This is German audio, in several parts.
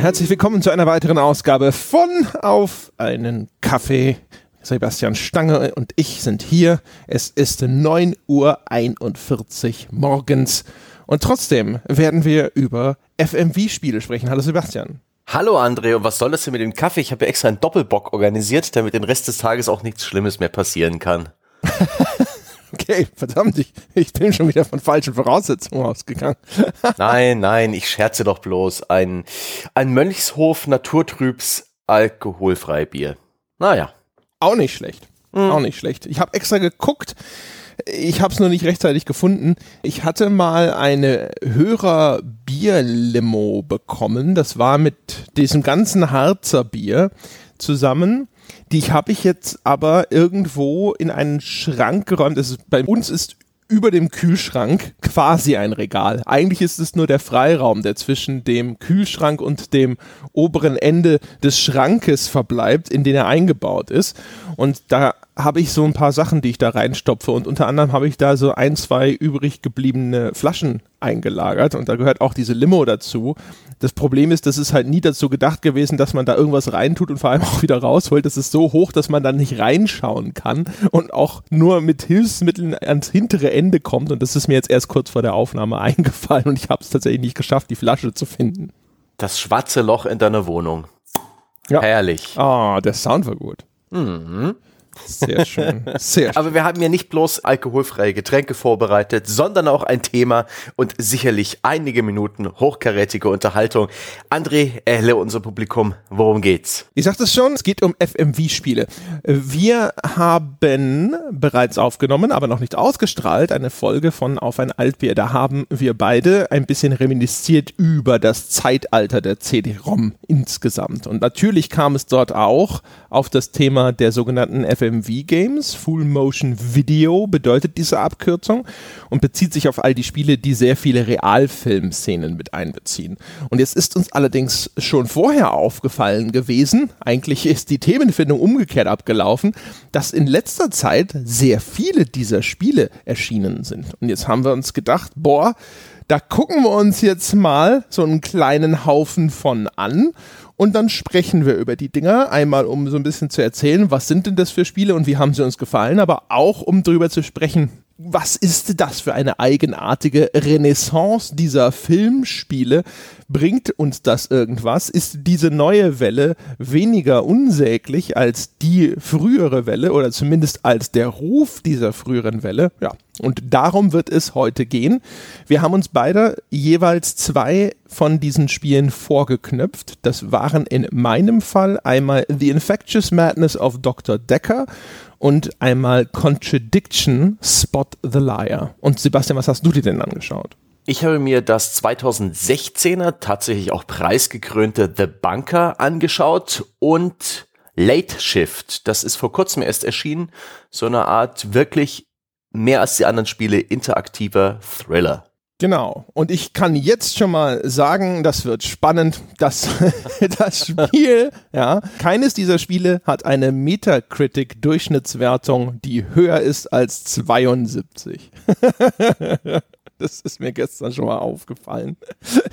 Herzlich willkommen zu einer weiteren Ausgabe von Auf einen Kaffee. Sebastian Stange und ich sind hier. Es ist 9.41 Uhr morgens und trotzdem werden wir über FMV-Spiele sprechen. Hallo Sebastian. Hallo André, und was soll das denn mit dem Kaffee? Ich habe ja extra einen Doppelbock organisiert, damit den Rest des Tages auch nichts Schlimmes mehr passieren kann. okay, verdammt, ich, ich bin schon wieder von falschen Voraussetzungen ausgegangen. nein, nein, ich scherze doch bloß. Ein, ein Mönchshof Naturtrübs alkoholfrei Bier. Naja. Auch nicht schlecht. Mhm. Auch nicht schlecht. Ich habe extra geguckt, ich habe es nur nicht rechtzeitig gefunden. Ich hatte mal eine Hörer Bierlimo bekommen. Das war mit diesem ganzen Harzer Bier zusammen. Die habe ich jetzt aber irgendwo in einen Schrank geräumt. Ist, bei uns ist über dem Kühlschrank quasi ein Regal. Eigentlich ist es nur der Freiraum, der zwischen dem Kühlschrank und dem oberen Ende des Schrankes verbleibt, in den er eingebaut ist. Und da habe ich so ein paar Sachen, die ich da reinstopfe. Und unter anderem habe ich da so ein, zwei übrig gebliebene Flaschen eingelagert. Und da gehört auch diese Limo dazu. Das Problem ist, das ist halt nie dazu gedacht gewesen, dass man da irgendwas reintut und vor allem auch wieder rausholt. Das ist so hoch, dass man da nicht reinschauen kann und auch nur mit Hilfsmitteln ans hintere Ende kommt. Und das ist mir jetzt erst kurz vor der Aufnahme eingefallen und ich habe es tatsächlich nicht geschafft, die Flasche zu finden. Das schwarze Loch in deiner Wohnung. Ja. Herrlich. Ah, oh, der Sound war gut. Mhm. Sehr schön. Sehr schön. Aber wir haben ja nicht bloß alkoholfreie Getränke vorbereitet, sondern auch ein Thema und sicherlich einige Minuten hochkarätige Unterhaltung. André, erhelle unser Publikum, worum geht's? Ich sagte es schon, es geht um FMV-Spiele. Wir haben bereits aufgenommen, aber noch nicht ausgestrahlt, eine Folge von Auf ein Altbier. Da haben wir beide ein bisschen reminisziert über das Zeitalter der CD-ROM insgesamt. Und natürlich kam es dort auch auf das Thema der sogenannten FMV Games. Full Motion Video bedeutet diese Abkürzung und bezieht sich auf all die Spiele, die sehr viele Realfilmszenen mit einbeziehen. Und jetzt ist uns allerdings schon vorher aufgefallen gewesen, eigentlich ist die Themenfindung umgekehrt abgelaufen, dass in letzter Zeit sehr viele dieser Spiele erschienen sind. Und jetzt haben wir uns gedacht, boah, da gucken wir uns jetzt mal so einen kleinen Haufen von an und dann sprechen wir über die Dinger. Einmal, um so ein bisschen zu erzählen, was sind denn das für Spiele und wie haben sie uns gefallen, aber auch, um darüber zu sprechen, was ist das für eine eigenartige Renaissance dieser Filmspiele? Bringt uns das irgendwas? Ist diese neue Welle weniger unsäglich als die frühere Welle oder zumindest als der Ruf dieser früheren Welle? Ja, und darum wird es heute gehen. Wir haben uns beide jeweils zwei von diesen Spielen vorgeknöpft. Das waren in meinem Fall einmal The Infectious Madness of Dr. Decker und einmal Contradiction Spot the Liar. Und Sebastian, was hast du dir denn angeschaut? Ich habe mir das 2016er tatsächlich auch preisgekrönte The Bunker angeschaut und Late Shift. Das ist vor kurzem erst erschienen. So eine Art wirklich mehr als die anderen Spiele interaktiver Thriller. Genau. Und ich kann jetzt schon mal sagen, das wird spannend. Das, das Spiel, ja, keines dieser Spiele hat eine Metacritic-Durchschnittswertung, die höher ist als 72. Das ist mir gestern schon mal aufgefallen.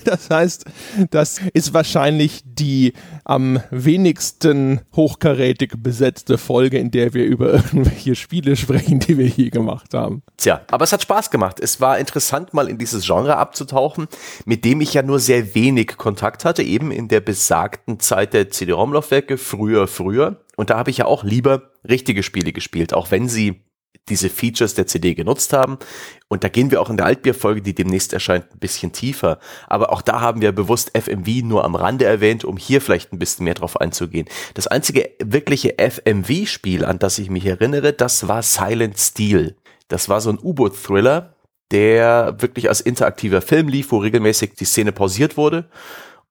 Das heißt, das ist wahrscheinlich die am wenigsten hochkarätig besetzte Folge, in der wir über irgendwelche Spiele sprechen, die wir hier gemacht haben. Tja, aber es hat Spaß gemacht. Es war interessant, mal in dieses Genre abzutauchen, mit dem ich ja nur sehr wenig Kontakt hatte, eben in der besagten Zeit der CD-ROM-Laufwerke, früher, früher. Und da habe ich ja auch lieber richtige Spiele gespielt, auch wenn sie diese Features der CD genutzt haben. Und da gehen wir auch in der Altbier-Folge, die demnächst erscheint, ein bisschen tiefer. Aber auch da haben wir bewusst FMV nur am Rande erwähnt, um hier vielleicht ein bisschen mehr drauf einzugehen. Das einzige wirkliche FMV-Spiel, an das ich mich erinnere, das war Silent Steel. Das war so ein U-Boot-Thriller, der wirklich als interaktiver Film lief, wo regelmäßig die Szene pausiert wurde.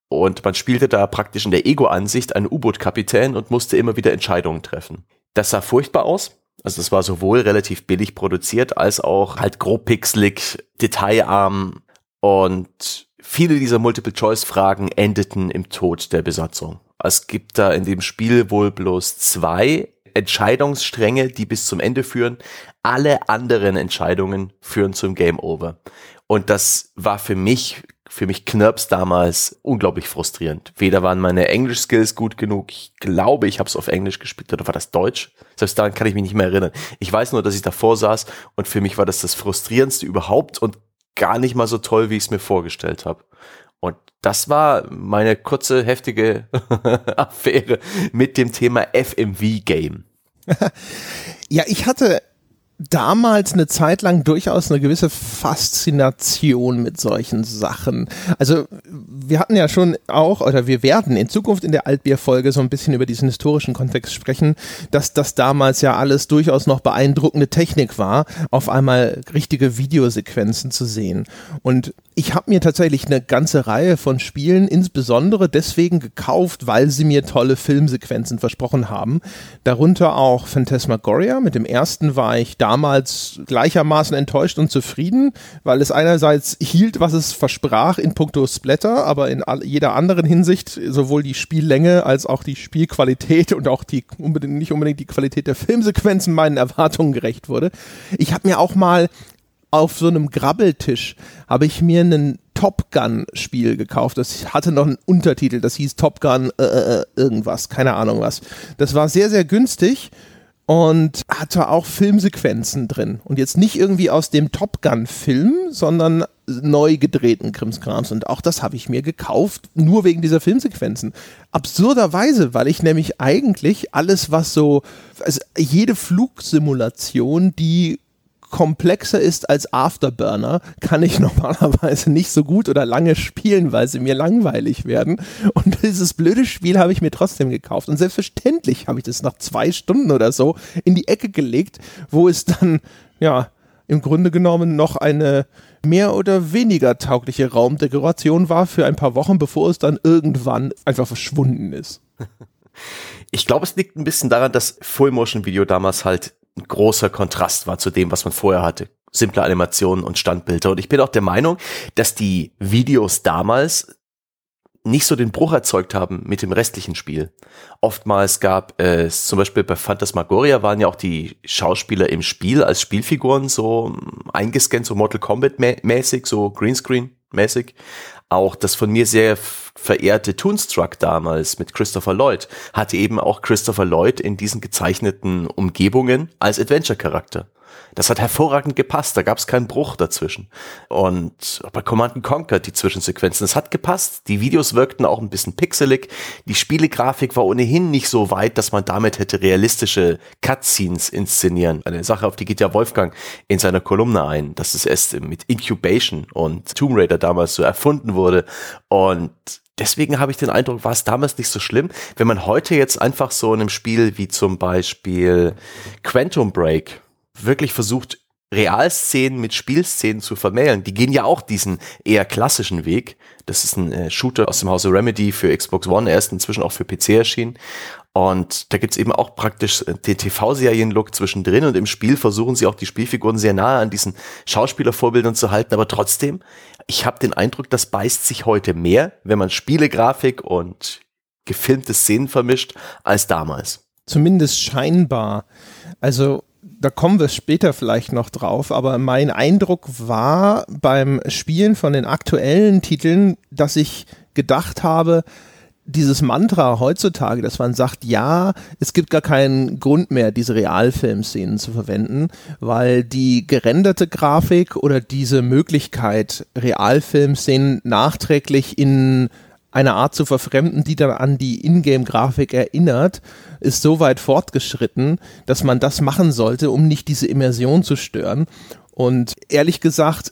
Und man spielte da praktisch in der Ego-Ansicht einen U-Boot-Kapitän und musste immer wieder Entscheidungen treffen. Das sah furchtbar aus also es war sowohl relativ billig produziert als auch halt grob pixelig, detailarm und viele dieser Multiple-Choice-Fragen endeten im Tod der Besatzung. Es gibt da in dem Spiel wohl bloß zwei Entscheidungsstränge, die bis zum Ende führen. Alle anderen Entscheidungen führen zum Game Over. Und das war für mich für mich Knirps damals unglaublich frustrierend. Weder waren meine Englisch-Skills gut genug, ich glaube, ich habe es auf Englisch gespielt, oder war das Deutsch? Selbst daran kann ich mich nicht mehr erinnern. Ich weiß nur, dass ich davor saß und für mich war das das frustrierendste überhaupt und gar nicht mal so toll, wie ich es mir vorgestellt habe. Und das war meine kurze, heftige Affäre mit dem Thema FMV-Game. ja, ich hatte damals eine Zeit lang durchaus eine gewisse Faszination mit solchen Sachen. Also wir hatten ja schon auch, oder wir werden in Zukunft in der Altbier-Folge so ein bisschen über diesen historischen Kontext sprechen, dass das damals ja alles durchaus noch beeindruckende Technik war, auf einmal richtige Videosequenzen zu sehen. Und ich habe mir tatsächlich eine ganze Reihe von Spielen insbesondere deswegen gekauft, weil sie mir tolle Filmsequenzen versprochen haben. Darunter auch Phantasmagoria. Mit dem ersten war ich damals gleichermaßen enttäuscht und zufrieden, weil es einerseits hielt, was es versprach in puncto Splatter, aber in jeder anderen Hinsicht sowohl die Spiellänge als auch die Spielqualität und auch die unbedingt, nicht unbedingt die Qualität der Filmsequenzen meinen Erwartungen gerecht wurde. Ich habe mir auch mal auf so einem Grabbeltisch habe ich mir ein Top Gun Spiel gekauft. Das hatte noch einen Untertitel, das hieß Top Gun äh, äh, äh, irgendwas, keine Ahnung was. Das war sehr, sehr günstig und hatte auch Filmsequenzen drin. Und jetzt nicht irgendwie aus dem Top Gun Film, sondern neu gedrehten Krimskrams. Und auch das habe ich mir gekauft, nur wegen dieser Filmsequenzen. Absurderweise, weil ich nämlich eigentlich alles, was so, also jede Flugsimulation, die komplexer ist als Afterburner, kann ich normalerweise nicht so gut oder lange spielen, weil sie mir langweilig werden. Und dieses blöde Spiel habe ich mir trotzdem gekauft. Und selbstverständlich habe ich das nach zwei Stunden oder so in die Ecke gelegt, wo es dann, ja, im Grunde genommen noch eine mehr oder weniger taugliche Raumdekoration war für ein paar Wochen, bevor es dann irgendwann einfach verschwunden ist. Ich glaube, es liegt ein bisschen daran, dass Full Motion Video damals halt ein großer Kontrast war zu dem, was man vorher hatte. Simple Animationen und Standbilder. Und ich bin auch der Meinung, dass die Videos damals nicht so den Bruch erzeugt haben mit dem restlichen Spiel. Oftmals gab es, zum Beispiel bei Phantasmagoria waren ja auch die Schauspieler im Spiel als Spielfiguren so eingescannt, so Mortal Kombat mäßig, so Greenscreen mäßig. Auch das von mir sehr verehrte Toonstruck damals mit Christopher Lloyd hatte eben auch Christopher Lloyd in diesen gezeichneten Umgebungen als Adventure-Charakter. Das hat hervorragend gepasst, da gab es keinen Bruch dazwischen. Und bei Command Conquer die Zwischensequenzen, das hat gepasst. Die Videos wirkten auch ein bisschen pixelig. Die Spielegrafik war ohnehin nicht so weit, dass man damit hätte realistische Cutscenes inszenieren. Eine Sache, auf die geht ja Wolfgang in seiner Kolumne ein, dass es erst mit Incubation und Tomb Raider damals so erfunden wurde. Und deswegen habe ich den Eindruck, war es damals nicht so schlimm. Wenn man heute jetzt einfach so in einem Spiel wie zum Beispiel Quantum Break wirklich versucht, Realszenen mit Spielszenen zu vermählen. Die gehen ja auch diesen eher klassischen Weg. Das ist ein äh, Shooter aus dem Hause Remedy für Xbox One. Er ist inzwischen auch für PC erschienen. Und da gibt's eben auch praktisch äh, den TV-Serien-Look zwischendrin und im Spiel versuchen sie auch die Spielfiguren sehr nahe an diesen Schauspielervorbildern zu halten. Aber trotzdem, ich habe den Eindruck, das beißt sich heute mehr, wenn man Spielegrafik und gefilmte Szenen vermischt, als damals. Zumindest scheinbar. Also da kommen wir später vielleicht noch drauf, aber mein Eindruck war beim Spielen von den aktuellen Titeln, dass ich gedacht habe, dieses Mantra heutzutage, dass man sagt, ja, es gibt gar keinen Grund mehr, diese Realfilmszenen zu verwenden, weil die gerenderte Grafik oder diese Möglichkeit, Realfilmszenen nachträglich in eine Art zu verfremden, die dann an die Ingame-Grafik erinnert, ist so weit fortgeschritten, dass man das machen sollte, um nicht diese Immersion zu stören. Und ehrlich gesagt,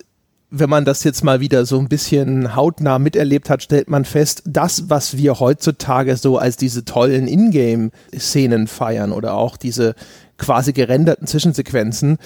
wenn man das jetzt mal wieder so ein bisschen hautnah miterlebt hat, stellt man fest, das, was wir heutzutage so als diese tollen Ingame-Szenen feiern oder auch diese quasi gerenderten Zwischensequenzen,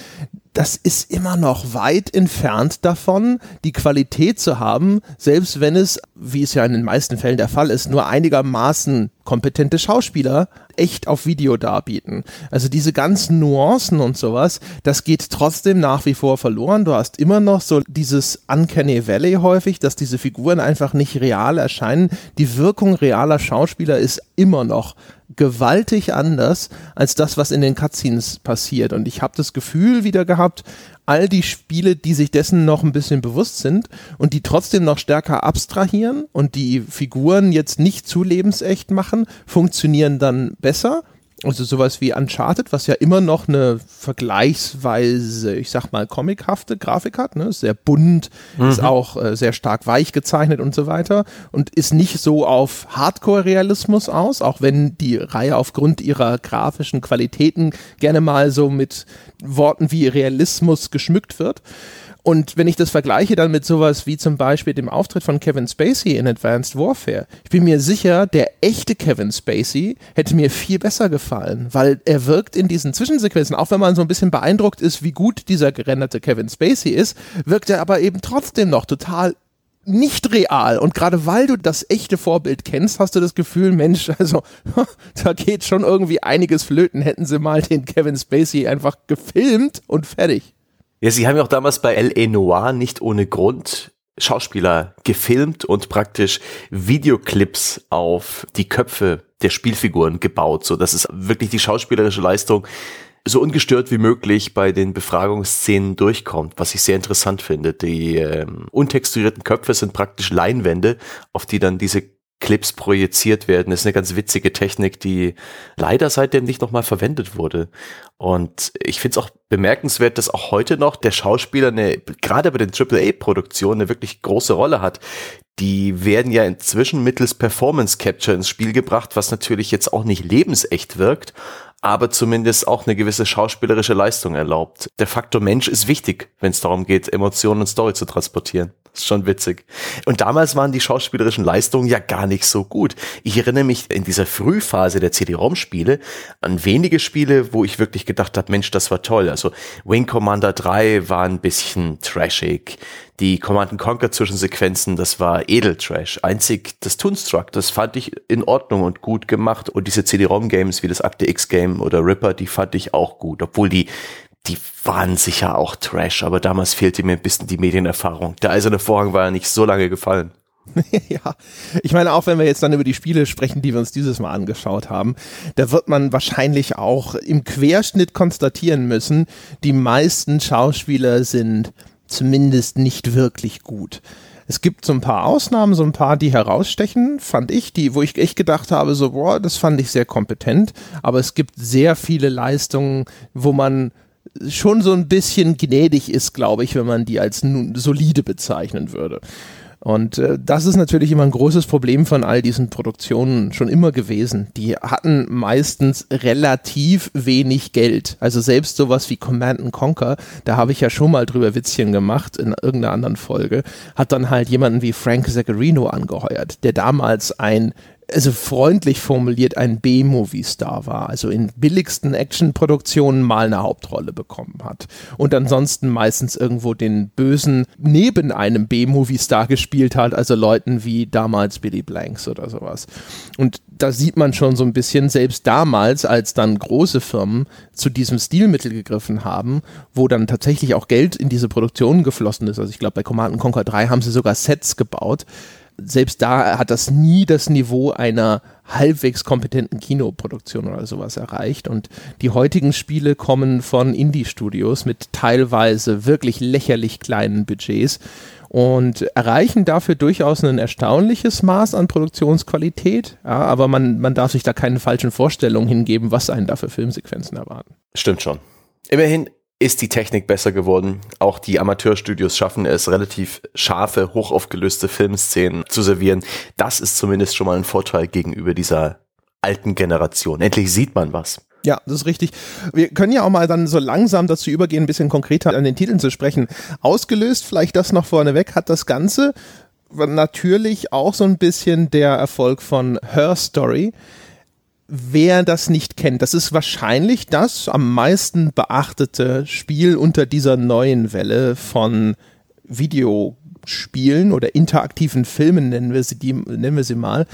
das ist immer noch weit entfernt davon, die Qualität zu haben, selbst wenn es, wie es ja in den meisten Fällen der Fall ist, nur einigermaßen kompetente Schauspieler echt auf Video darbieten. Also diese ganzen Nuancen und sowas, das geht trotzdem nach wie vor verloren. Du hast immer noch so dieses Uncanny Valley häufig, dass diese Figuren einfach nicht real erscheinen. Die Wirkung realer Schauspieler ist immer noch gewaltig anders als das, was in den Cutscenes passiert. Und ich habe das Gefühl wieder gehabt, all die Spiele, die sich dessen noch ein bisschen bewusst sind und die trotzdem noch stärker abstrahieren und die Figuren jetzt nicht zu lebensecht machen, funktionieren dann besser. Also sowas wie Uncharted, was ja immer noch eine vergleichsweise, ich sag mal, comichafte Grafik hat, ne? Sehr bunt, mhm. ist auch äh, sehr stark weich gezeichnet und so weiter und ist nicht so auf Hardcore-Realismus aus, auch wenn die Reihe aufgrund ihrer grafischen Qualitäten gerne mal so mit Worten wie Realismus geschmückt wird. Und wenn ich das vergleiche dann mit sowas wie zum Beispiel dem Auftritt von Kevin Spacey in Advanced Warfare, ich bin mir sicher, der echte Kevin Spacey hätte mir viel besser gefallen, weil er wirkt in diesen Zwischensequenzen, auch wenn man so ein bisschen beeindruckt ist, wie gut dieser gerenderte Kevin Spacey ist, wirkt er aber eben trotzdem noch total nicht real. Und gerade weil du das echte Vorbild kennst, hast du das Gefühl, Mensch, also da geht schon irgendwie einiges flöten. Hätten sie mal den Kevin Spacey einfach gefilmt und fertig. Ja, sie haben ja auch damals bei L.A. Noir nicht ohne Grund Schauspieler gefilmt und praktisch Videoclips auf die Köpfe der Spielfiguren gebaut, so dass es wirklich die schauspielerische Leistung so ungestört wie möglich bei den Befragungsszenen durchkommt, was ich sehr interessant finde. Die ähm, untexturierten Köpfe sind praktisch Leinwände, auf die dann diese Clips projiziert werden. Das ist eine ganz witzige Technik, die leider seitdem nicht nochmal verwendet wurde. Und ich finde es auch bemerkenswert, dass auch heute noch der Schauspieler eine, gerade bei den AAA-Produktionen eine wirklich große Rolle hat. Die werden ja inzwischen mittels Performance Capture ins Spiel gebracht, was natürlich jetzt auch nicht lebensecht wirkt, aber zumindest auch eine gewisse schauspielerische Leistung erlaubt. Der Faktor Mensch ist wichtig, wenn es darum geht, Emotionen und Story zu transportieren schon witzig. Und damals waren die schauspielerischen Leistungen ja gar nicht so gut. Ich erinnere mich in dieser Frühphase der CD-ROM-Spiele an wenige Spiele, wo ich wirklich gedacht habe, Mensch, das war toll. Also Wing Commander 3 war ein bisschen trashig. Die Command Conquer Zwischensequenzen, das war Edeltrash. Einzig das Toonstruck, das fand ich in Ordnung und gut gemacht. Und diese CD-ROM-Games wie das Akte X-Game oder Ripper, die fand ich auch gut. Obwohl die die waren sicher auch Trash, aber damals fehlte mir ein bisschen die Medienerfahrung. Der eiserne Vorhang war ja nicht so lange gefallen. ja, ich meine, auch wenn wir jetzt dann über die Spiele sprechen, die wir uns dieses Mal angeschaut haben, da wird man wahrscheinlich auch im Querschnitt konstatieren müssen, die meisten Schauspieler sind zumindest nicht wirklich gut. Es gibt so ein paar Ausnahmen, so ein paar, die herausstechen, fand ich, die, wo ich echt gedacht habe, so, boah, das fand ich sehr kompetent, aber es gibt sehr viele Leistungen, wo man schon so ein bisschen gnädig ist, glaube ich, wenn man die als solide bezeichnen würde. Und äh, das ist natürlich immer ein großes Problem von all diesen Produktionen schon immer gewesen. Die hatten meistens relativ wenig Geld. Also selbst sowas wie Command Conquer, da habe ich ja schon mal drüber Witzchen gemacht in irgendeiner anderen Folge, hat dann halt jemanden wie Frank Zaccarino angeheuert, der damals ein also freundlich formuliert ein B-Movie-Star war, also in billigsten Actionproduktionen mal eine Hauptrolle bekommen hat und ansonsten meistens irgendwo den Bösen neben einem B-Movie-Star gespielt hat, also Leuten wie damals Billy Blanks oder sowas. Und da sieht man schon so ein bisschen, selbst damals, als dann große Firmen zu diesem Stilmittel gegriffen haben, wo dann tatsächlich auch Geld in diese Produktion geflossen ist, also ich glaube bei Command Conquer 3 haben sie sogar Sets gebaut, selbst da hat das nie das Niveau einer halbwegs kompetenten Kinoproduktion oder sowas erreicht. Und die heutigen Spiele kommen von Indie-Studios mit teilweise wirklich lächerlich kleinen Budgets und erreichen dafür durchaus ein erstaunliches Maß an Produktionsqualität. Ja, aber man, man darf sich da keine falschen Vorstellungen hingeben, was einen dafür Filmsequenzen erwarten. Stimmt schon. Immerhin ist die Technik besser geworden. Auch die Amateurstudios schaffen es, relativ scharfe, hochaufgelöste Filmszenen zu servieren. Das ist zumindest schon mal ein Vorteil gegenüber dieser alten Generation. Endlich sieht man was. Ja, das ist richtig. Wir können ja auch mal dann so langsam dazu übergehen, ein bisschen konkreter an den Titeln zu sprechen. Ausgelöst, vielleicht das noch vorneweg, hat das Ganze natürlich auch so ein bisschen der Erfolg von Her Story wer das nicht kennt, das ist wahrscheinlich das am meisten beachtete Spiel unter dieser neuen Welle von Video Spielen oder interaktiven Filmen, nennen wir sie, die, nennen wir sie mal.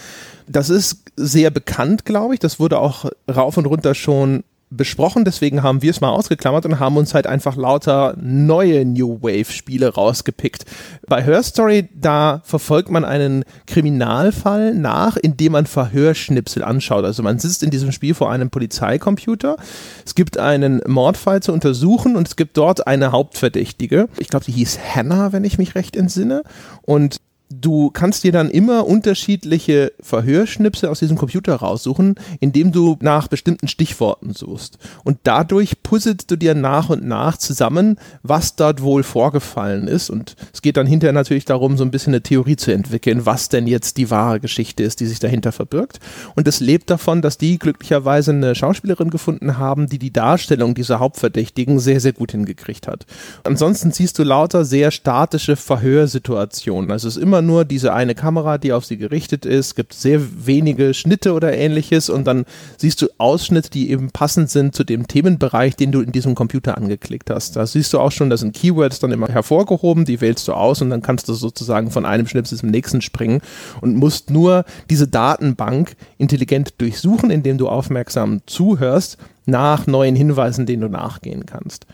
Das ist sehr bekannt, glaube ich. Das wurde auch rauf und runter schon besprochen, deswegen haben wir es mal ausgeklammert und haben uns halt einfach lauter neue New Wave Spiele rausgepickt. Bei Her Story, da verfolgt man einen Kriminalfall nach, indem man Verhörschnipsel anschaut. Also man sitzt in diesem Spiel vor einem Polizeicomputer. Es gibt einen Mordfall zu untersuchen und es gibt dort eine Hauptverdächtige. Ich glaube, die hieß Hannah, wenn ich mich recht entsinne. Und du kannst dir dann immer unterschiedliche Verhörschnipsel aus diesem Computer raussuchen, indem du nach bestimmten Stichworten suchst. Und dadurch puzzelst du dir nach und nach zusammen, was dort wohl vorgefallen ist. Und es geht dann hinterher natürlich darum, so ein bisschen eine Theorie zu entwickeln, was denn jetzt die wahre Geschichte ist, die sich dahinter verbirgt. Und es lebt davon, dass die glücklicherweise eine Schauspielerin gefunden haben, die die Darstellung dieser Hauptverdächtigen sehr, sehr gut hingekriegt hat. Ansonsten siehst du lauter sehr statische Verhörsituationen. Also es ist immer nur diese eine Kamera, die auf sie gerichtet ist, gibt sehr wenige Schnitte oder ähnliches und dann siehst du Ausschnitte, die eben passend sind zu dem Themenbereich, den du in diesem Computer angeklickt hast. Da siehst du auch schon, da sind Keywords dann immer hervorgehoben, die wählst du aus und dann kannst du sozusagen von einem Schnipsel zum nächsten springen und musst nur diese Datenbank intelligent durchsuchen, indem du aufmerksam zuhörst nach neuen Hinweisen, denen du nachgehen kannst.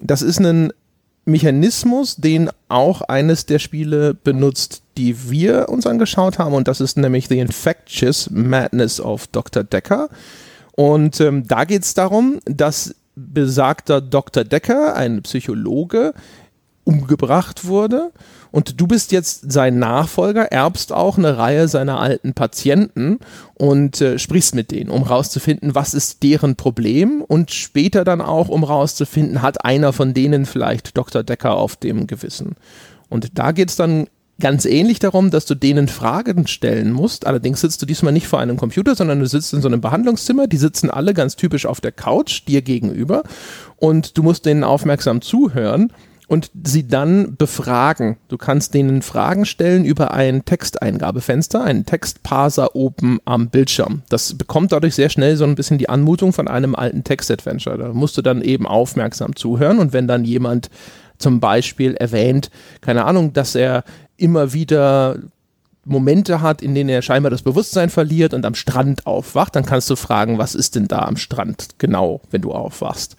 Das ist ein Mechanismus, den auch eines der Spiele benutzt, die wir uns angeschaut haben, und das ist nämlich The Infectious Madness of Dr. Decker. Und ähm, da geht es darum, dass besagter Dr. Decker, ein Psychologe, umgebracht wurde und du bist jetzt sein Nachfolger, erbst auch eine Reihe seiner alten Patienten und äh, sprichst mit denen, um rauszufinden, was ist deren Problem und später dann auch, um rauszufinden, hat einer von denen vielleicht Dr. Decker auf dem Gewissen. Und da geht es dann ganz ähnlich darum, dass du denen Fragen stellen musst. Allerdings sitzt du diesmal nicht vor einem Computer, sondern du sitzt in so einem Behandlungszimmer. Die sitzen alle ganz typisch auf der Couch dir gegenüber und du musst denen aufmerksam zuhören und sie dann befragen. Du kannst denen Fragen stellen über ein Texteingabefenster, einen Textparser oben am Bildschirm. Das bekommt dadurch sehr schnell so ein bisschen die Anmutung von einem alten Textadventure. Da musst du dann eben aufmerksam zuhören und wenn dann jemand zum Beispiel erwähnt, keine Ahnung, dass er immer wieder Momente hat, in denen er scheinbar das Bewusstsein verliert und am Strand aufwacht, dann kannst du fragen, was ist denn da am Strand genau, wenn du aufwachst.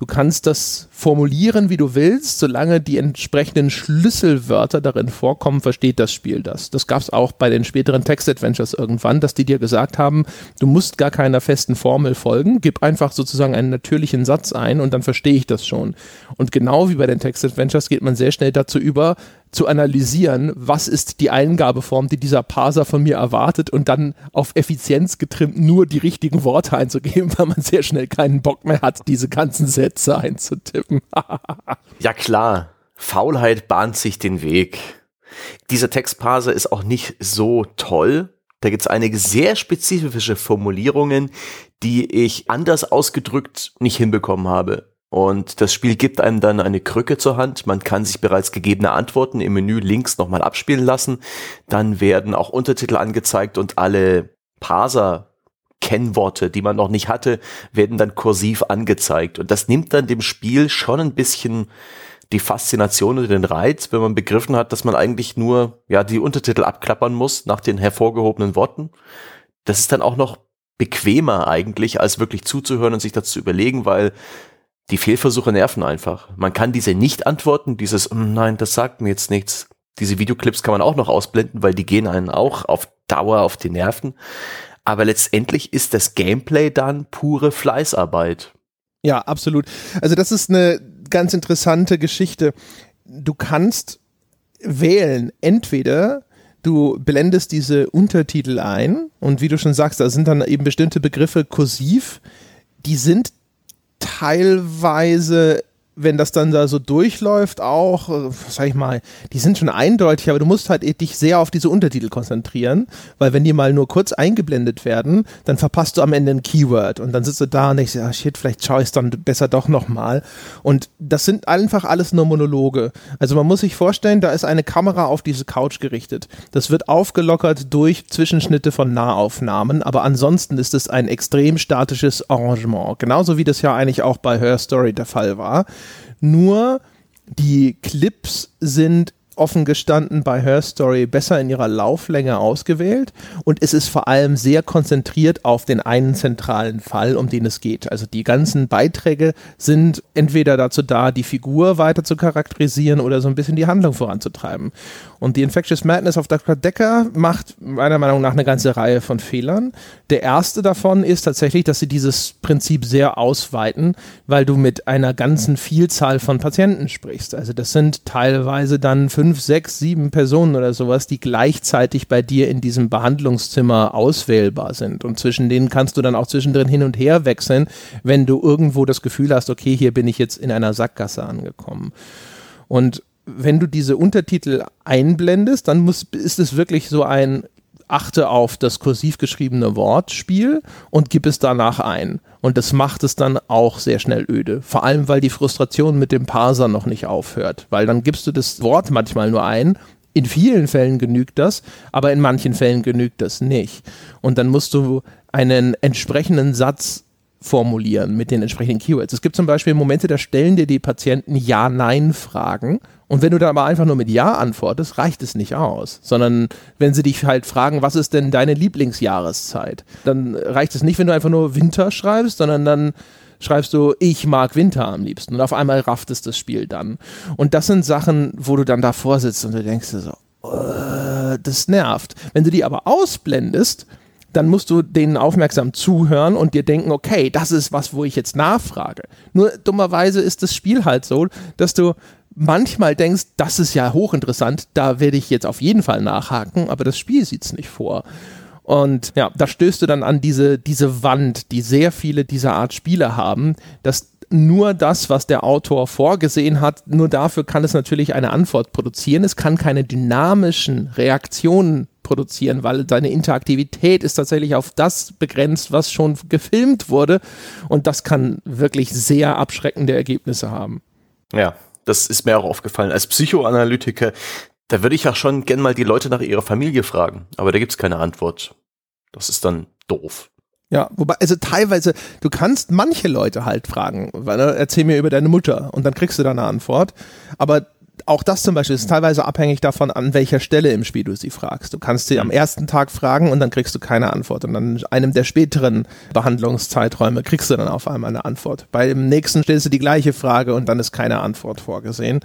Du kannst das formulieren, wie du willst, solange die entsprechenden Schlüsselwörter darin vorkommen, versteht das Spiel das. Das gab es auch bei den späteren Text-Adventures irgendwann, dass die dir gesagt haben, du musst gar keiner festen Formel folgen, gib einfach sozusagen einen natürlichen Satz ein und dann verstehe ich das schon. Und genau wie bei den Text-Adventures geht man sehr schnell dazu über, zu analysieren, was ist die Eingabeform, die dieser Parser von mir erwartet und dann auf Effizienz getrimmt nur die richtigen Worte einzugeben, weil man sehr schnell keinen Bock mehr hat, diese ganzen Sätze Sätze einzutippen. ja klar, Faulheit bahnt sich den Weg. Dieser Textparser ist auch nicht so toll. Da gibt es einige sehr spezifische Formulierungen, die ich anders ausgedrückt nicht hinbekommen habe. Und das Spiel gibt einem dann eine Krücke zur Hand. Man kann sich bereits gegebene Antworten im Menü links nochmal abspielen lassen. Dann werden auch Untertitel angezeigt und alle Parser Kennworte, die man noch nicht hatte, werden dann kursiv angezeigt. Und das nimmt dann dem Spiel schon ein bisschen die Faszination oder den Reiz, wenn man begriffen hat, dass man eigentlich nur ja die Untertitel abklappern muss nach den hervorgehobenen Worten. Das ist dann auch noch bequemer eigentlich, als wirklich zuzuhören und sich das zu überlegen, weil die Fehlversuche nerven einfach. Man kann diese Nicht-Antworten, dieses hm, Nein, das sagt mir jetzt nichts. Diese Videoclips kann man auch noch ausblenden, weil die gehen einen auch auf Dauer auf die Nerven aber letztendlich ist das Gameplay dann pure Fleißarbeit. Ja, absolut. Also das ist eine ganz interessante Geschichte. Du kannst wählen, entweder du blendest diese Untertitel ein und wie du schon sagst, da sind dann eben bestimmte Begriffe kursiv, die sind teilweise wenn das dann da so durchläuft, auch, äh, sag ich mal, die sind schon eindeutig, aber du musst halt dich sehr auf diese Untertitel konzentrieren, weil wenn die mal nur kurz eingeblendet werden, dann verpasst du am Ende ein Keyword und dann sitzt du da und denkst, ja, shit, vielleicht schaue ich es dann besser doch nochmal. Und das sind einfach alles nur Monologe. Also man muss sich vorstellen, da ist eine Kamera auf diese Couch gerichtet. Das wird aufgelockert durch Zwischenschnitte von Nahaufnahmen, aber ansonsten ist es ein extrem statisches Arrangement. Genauso wie das ja eigentlich auch bei Her Story der Fall war. Nur die Clips sind offen gestanden bei Her Story besser in ihrer Lauflänge ausgewählt und es ist vor allem sehr konzentriert auf den einen zentralen Fall, um den es geht. Also die ganzen Beiträge sind entweder dazu da, die Figur weiter zu charakterisieren oder so ein bisschen die Handlung voranzutreiben. Und die Infectious Madness of Dr. Decker macht meiner Meinung nach eine ganze Reihe von Fehlern. Der erste davon ist tatsächlich, dass sie dieses Prinzip sehr ausweiten, weil du mit einer ganzen Vielzahl von Patienten sprichst. Also das sind teilweise dann fünf, sechs, sieben Personen oder sowas, die gleichzeitig bei dir in diesem Behandlungszimmer auswählbar sind. Und zwischen denen kannst du dann auch zwischendrin hin und her wechseln, wenn du irgendwo das Gefühl hast, okay, hier bin ich jetzt in einer Sackgasse angekommen. Und wenn du diese Untertitel einblendest, dann muss, ist es wirklich so ein achte auf das kursiv geschriebene Wortspiel und gib es danach ein. Und das macht es dann auch sehr schnell öde. Vor allem, weil die Frustration mit dem Parser noch nicht aufhört. Weil dann gibst du das Wort manchmal nur ein. In vielen Fällen genügt das, aber in manchen Fällen genügt das nicht. Und dann musst du einen entsprechenden Satz formulieren mit den entsprechenden Keywords. Es gibt zum Beispiel Momente, da stellen dir die Patienten Ja-Nein-Fragen und wenn du dann aber einfach nur mit Ja antwortest, reicht es nicht aus, sondern wenn sie dich halt fragen, was ist denn deine Lieblingsjahreszeit, dann reicht es nicht, wenn du einfach nur Winter schreibst, sondern dann schreibst du, ich mag Winter am liebsten und auf einmal rafft es das Spiel dann. Und das sind Sachen, wo du dann davor sitzt und du denkst dir so, uh, das nervt. Wenn du die aber ausblendest, dann musst du denen aufmerksam zuhören und dir denken, okay, das ist was, wo ich jetzt nachfrage. Nur dummerweise ist das Spiel halt so, dass du manchmal denkst, das ist ja hochinteressant, da werde ich jetzt auf jeden Fall nachhaken, aber das Spiel sieht es nicht vor. Und ja, da stößt du dann an diese, diese Wand, die sehr viele dieser Art Spiele haben, dass nur das, was der Autor vorgesehen hat, nur dafür kann es natürlich eine Antwort produzieren. Es kann keine dynamischen Reaktionen produzieren, weil seine Interaktivität ist tatsächlich auf das begrenzt, was schon gefilmt wurde. Und das kann wirklich sehr abschreckende Ergebnisse haben. Ja, das ist mir auch aufgefallen. Als Psychoanalytiker, da würde ich ja schon gern mal die Leute nach ihrer Familie fragen, aber da gibt es keine Antwort. Das ist dann doof. Ja, wobei, also teilweise, du kannst manche Leute halt fragen, weil, ne, erzähl mir über deine Mutter und dann kriegst du da eine Antwort. Aber auch das zum Beispiel ist teilweise abhängig davon, an welcher Stelle im Spiel du sie fragst. Du kannst sie am mhm. ersten Tag fragen und dann kriegst du keine Antwort. Und an einem der späteren Behandlungszeiträume kriegst du dann auf einmal eine Antwort. Bei dem nächsten stellst du die gleiche Frage und dann ist keine Antwort vorgesehen.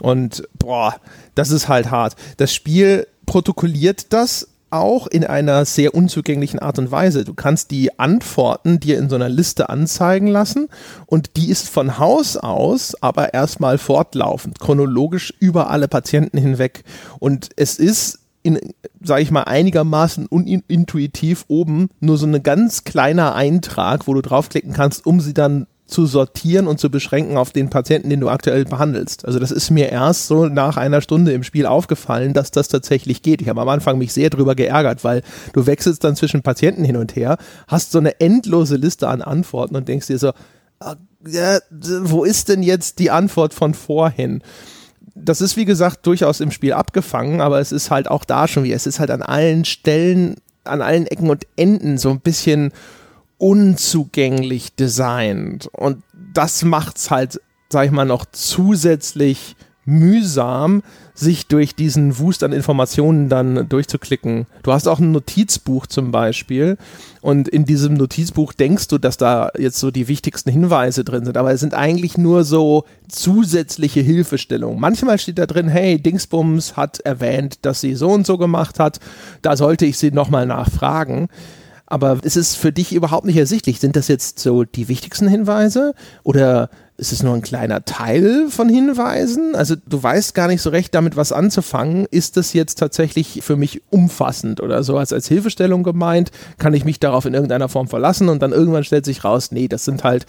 Und boah, das ist halt hart. Das Spiel protokolliert das auch in einer sehr unzugänglichen Art und Weise. Du kannst die Antworten dir in so einer Liste anzeigen lassen und die ist von Haus aus aber erstmal fortlaufend, chronologisch über alle Patienten hinweg. Und es ist in, sage ich mal, einigermaßen unintuitiv oben nur so ein ganz kleiner Eintrag, wo du draufklicken kannst, um sie dann zu sortieren und zu beschränken auf den Patienten, den du aktuell behandelst. Also das ist mir erst so nach einer Stunde im Spiel aufgefallen, dass das tatsächlich geht. Ich habe am Anfang mich sehr drüber geärgert, weil du wechselst dann zwischen Patienten hin und her, hast so eine endlose Liste an Antworten und denkst dir so, ah, ja, wo ist denn jetzt die Antwort von vorhin? Das ist wie gesagt durchaus im Spiel abgefangen, aber es ist halt auch da schon wie, es ist halt an allen Stellen, an allen Ecken und Enden so ein bisschen unzugänglich designt. Und das macht's halt, sag ich mal, noch zusätzlich mühsam, sich durch diesen Wust an Informationen dann durchzuklicken. Du hast auch ein Notizbuch zum Beispiel und in diesem Notizbuch denkst du, dass da jetzt so die wichtigsten Hinweise drin sind, aber es sind eigentlich nur so zusätzliche Hilfestellungen. Manchmal steht da drin, hey, Dingsbums hat erwähnt, dass sie so und so gemacht hat, da sollte ich sie nochmal nachfragen aber ist es für dich überhaupt nicht ersichtlich? Sind das jetzt so die wichtigsten Hinweise oder ist es nur ein kleiner Teil von Hinweisen? Also du weißt gar nicht so recht damit was anzufangen. Ist das jetzt tatsächlich für mich umfassend oder so als, als Hilfestellung gemeint? Kann ich mich darauf in irgendeiner Form verlassen und dann irgendwann stellt sich raus, nee, das sind halt,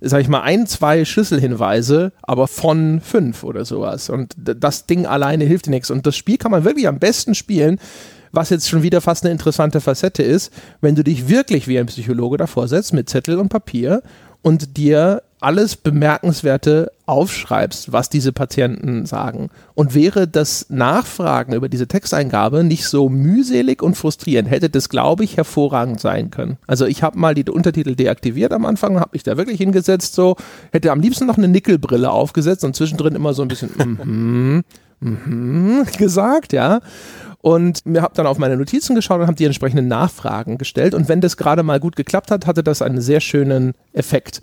sag ich mal, ein, zwei Schlüsselhinweise, aber von fünf oder sowas. Und das Ding alleine hilft dir nichts. Und das Spiel kann man wirklich am besten spielen, was jetzt schon wieder fast eine interessante Facette ist, wenn du dich wirklich wie ein Psychologe davor setzt mit Zettel und Papier und dir alles Bemerkenswerte aufschreibst, was diese Patienten sagen. Und wäre das Nachfragen über diese Texteingabe nicht so mühselig und frustrierend, hätte das, glaube ich, hervorragend sein können. Also ich habe mal die Untertitel deaktiviert am Anfang, habe mich da wirklich hingesetzt, so, hätte am liebsten noch eine Nickelbrille aufgesetzt und zwischendrin immer so ein bisschen, mm -hmm, mhm, gesagt, ja. Und mir habe dann auf meine Notizen geschaut und habe die entsprechenden Nachfragen gestellt. Und wenn das gerade mal gut geklappt hat, hatte das einen sehr schönen Effekt.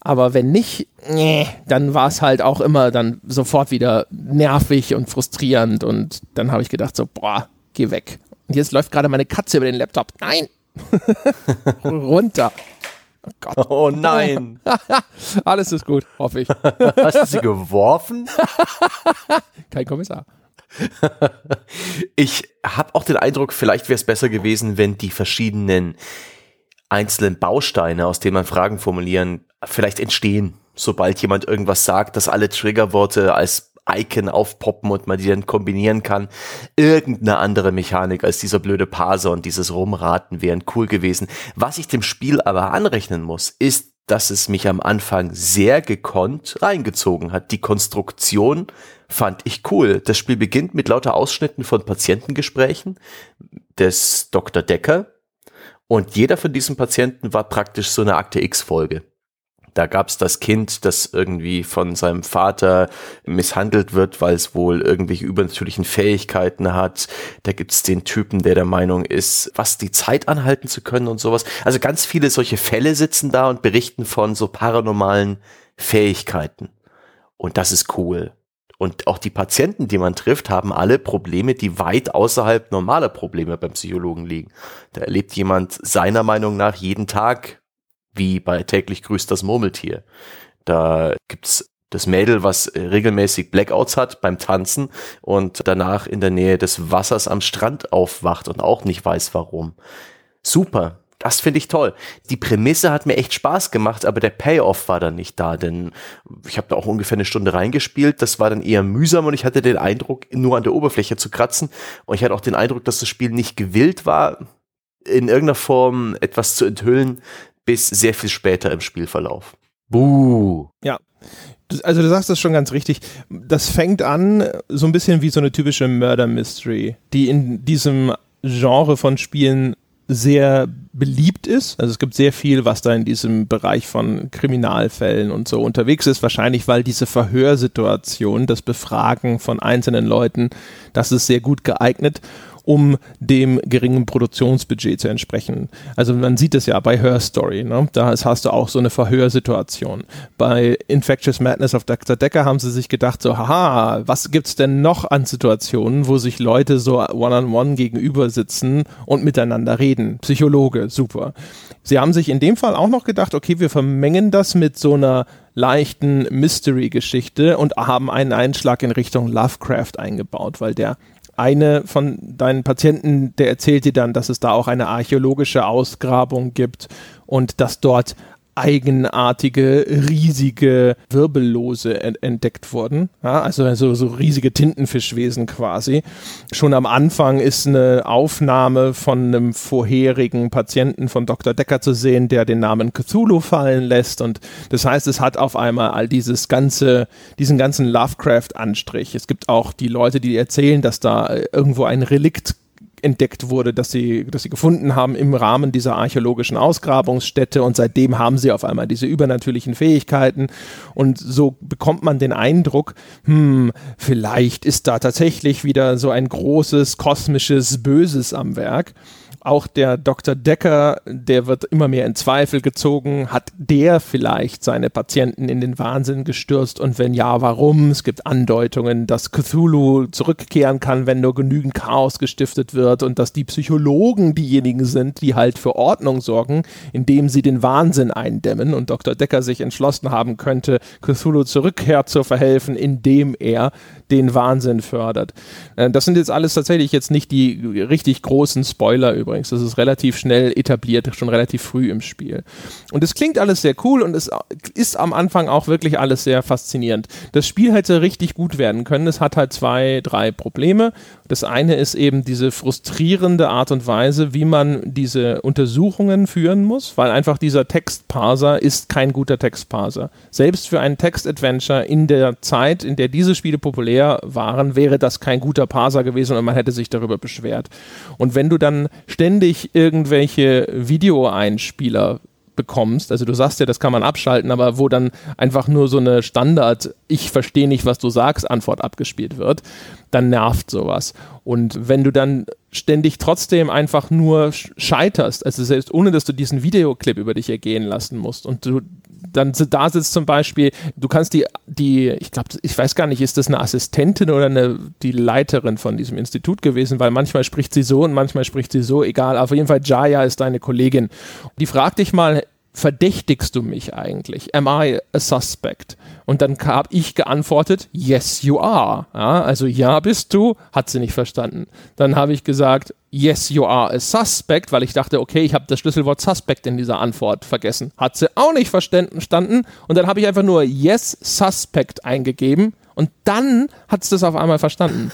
Aber wenn nicht, nee, dann war es halt auch immer dann sofort wieder nervig und frustrierend. Und dann habe ich gedacht so, boah, geh weg. Und jetzt läuft gerade meine Katze über den Laptop. Nein! Runter. Oh Gott. Oh nein. Alles ist gut, hoffe ich. Hast du sie geworfen? Kein Kommissar. ich habe auch den Eindruck, vielleicht wäre es besser gewesen, wenn die verschiedenen einzelnen Bausteine, aus denen man Fragen formulieren, vielleicht entstehen, sobald jemand irgendwas sagt, dass alle Triggerworte als Icon aufpoppen und man die dann kombinieren kann. Irgendeine andere Mechanik als dieser blöde Parser und dieses Rumraten wären cool gewesen. Was ich dem Spiel aber anrechnen muss, ist, dass es mich am Anfang sehr gekonnt reingezogen hat. Die Konstruktion fand ich cool. Das Spiel beginnt mit lauter Ausschnitten von Patientengesprächen des Dr. Decker und jeder von diesen Patienten war praktisch so eine Akte X-Folge. Da gab's das Kind, das irgendwie von seinem Vater misshandelt wird, weil es wohl irgendwelche übernatürlichen Fähigkeiten hat. Da gibt's den Typen, der der Meinung ist, was die Zeit anhalten zu können und sowas. Also ganz viele solche Fälle sitzen da und berichten von so paranormalen Fähigkeiten. Und das ist cool. Und auch die Patienten, die man trifft, haben alle Probleme, die weit außerhalb normaler Probleme beim Psychologen liegen. Da erlebt jemand seiner Meinung nach jeden Tag wie bei täglich grüßt das Murmeltier. Da gibt's das Mädel, was regelmäßig Blackouts hat beim Tanzen und danach in der Nähe des Wassers am Strand aufwacht und auch nicht weiß warum. Super. Das finde ich toll. Die Prämisse hat mir echt Spaß gemacht, aber der Payoff war dann nicht da, denn ich habe da auch ungefähr eine Stunde reingespielt. Das war dann eher mühsam und ich hatte den Eindruck, nur an der Oberfläche zu kratzen. Und ich hatte auch den Eindruck, dass das Spiel nicht gewillt war, in irgendeiner Form etwas zu enthüllen, bis sehr viel später im Spielverlauf. Buh. Ja. Also du sagst das schon ganz richtig. Das fängt an so ein bisschen wie so eine typische Murder Mystery, die in diesem Genre von Spielen sehr beliebt ist. Also es gibt sehr viel, was da in diesem Bereich von Kriminalfällen und so unterwegs ist. Wahrscheinlich, weil diese Verhörsituation, das Befragen von einzelnen Leuten, das ist sehr gut geeignet um dem geringen Produktionsbudget zu entsprechen. Also man sieht es ja bei Her Story, ne? da hast du auch so eine Verhörsituation. Bei Infectious Madness of Dr. Decker haben sie sich gedacht, so, haha, was gibt's denn noch an Situationen, wo sich Leute so one-on-one -on -one gegenüber sitzen und miteinander reden? Psychologe, super. Sie haben sich in dem Fall auch noch gedacht, okay, wir vermengen das mit so einer leichten Mystery-Geschichte und haben einen Einschlag in Richtung Lovecraft eingebaut, weil der eine von deinen Patienten, der erzählt dir dann, dass es da auch eine archäologische Ausgrabung gibt und dass dort eigenartige, riesige Wirbellose entdeckt wurden. Ja, also, also so riesige Tintenfischwesen quasi. Schon am Anfang ist eine Aufnahme von einem vorherigen Patienten von Dr. Decker zu sehen, der den Namen Cthulhu fallen lässt. Und das heißt, es hat auf einmal all dieses ganze, diesen ganzen Lovecraft-Anstrich. Es gibt auch die Leute, die erzählen, dass da irgendwo ein Relikt entdeckt wurde, dass sie, dass sie gefunden haben im Rahmen dieser archäologischen Ausgrabungsstätte. Und seitdem haben sie auf einmal diese übernatürlichen Fähigkeiten. Und so bekommt man den Eindruck, hm, vielleicht ist da tatsächlich wieder so ein großes kosmisches Böses am Werk auch der Dr. Decker, der wird immer mehr in Zweifel gezogen. Hat der vielleicht seine Patienten in den Wahnsinn gestürzt? Und wenn ja, warum? Es gibt Andeutungen, dass Cthulhu zurückkehren kann, wenn nur genügend Chaos gestiftet wird und dass die Psychologen diejenigen sind, die halt für Ordnung sorgen, indem sie den Wahnsinn eindämmen und Dr. Decker sich entschlossen haben könnte, Cthulhu zurückkehr zu verhelfen, indem er den Wahnsinn fördert. Äh, das sind jetzt alles tatsächlich jetzt nicht die richtig großen Spoiler übrigens. Das ist relativ schnell etabliert, schon relativ früh im Spiel. Und es klingt alles sehr cool und es ist am Anfang auch wirklich alles sehr faszinierend. Das Spiel hätte richtig gut werden können. Es hat halt zwei, drei Probleme. Das eine ist eben diese frustrierende Art und Weise, wie man diese Untersuchungen führen muss, weil einfach dieser Textparser ist kein guter Textparser. Selbst für ein Textadventure in der Zeit, in der diese Spiele populär waren, wäre das kein guter Parser gewesen und man hätte sich darüber beschwert. Und wenn du dann ständig irgendwelche Videoeinspieler bekommst, also du sagst ja, das kann man abschalten, aber wo dann einfach nur so eine Standard, ich verstehe nicht, was du sagst, Antwort abgespielt wird, dann nervt sowas. Und wenn du dann ständig trotzdem einfach nur scheiterst, also selbst ohne, dass du diesen Videoclip über dich ergehen lassen musst und du dann da sitzt zum Beispiel, du kannst die, die, ich glaube, ich weiß gar nicht, ist das eine Assistentin oder eine, die Leiterin von diesem Institut gewesen, weil manchmal spricht sie so und manchmal spricht sie so, egal, auf jeden Fall Jaya ist deine Kollegin. Die fragt dich mal, verdächtigst du mich eigentlich? Am I a suspect? Und dann habe ich geantwortet, yes, you are. Ja, also ja, bist du, hat sie nicht verstanden. Dann habe ich gesagt, yes, you are a suspect, weil ich dachte, okay, ich habe das Schlüsselwort suspect in dieser Antwort vergessen. Hat sie auch nicht verstanden. Und dann habe ich einfach nur yes, suspect eingegeben und dann hat es das auf einmal verstanden.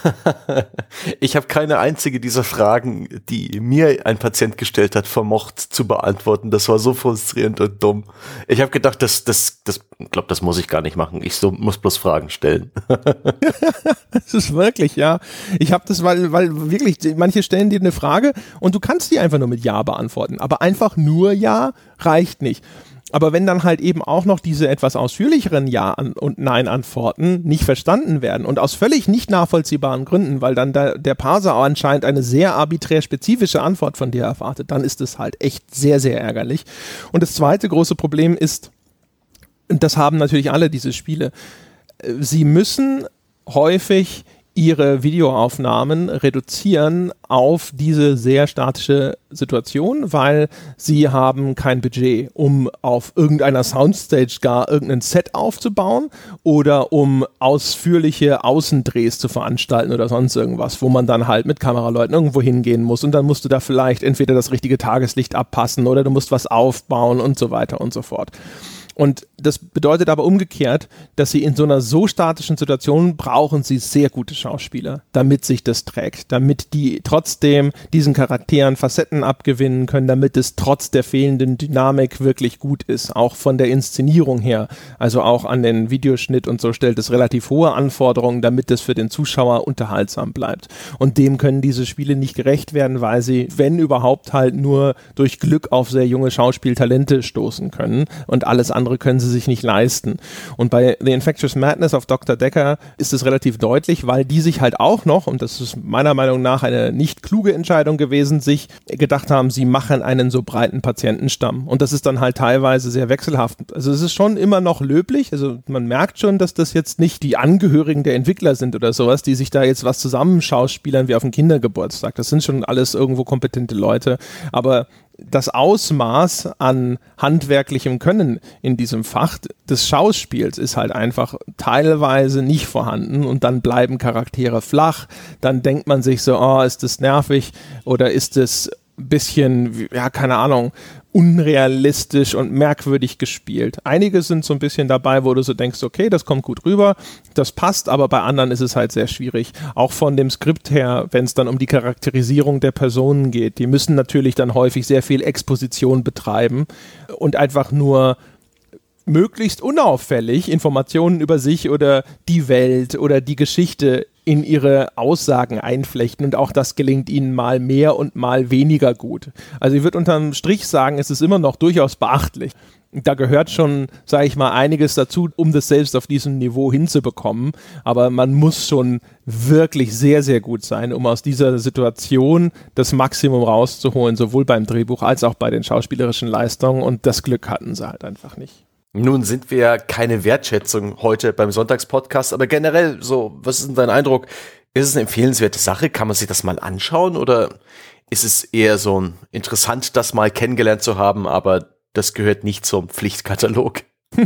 ich habe keine einzige dieser Fragen, die mir ein Patient gestellt hat, vermocht zu beantworten. Das war so frustrierend und dumm. Ich habe gedacht, das, das, das, glaube, das muss ich gar nicht machen. Ich so, muss bloß Fragen stellen. das ist wirklich, ja. Ich habe das, weil, weil wirklich, manche stellen dir eine Frage und du kannst die einfach nur mit Ja beantworten. Aber einfach nur Ja reicht nicht. Aber wenn dann halt eben auch noch diese etwas ausführlicheren Ja- und Nein-Antworten nicht verstanden werden und aus völlig nicht nachvollziehbaren Gründen, weil dann der, der Parser anscheinend eine sehr arbiträr spezifische Antwort von dir erwartet, dann ist es halt echt sehr, sehr ärgerlich. Und das zweite große Problem ist, das haben natürlich alle diese Spiele, äh, sie müssen häufig ihre Videoaufnahmen reduzieren auf diese sehr statische Situation, weil sie haben kein Budget, um auf irgendeiner Soundstage gar irgendein Set aufzubauen oder um ausführliche Außendrehs zu veranstalten oder sonst irgendwas, wo man dann halt mit Kameraleuten irgendwo hingehen muss und dann musst du da vielleicht entweder das richtige Tageslicht abpassen oder du musst was aufbauen und so weiter und so fort. Und das bedeutet aber umgekehrt, dass sie in so einer so statischen Situation brauchen sie sehr gute Schauspieler, damit sich das trägt, damit die trotzdem diesen Charakteren Facetten abgewinnen können, damit es trotz der fehlenden Dynamik wirklich gut ist, auch von der Inszenierung her, also auch an den Videoschnitt und so stellt es relativ hohe Anforderungen, damit es für den Zuschauer unterhaltsam bleibt. Und dem können diese Spiele nicht gerecht werden, weil sie, wenn überhaupt, halt nur durch Glück auf sehr junge Schauspieltalente stoßen können und alles andere andere können sie sich nicht leisten. Und bei The Infectious Madness auf Dr. Decker ist es relativ deutlich, weil die sich halt auch noch, und das ist meiner Meinung nach eine nicht kluge Entscheidung gewesen, sich gedacht haben, sie machen einen so breiten Patientenstamm. Und das ist dann halt teilweise sehr wechselhaft. Also es ist schon immer noch löblich. Also man merkt schon, dass das jetzt nicht die Angehörigen der Entwickler sind oder sowas, die sich da jetzt was zusammenschauspielern wie auf dem Kindergeburtstag. Das sind schon alles irgendwo kompetente Leute. Aber das Ausmaß an handwerklichem Können in diesem Fach des Schauspiels ist halt einfach teilweise nicht vorhanden und dann bleiben Charaktere flach. Dann denkt man sich so, oh, ist das nervig oder ist es bisschen, ja, keine Ahnung, unrealistisch und merkwürdig gespielt. Einige sind so ein bisschen dabei, wo du so denkst, okay, das kommt gut rüber, das passt, aber bei anderen ist es halt sehr schwierig. Auch von dem Skript her, wenn es dann um die Charakterisierung der Personen geht. Die müssen natürlich dann häufig sehr viel Exposition betreiben und einfach nur möglichst unauffällig Informationen über sich oder die Welt oder die Geschichte in ihre Aussagen einflechten und auch das gelingt ihnen mal mehr und mal weniger gut. Also ich würde unterm Strich sagen, es ist immer noch durchaus beachtlich. Da gehört schon, sage ich mal, einiges dazu, um das selbst auf diesem Niveau hinzubekommen. Aber man muss schon wirklich sehr, sehr gut sein, um aus dieser Situation das Maximum rauszuholen, sowohl beim Drehbuch als auch bei den schauspielerischen Leistungen. Und das Glück hatten sie halt einfach nicht. Nun sind wir ja keine Wertschätzung heute beim Sonntagspodcast, aber generell so, was ist denn dein Eindruck? Ist es eine empfehlenswerte Sache? Kann man sich das mal anschauen oder ist es eher so ein interessant, das mal kennengelernt zu haben, aber das gehört nicht zum Pflichtkatalog?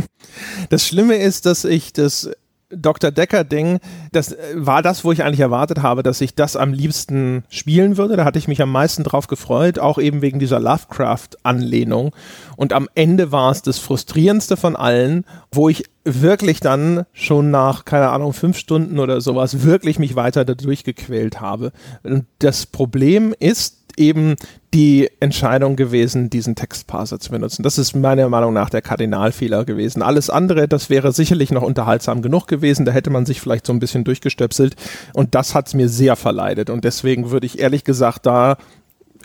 Das Schlimme ist, dass ich das Dr. Decker-Ding, das äh, war das, wo ich eigentlich erwartet habe, dass ich das am liebsten spielen würde. Da hatte ich mich am meisten drauf gefreut, auch eben wegen dieser Lovecraft-Anlehnung. Und am Ende war es das frustrierendste von allen, wo ich wirklich dann schon nach, keine Ahnung, fünf Stunden oder sowas wirklich mich weiter dadurch gequält habe. Und das Problem ist, eben die Entscheidung gewesen, diesen Textparser zu benutzen. Das ist meiner Meinung nach der Kardinalfehler gewesen. Alles andere, das wäre sicherlich noch unterhaltsam genug gewesen. Da hätte man sich vielleicht so ein bisschen durchgestöpselt. Und das hat es mir sehr verleidet. Und deswegen würde ich ehrlich gesagt da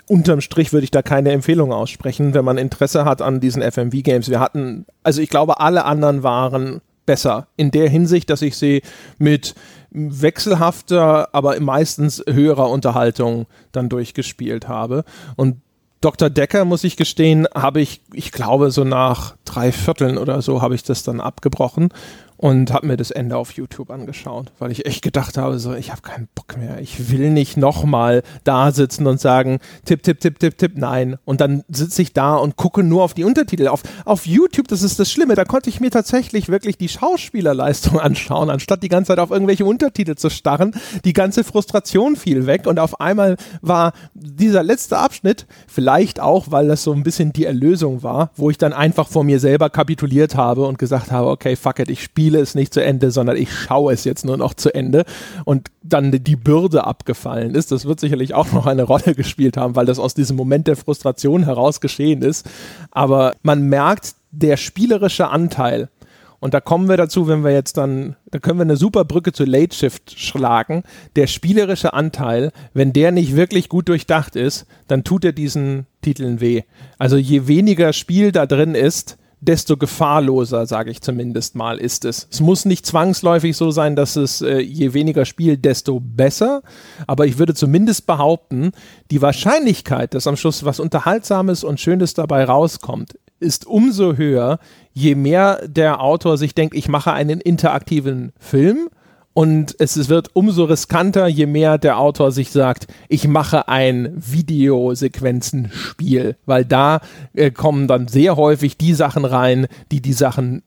unterm Strich würde ich da keine Empfehlung aussprechen, wenn man Interesse hat an diesen FMV-Games. Wir hatten, also ich glaube, alle anderen waren besser in der Hinsicht, dass ich sie mit wechselhafter, aber meistens höherer Unterhaltung dann durchgespielt habe. Und Dr. Decker, muss ich gestehen, habe ich, ich glaube, so nach drei Vierteln oder so habe ich das dann abgebrochen und habe mir das Ende auf YouTube angeschaut, weil ich echt gedacht habe, so, ich habe keinen Bock mehr. Ich will nicht nochmal da sitzen und sagen, tipp, tipp, tipp, tipp, tipp, nein. Und dann sitze ich da und gucke nur auf die Untertitel. Auf, auf YouTube, das ist das Schlimme, da konnte ich mir tatsächlich wirklich die Schauspielerleistung anschauen, anstatt die ganze Zeit auf irgendwelche Untertitel zu starren. Die ganze Frustration fiel weg und auf einmal war dieser letzte Abschnitt, vielleicht auch, weil das so ein bisschen die Erlösung war, wo ich dann einfach vor mir selber kapituliert habe und gesagt habe, okay, fuck it, ich spiele spiele es nicht zu Ende, sondern ich schaue es jetzt nur noch zu Ende und dann die Bürde abgefallen ist. Das wird sicherlich auch noch eine Rolle gespielt haben, weil das aus diesem Moment der Frustration heraus geschehen ist. Aber man merkt, der spielerische Anteil, und da kommen wir dazu, wenn wir jetzt dann, da können wir eine super Brücke zu Late Shift schlagen. Der spielerische Anteil, wenn der nicht wirklich gut durchdacht ist, dann tut er diesen Titeln weh. Also je weniger Spiel da drin ist, desto gefahrloser, sage ich zumindest mal, ist es. Es muss nicht zwangsläufig so sein, dass es äh, je weniger Spiel, desto besser. Aber ich würde zumindest behaupten, die Wahrscheinlichkeit, dass am Schluss was Unterhaltsames und Schönes dabei rauskommt, ist umso höher, je mehr der Autor sich denkt, ich mache einen interaktiven Film und es wird umso riskanter, je mehr der Autor sich sagt, ich mache ein Videosequenzenspiel, weil da äh, kommen dann sehr häufig die Sachen rein, die die Sachen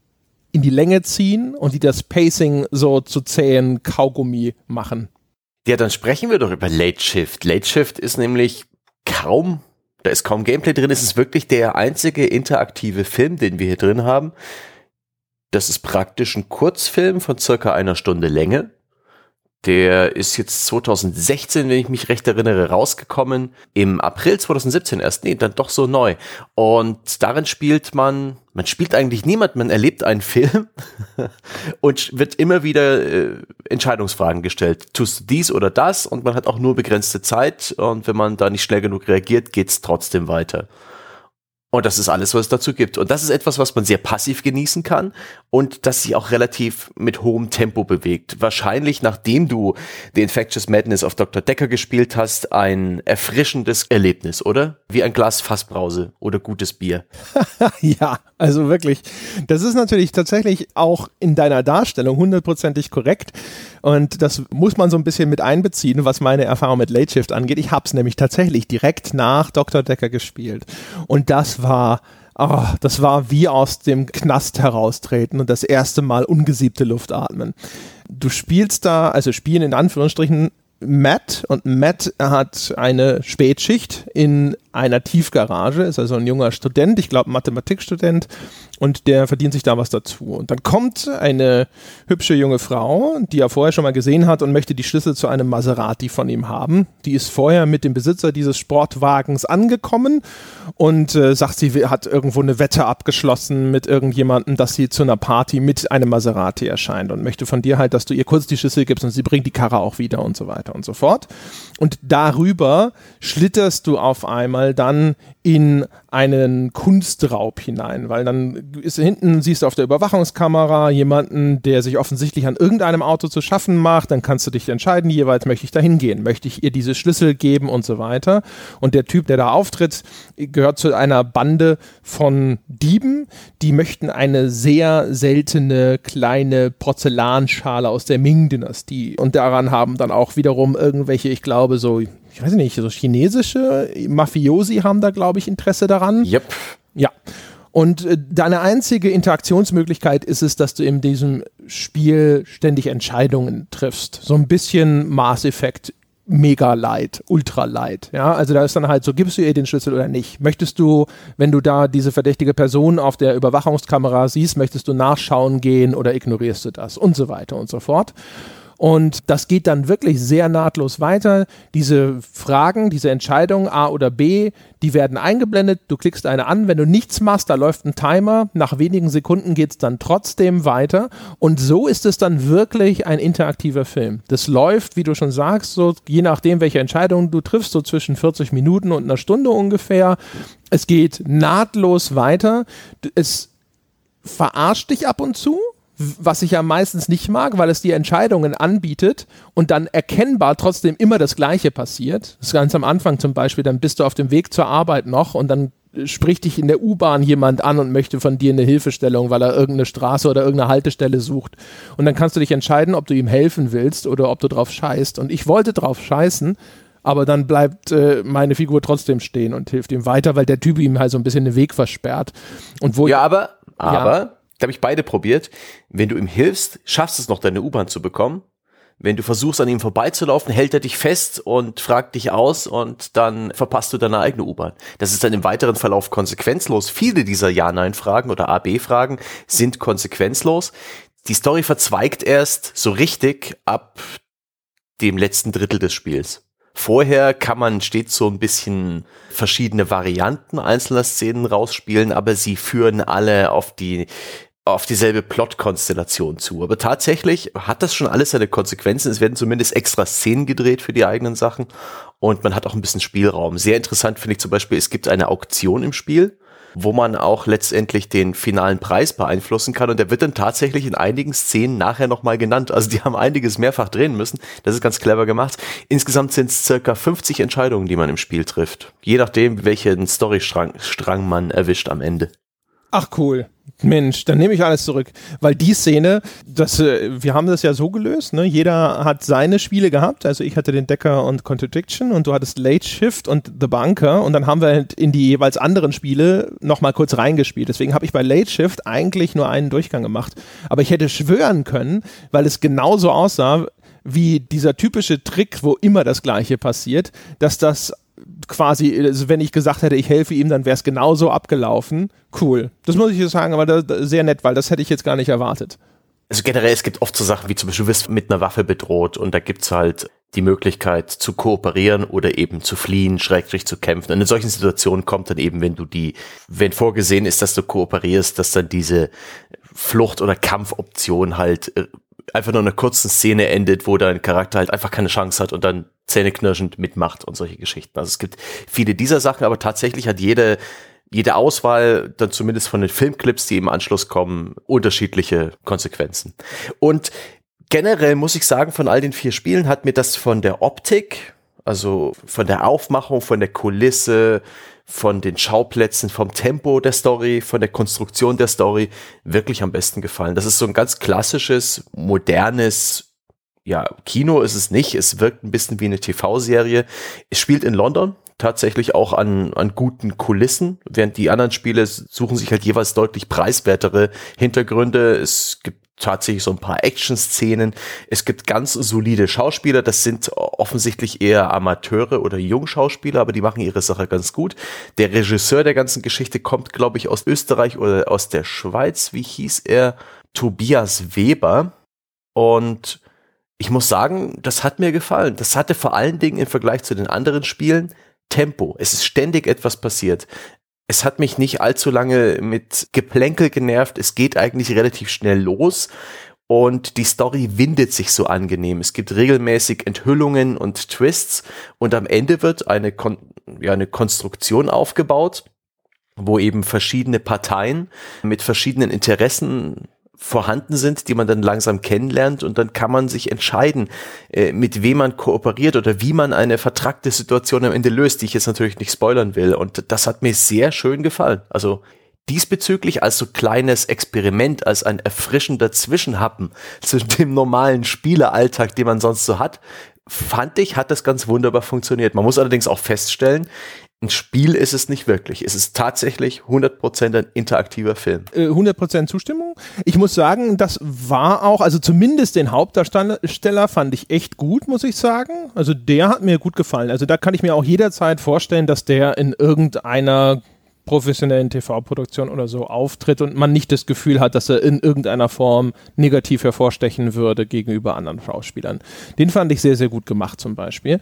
in die Länge ziehen und die das Pacing so zu zähen Kaugummi machen. Ja, dann sprechen wir doch über Late Shift. Late Shift ist nämlich kaum, da ist kaum Gameplay drin. Es ist wirklich der einzige interaktive Film, den wir hier drin haben. Das ist praktisch ein Kurzfilm von circa einer Stunde Länge. Der ist jetzt 2016, wenn ich mich recht erinnere, rausgekommen. Im April 2017 erst. Nee, dann doch so neu. Und darin spielt man, man spielt eigentlich niemand, man erlebt einen Film und wird immer wieder äh, Entscheidungsfragen gestellt. Tust du dies oder das? Und man hat auch nur begrenzte Zeit. Und wenn man da nicht schnell genug reagiert, geht's trotzdem weiter. Und das ist alles, was es dazu gibt. Und das ist etwas, was man sehr passiv genießen kann und das sich auch relativ mit hohem Tempo bewegt. Wahrscheinlich, nachdem du The Infectious Madness of Dr. Decker gespielt hast, ein erfrischendes Erlebnis, oder? Wie ein Glas Fassbrause oder gutes Bier. ja, also wirklich. Das ist natürlich tatsächlich auch in deiner Darstellung hundertprozentig korrekt. Und das muss man so ein bisschen mit einbeziehen, was meine Erfahrung mit Late Shift angeht. Ich habe es nämlich tatsächlich direkt nach Dr. Decker gespielt. Und das war, oh, das war wie aus dem Knast heraustreten und das erste Mal ungesiebte Luft atmen. Du spielst da, also spielen in Anführungsstrichen Matt und Matt hat eine Spätschicht in einer Tiefgarage, ist also ein junger Student, ich glaube Mathematikstudent und der verdient sich da was dazu. Und dann kommt eine hübsche junge Frau, die er vorher schon mal gesehen hat und möchte die Schlüssel zu einem Maserati von ihm haben. Die ist vorher mit dem Besitzer dieses Sportwagens angekommen und äh, sagt, sie hat irgendwo eine Wette abgeschlossen mit irgendjemandem, dass sie zu einer Party mit einem Maserati erscheint und möchte von dir halt, dass du ihr kurz die Schlüssel gibst und sie bringt die Karre auch wieder und so weiter und so fort. Und darüber schlitterst du auf einmal dann in einen Kunstraub hinein, weil dann ist hinten siehst du auf der Überwachungskamera jemanden, der sich offensichtlich an irgendeinem Auto zu schaffen macht, dann kannst du dich entscheiden, jeweils möchte ich da hingehen, möchte ich ihr diese Schlüssel geben und so weiter. Und der Typ, der da auftritt, gehört zu einer Bande von Dieben, die möchten eine sehr seltene kleine Porzellanschale aus der Ming-Dynastie. Und daran haben dann auch wiederum irgendwelche, ich glaube, so ich weiß nicht, so chinesische Mafiosi haben da, glaube ich, Interesse daran. Yep. Ja. Und äh, deine einzige Interaktionsmöglichkeit ist es, dass du in diesem Spiel ständig Entscheidungen triffst. So ein bisschen Mass Effect mega light, ultra light. Ja, also da ist dann halt so, gibst du ihr den Schlüssel oder nicht? Möchtest du, wenn du da diese verdächtige Person auf der Überwachungskamera siehst, möchtest du nachschauen gehen oder ignorierst du das und so weiter und so fort. Und das geht dann wirklich sehr nahtlos weiter. Diese Fragen, diese Entscheidungen A oder B, die werden eingeblendet. Du klickst eine an. Wenn du nichts machst, da läuft ein Timer. Nach wenigen Sekunden geht es dann trotzdem weiter. Und so ist es dann wirklich ein interaktiver Film. Das läuft, wie du schon sagst, so je nachdem, welche Entscheidungen du triffst, so zwischen 40 Minuten und einer Stunde ungefähr. Es geht nahtlos weiter. Es verarscht dich ab und zu, was ich ja meistens nicht mag, weil es die Entscheidungen anbietet und dann erkennbar trotzdem immer das Gleiche passiert. Das ist ganz am Anfang zum Beispiel, dann bist du auf dem Weg zur Arbeit noch und dann spricht dich in der U-Bahn jemand an und möchte von dir eine Hilfestellung, weil er irgendeine Straße oder irgendeine Haltestelle sucht. Und dann kannst du dich entscheiden, ob du ihm helfen willst oder ob du drauf scheißt. Und ich wollte drauf scheißen, aber dann bleibt äh, meine Figur trotzdem stehen und hilft ihm weiter, weil der Typ ihm halt so ein bisschen den Weg versperrt. Und wo ja, aber, aber, ja da habe ich beide probiert. Wenn du ihm hilfst, schaffst es noch, deine U-Bahn zu bekommen. Wenn du versuchst, an ihm vorbeizulaufen, hält er dich fest und fragt dich aus und dann verpasst du deine eigene U-Bahn. Das ist dann im weiteren Verlauf konsequenzlos. Viele dieser Ja-Nein-Fragen oder A-B-Fragen sind konsequenzlos. Die Story verzweigt erst so richtig ab dem letzten Drittel des Spiels. Vorher kann man stets so ein bisschen verschiedene Varianten einzelner Szenen rausspielen, aber sie führen alle auf die auf dieselbe Plot-Konstellation zu. Aber tatsächlich hat das schon alles seine Konsequenzen. Es werden zumindest extra Szenen gedreht für die eigenen Sachen und man hat auch ein bisschen Spielraum. Sehr interessant finde ich zum Beispiel, es gibt eine Auktion im Spiel, wo man auch letztendlich den finalen Preis beeinflussen kann und der wird dann tatsächlich in einigen Szenen nachher nochmal genannt. Also die haben einiges mehrfach drehen müssen. Das ist ganz clever gemacht. Insgesamt sind es circa 50 Entscheidungen, die man im Spiel trifft. Je nachdem, welchen Storystrang Strang man erwischt am Ende. Ach cool. Mensch, dann nehme ich alles zurück. Weil die Szene, das, äh, wir haben das ja so gelöst, ne? Jeder hat seine Spiele gehabt. Also ich hatte den Decker und Contradiction und du hattest Late Shift und The Bunker und dann haben wir halt in die jeweils anderen Spiele nochmal kurz reingespielt. Deswegen habe ich bei Late Shift eigentlich nur einen Durchgang gemacht. Aber ich hätte schwören können, weil es genauso aussah, wie dieser typische Trick, wo immer das Gleiche passiert, dass das quasi, also wenn ich gesagt hätte, ich helfe ihm, dann wäre es genauso abgelaufen. Cool. Das muss ich jetzt sagen, aber da, sehr nett, weil das hätte ich jetzt gar nicht erwartet. Also generell, es gibt oft so Sachen wie zum Beispiel, du wirst mit einer Waffe bedroht und da gibt's halt die Möglichkeit zu kooperieren oder eben zu fliehen, schrägstrich zu kämpfen. Und in solchen Situationen kommt dann eben, wenn du die, wenn vorgesehen ist, dass du kooperierst, dass dann diese Flucht- oder Kampfoption halt äh, einfach nur eine kurze Szene endet, wo dein Charakter halt einfach keine Chance hat und dann zähneknirschend mitmacht und solche Geschichten. Also es gibt viele dieser Sachen, aber tatsächlich hat jede jede Auswahl, dann zumindest von den Filmclips, die im Anschluss kommen, unterschiedliche Konsequenzen. Und generell muss ich sagen, von all den vier Spielen hat mir das von der Optik, also von der Aufmachung, von der Kulisse, von den Schauplätzen, vom Tempo der Story, von der Konstruktion der Story wirklich am besten gefallen. Das ist so ein ganz klassisches, modernes ja, Kino ist es nicht. Es wirkt ein bisschen wie eine TV-Serie. Es spielt in London, tatsächlich auch an, an guten Kulissen, während die anderen Spiele suchen sich halt jeweils deutlich preiswertere Hintergründe. Es gibt tatsächlich so ein paar Action-Szenen. Es gibt ganz solide Schauspieler. Das sind offensichtlich eher Amateure oder Jungschauspieler, aber die machen ihre Sache ganz gut. Der Regisseur der ganzen Geschichte kommt, glaube ich, aus Österreich oder aus der Schweiz. Wie hieß er? Tobias Weber. Und ich muss sagen, das hat mir gefallen. Das hatte vor allen Dingen im Vergleich zu den anderen Spielen Tempo. Es ist ständig etwas passiert. Es hat mich nicht allzu lange mit Geplänkel genervt. Es geht eigentlich relativ schnell los und die Story windet sich so angenehm. Es gibt regelmäßig Enthüllungen und Twists und am Ende wird eine, Kon ja, eine Konstruktion aufgebaut, wo eben verschiedene Parteien mit verschiedenen Interessen vorhanden sind, die man dann langsam kennenlernt und dann kann man sich entscheiden, äh, mit wem man kooperiert oder wie man eine vertragte Situation am Ende löst, die ich jetzt natürlich nicht spoilern will. Und das hat mir sehr schön gefallen. Also diesbezüglich als so kleines Experiment, als ein erfrischender Zwischenhappen zwischen dem normalen Spieleralltag, den man sonst so hat, fand ich, hat das ganz wunderbar funktioniert. Man muss allerdings auch feststellen, ein Spiel ist es nicht wirklich. Es ist tatsächlich 100% ein interaktiver Film. 100% äh, Zustimmung. Ich muss sagen, das war auch, also zumindest den Hauptdarsteller fand ich echt gut, muss ich sagen. Also der hat mir gut gefallen. Also da kann ich mir auch jederzeit vorstellen, dass der in irgendeiner professionellen TV-Produktionen oder so auftritt und man nicht das Gefühl hat, dass er in irgendeiner Form negativ hervorstechen würde gegenüber anderen Schauspielern. Den fand ich sehr, sehr gut gemacht zum Beispiel.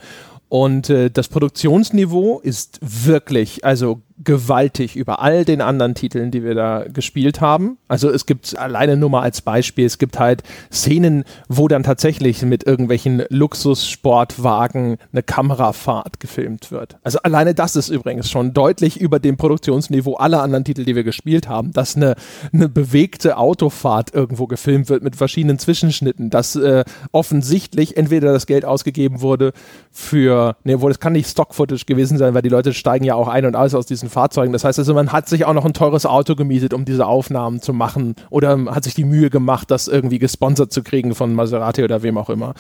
Und äh, das Produktionsniveau ist wirklich, also gewaltig über all den anderen Titeln, die wir da gespielt haben. Also es gibt alleine nur mal als Beispiel, es gibt halt Szenen, wo dann tatsächlich mit irgendwelchen Luxussportwagen eine Kamerafahrt gefilmt wird. Also alleine das ist übrigens schon deutlich über dem Produktionsniveau aller anderen Titel, die wir gespielt haben, dass eine, eine bewegte Autofahrt irgendwo gefilmt wird mit verschiedenen Zwischenschnitten, dass äh, offensichtlich entweder das Geld ausgegeben wurde für, ne, wohl, es kann nicht Stock-Footage gewesen sein, weil die Leute steigen ja auch ein und aus aus diesen diesen Fahrzeugen. Das heißt also, man hat sich auch noch ein teures Auto gemietet, um diese Aufnahmen zu machen oder hat sich die Mühe gemacht, das irgendwie gesponsert zu kriegen von Maserati oder wem auch immer.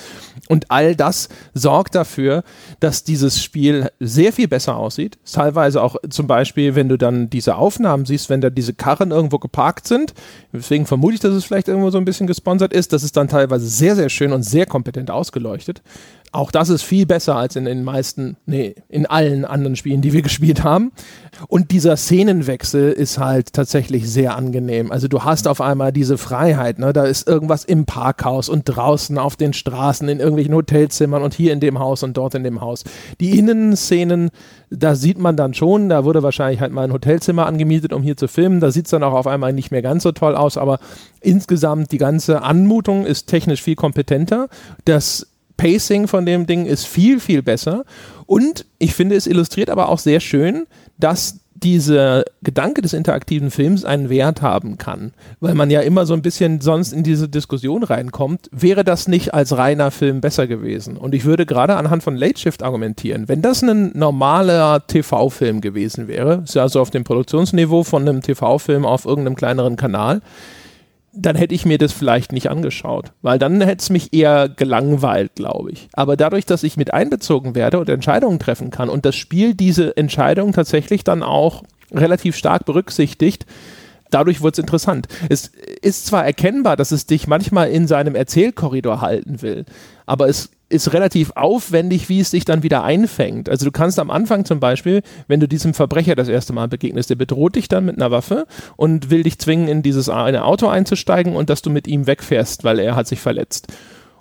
Und all das sorgt dafür, dass dieses Spiel sehr viel besser aussieht. Teilweise auch zum Beispiel, wenn du dann diese Aufnahmen siehst, wenn da diese Karren irgendwo geparkt sind. Deswegen vermute ich, dass es vielleicht irgendwo so ein bisschen gesponsert ist. Das ist dann teilweise sehr, sehr schön und sehr kompetent ausgeleuchtet. Auch das ist viel besser als in den meisten, nee, in allen anderen Spielen, die wir gespielt haben. Und dieser Szenenwechsel ist halt tatsächlich sehr angenehm. Also du hast auf einmal diese Freiheit, ne? Da ist irgendwas im Parkhaus und draußen auf den Straßen, in irgendwelchen Hotelzimmern und hier in dem Haus und dort in dem Haus. Die Innenszenen, da sieht man dann schon, da wurde wahrscheinlich halt mal ein Hotelzimmer angemietet, um hier zu filmen. Da sieht es dann auch auf einmal nicht mehr ganz so toll aus, aber insgesamt die ganze Anmutung ist technisch viel kompetenter. Das Pacing von dem Ding ist viel, viel besser. Und ich finde, es illustriert aber auch sehr schön, dass dieser Gedanke des interaktiven Films einen Wert haben kann, weil man ja immer so ein bisschen sonst in diese Diskussion reinkommt, wäre das nicht als reiner Film besser gewesen? Und ich würde gerade anhand von Late Shift argumentieren, wenn das ein normaler TV-Film gewesen wäre, ist ja also auf dem Produktionsniveau von einem TV-Film auf irgendeinem kleineren Kanal, dann hätte ich mir das vielleicht nicht angeschaut, weil dann hätte es mich eher gelangweilt, glaube ich. Aber dadurch, dass ich mit einbezogen werde und Entscheidungen treffen kann und das Spiel diese Entscheidungen tatsächlich dann auch relativ stark berücksichtigt, dadurch wird es interessant. Es ist zwar erkennbar, dass es dich manchmal in seinem Erzählkorridor halten will, aber es ist relativ aufwendig, wie es sich dann wieder einfängt. Also du kannst am Anfang zum Beispiel, wenn du diesem Verbrecher das erste Mal begegnest, der bedroht dich dann mit einer Waffe und will dich zwingen, in dieses eine Auto einzusteigen und dass du mit ihm wegfährst, weil er hat sich verletzt.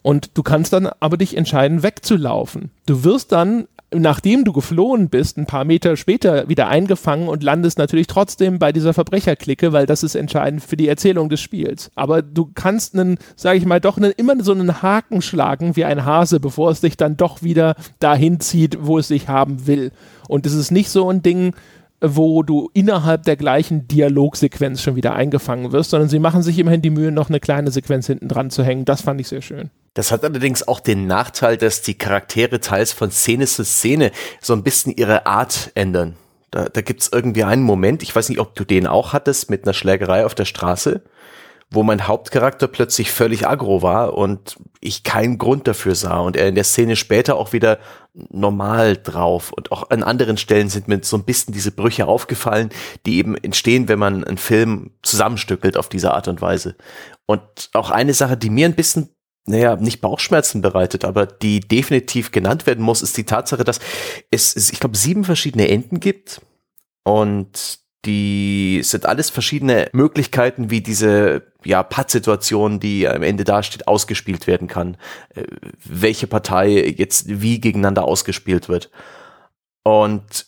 Und du kannst dann aber dich entscheiden, wegzulaufen. Du wirst dann nachdem du geflohen bist, ein paar Meter später wieder eingefangen und landest natürlich trotzdem bei dieser Verbrecherklicke, weil das ist entscheidend für die Erzählung des Spiels. Aber du kannst einen, sage ich mal, doch einen, immer so einen Haken schlagen wie ein Hase, bevor es dich dann doch wieder dahin zieht, wo es sich haben will. Und es ist nicht so ein Ding, wo du innerhalb der gleichen Dialogsequenz schon wieder eingefangen wirst, sondern sie machen sich immerhin die Mühe, noch eine kleine Sequenz hinten dran zu hängen. Das fand ich sehr schön. Das hat allerdings auch den Nachteil, dass die Charaktere teils von Szene zu Szene so ein bisschen ihre Art ändern. Da, da gibt's irgendwie einen Moment, ich weiß nicht, ob du den auch hattest, mit einer Schlägerei auf der Straße, wo mein Hauptcharakter plötzlich völlig aggro war und ich keinen Grund dafür sah und er in der Szene später auch wieder normal drauf und auch an anderen Stellen sind mir so ein bisschen diese Brüche aufgefallen, die eben entstehen, wenn man einen Film zusammenstückelt auf diese Art und Weise. Und auch eine Sache, die mir ein bisschen naja, nicht Bauchschmerzen bereitet, aber die definitiv genannt werden muss, ist die Tatsache, dass es, es ich glaube, sieben verschiedene Enden gibt und die sind alles verschiedene Möglichkeiten, wie diese ja, Pattsituation, die am Ende dasteht, ausgespielt werden kann. Äh, welche Partei jetzt wie gegeneinander ausgespielt wird. Und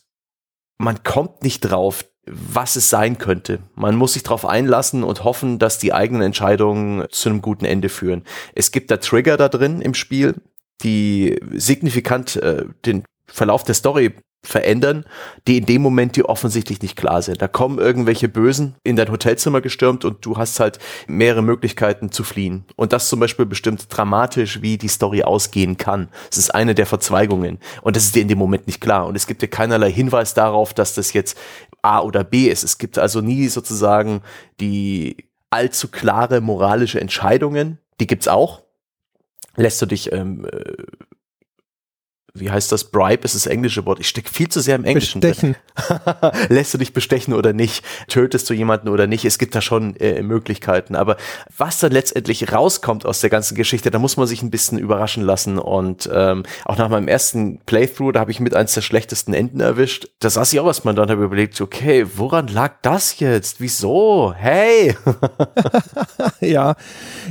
man kommt nicht drauf, was es sein könnte. Man muss sich darauf einlassen und hoffen, dass die eigenen Entscheidungen zu einem guten Ende führen. Es gibt da Trigger da drin im Spiel, die signifikant äh, den Verlauf der Story verändern, die in dem Moment dir offensichtlich nicht klar sind. Da kommen irgendwelche Bösen in dein Hotelzimmer gestürmt und du hast halt mehrere Möglichkeiten zu fliehen. Und das zum Beispiel bestimmt dramatisch, wie die Story ausgehen kann. Es ist eine der Verzweigungen. Und das ist dir in dem Moment nicht klar. Und es gibt dir keinerlei Hinweis darauf, dass das jetzt A oder B ist. Es gibt also nie sozusagen die allzu klare moralische Entscheidungen. Die gibt's auch. Lässt du dich ähm, äh, wie heißt das? Bribe ist das englische Wort. Ich stecke viel zu sehr im Englischen. Bestechen. Lässt du dich bestechen oder nicht? Tötest du jemanden oder nicht? Es gibt da schon äh, Möglichkeiten. Aber was dann letztendlich rauskommt aus der ganzen Geschichte, da muss man sich ein bisschen überraschen lassen. Und ähm, auch nach meinem ersten Playthrough, da habe ich mit eins der schlechtesten Enden erwischt. Da saß ich auch erstmal da und habe überlegt, okay, woran lag das jetzt? Wieso? Hey! ja,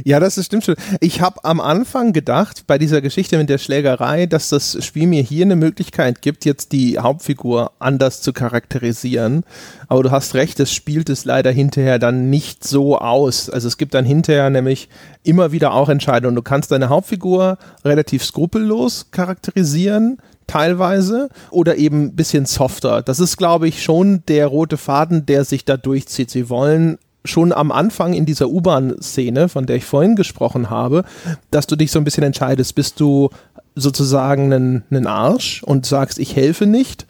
ja, das ist, stimmt schon. Ich habe am Anfang gedacht, bei dieser Geschichte mit der Schlägerei, dass das Spiel mir hier eine Möglichkeit gibt, jetzt die Hauptfigur anders zu charakterisieren. Aber du hast recht, es spielt es leider hinterher dann nicht so aus. Also es gibt dann hinterher nämlich immer wieder auch Entscheidungen. Du kannst deine Hauptfigur relativ skrupellos charakterisieren, teilweise oder eben ein bisschen softer. Das ist, glaube ich, schon der rote Faden, der sich da durchzieht. Sie wollen schon am Anfang in dieser U-Bahn-Szene, von der ich vorhin gesprochen habe, dass du dich so ein bisschen entscheidest, bist du sozusagen einen, einen Arsch und sagst, ich helfe nicht?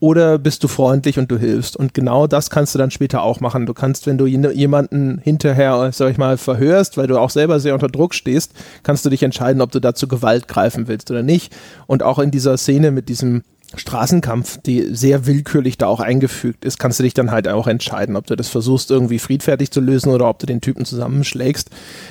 Oder bist du freundlich und du hilfst? Und genau das kannst du dann später auch machen. Du kannst, wenn du jemanden hinterher, sag ich mal, verhörst, weil du auch selber sehr unter Druck stehst, kannst du dich entscheiden, ob du dazu Gewalt greifen willst oder nicht. Und auch in dieser Szene mit diesem Straßenkampf, die sehr willkürlich da auch eingefügt ist, kannst du dich dann halt auch entscheiden, ob du das versuchst irgendwie friedfertig zu lösen oder ob du den Typen zusammenschlägst.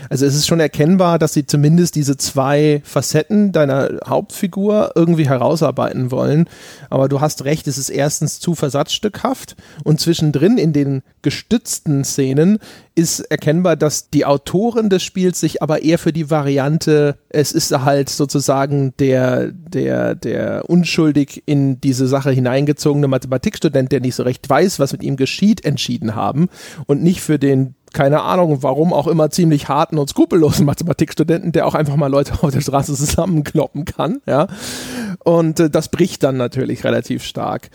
Also es ist schon erkennbar, dass sie zumindest diese zwei Facetten deiner Hauptfigur irgendwie herausarbeiten wollen. Aber du hast recht, es ist erstens zu versatzstückhaft und zwischendrin in den gestützten Szenen ist erkennbar, dass die Autoren des Spiels sich aber eher für die Variante, es ist halt sozusagen der, der, der unschuldig in diese Sache hineingezogene Mathematikstudent, der nicht so recht weiß, was mit ihm geschieht, entschieden haben und nicht für den keine Ahnung, warum auch immer ziemlich harten und skrupellosen Mathematikstudenten, der auch einfach mal Leute auf der Straße zusammenkloppen kann, ja. Und äh, das bricht dann natürlich relativ stark.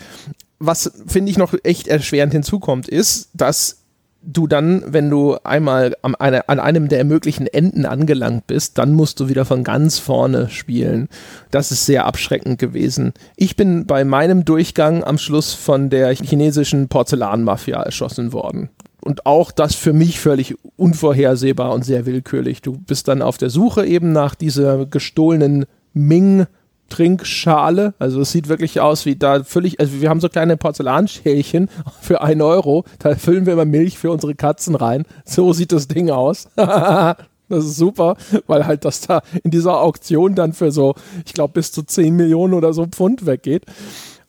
Was finde ich noch echt erschwerend hinzukommt, ist, dass du dann, wenn du einmal an, eine, an einem der möglichen Enden angelangt bist, dann musst du wieder von ganz vorne spielen. Das ist sehr abschreckend gewesen. Ich bin bei meinem Durchgang am Schluss von der chinesischen Porzellanmafia erschossen worden. Und auch das für mich völlig unvorhersehbar und sehr willkürlich. Du bist dann auf der Suche eben nach dieser gestohlenen Ming Trinkschale. Also es sieht wirklich aus wie da völlig, also wir haben so kleine Porzellanschälchen für einen Euro. Da füllen wir immer Milch für unsere Katzen rein. So sieht das Ding aus. Das ist super, weil halt das da in dieser Auktion dann für so, ich glaube, bis zu 10 Millionen oder so Pfund weggeht.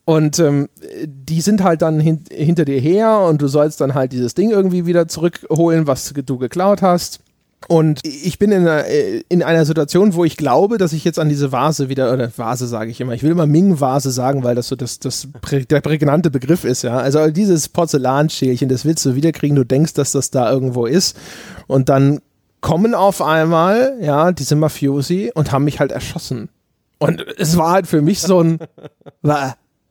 Und ähm, die sind halt dann hin hinter dir her und du sollst dann halt dieses Ding irgendwie wieder zurückholen, was du geklaut hast. Und ich bin in einer, äh, in einer Situation, wo ich glaube, dass ich jetzt an diese Vase wieder, oder Vase sage ich immer, ich will immer Ming-Vase sagen, weil das so das, das, der prägnante Begriff ist, ja. Also dieses Porzellanschälchen, das willst du wiederkriegen, du denkst, dass das da irgendwo ist. Und dann kommen auf einmal, ja, diese Mafiosi und haben mich halt erschossen. Und es war halt für mich so ein,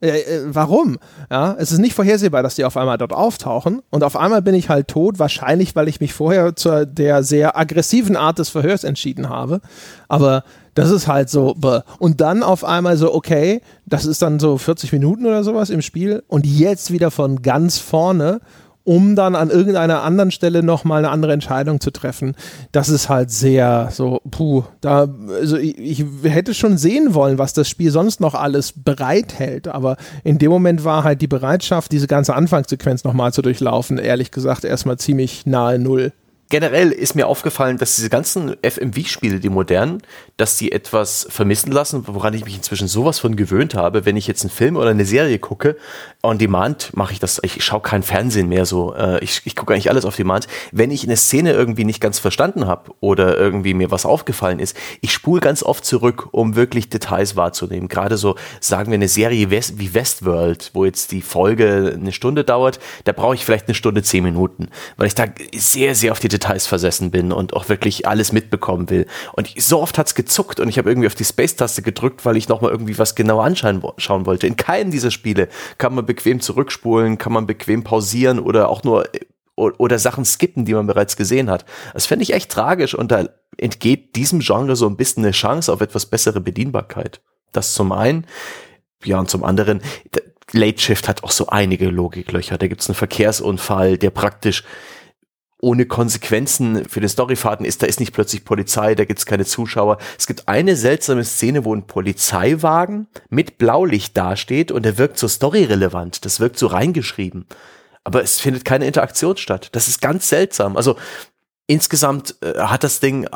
äh, äh, warum? Ja, es ist nicht vorhersehbar, dass die auf einmal dort auftauchen und auf einmal bin ich halt tot, wahrscheinlich, weil ich mich vorher zu der sehr aggressiven Art des Verhörs entschieden habe. Aber das ist halt so, und dann auf einmal so, okay, das ist dann so 40 Minuten oder sowas im Spiel und jetzt wieder von ganz vorne um dann an irgendeiner anderen Stelle nochmal eine andere Entscheidung zu treffen. Das ist halt sehr so, puh, da, also ich, ich, hätte schon sehen wollen, was das Spiel sonst noch alles bereithält, aber in dem Moment war halt die Bereitschaft, diese ganze Anfangssequenz nochmal zu durchlaufen, ehrlich gesagt, erstmal ziemlich nahe Null generell ist mir aufgefallen, dass diese ganzen FMV-Spiele, die modernen, dass die etwas vermissen lassen, woran ich mich inzwischen sowas von gewöhnt habe. Wenn ich jetzt einen Film oder eine Serie gucke, on demand mache ich das, ich schaue kein Fernsehen mehr so, äh, ich, ich gucke eigentlich alles auf demand. Wenn ich eine Szene irgendwie nicht ganz verstanden habe oder irgendwie mir was aufgefallen ist, ich spule ganz oft zurück, um wirklich Details wahrzunehmen. Gerade so, sagen wir eine Serie wie Westworld, wo jetzt die Folge eine Stunde dauert, da brauche ich vielleicht eine Stunde, zehn Minuten, weil ich da sehr, sehr auf die Details versessen bin und auch wirklich alles mitbekommen will. Und so oft hat's gezuckt und ich habe irgendwie auf die Space-Taste gedrückt, weil ich nochmal irgendwie was genauer anschauen schauen wollte. In keinem dieser Spiele kann man bequem zurückspulen, kann man bequem pausieren oder auch nur oder Sachen skippen, die man bereits gesehen hat. Das fände ich echt tragisch und da entgeht diesem Genre so ein bisschen eine Chance auf etwas bessere Bedienbarkeit. Das zum einen. Ja, und zum anderen, Late Shift hat auch so einige Logiklöcher. Da gibt's einen Verkehrsunfall, der praktisch ohne Konsequenzen für den Storyfaden ist, da ist nicht plötzlich Polizei, da gibt's keine Zuschauer. Es gibt eine seltsame Szene, wo ein Polizeiwagen mit Blaulicht dasteht und der wirkt so storyrelevant, das wirkt so reingeschrieben. Aber es findet keine Interaktion statt. Das ist ganz seltsam. Also insgesamt äh, hat das Ding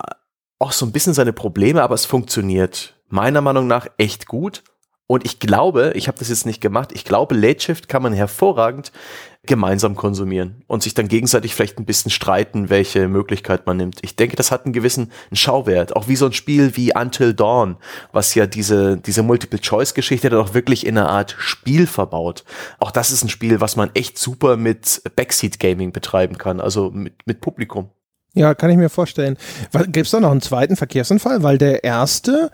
auch so ein bisschen seine Probleme, aber es funktioniert meiner Meinung nach echt gut. Und ich glaube, ich habe das jetzt nicht gemacht, ich glaube, Late Shift kann man hervorragend gemeinsam konsumieren und sich dann gegenseitig vielleicht ein bisschen streiten, welche Möglichkeit man nimmt. Ich denke, das hat einen gewissen Schauwert, auch wie so ein Spiel wie Until Dawn, was ja diese, diese Multiple-Choice-Geschichte dann auch wirklich in einer Art Spiel verbaut. Auch das ist ein Spiel, was man echt super mit Backseat-Gaming betreiben kann, also mit, mit Publikum. Ja, kann ich mir vorstellen. Gibt es da noch einen zweiten Verkehrsunfall? Weil der erste,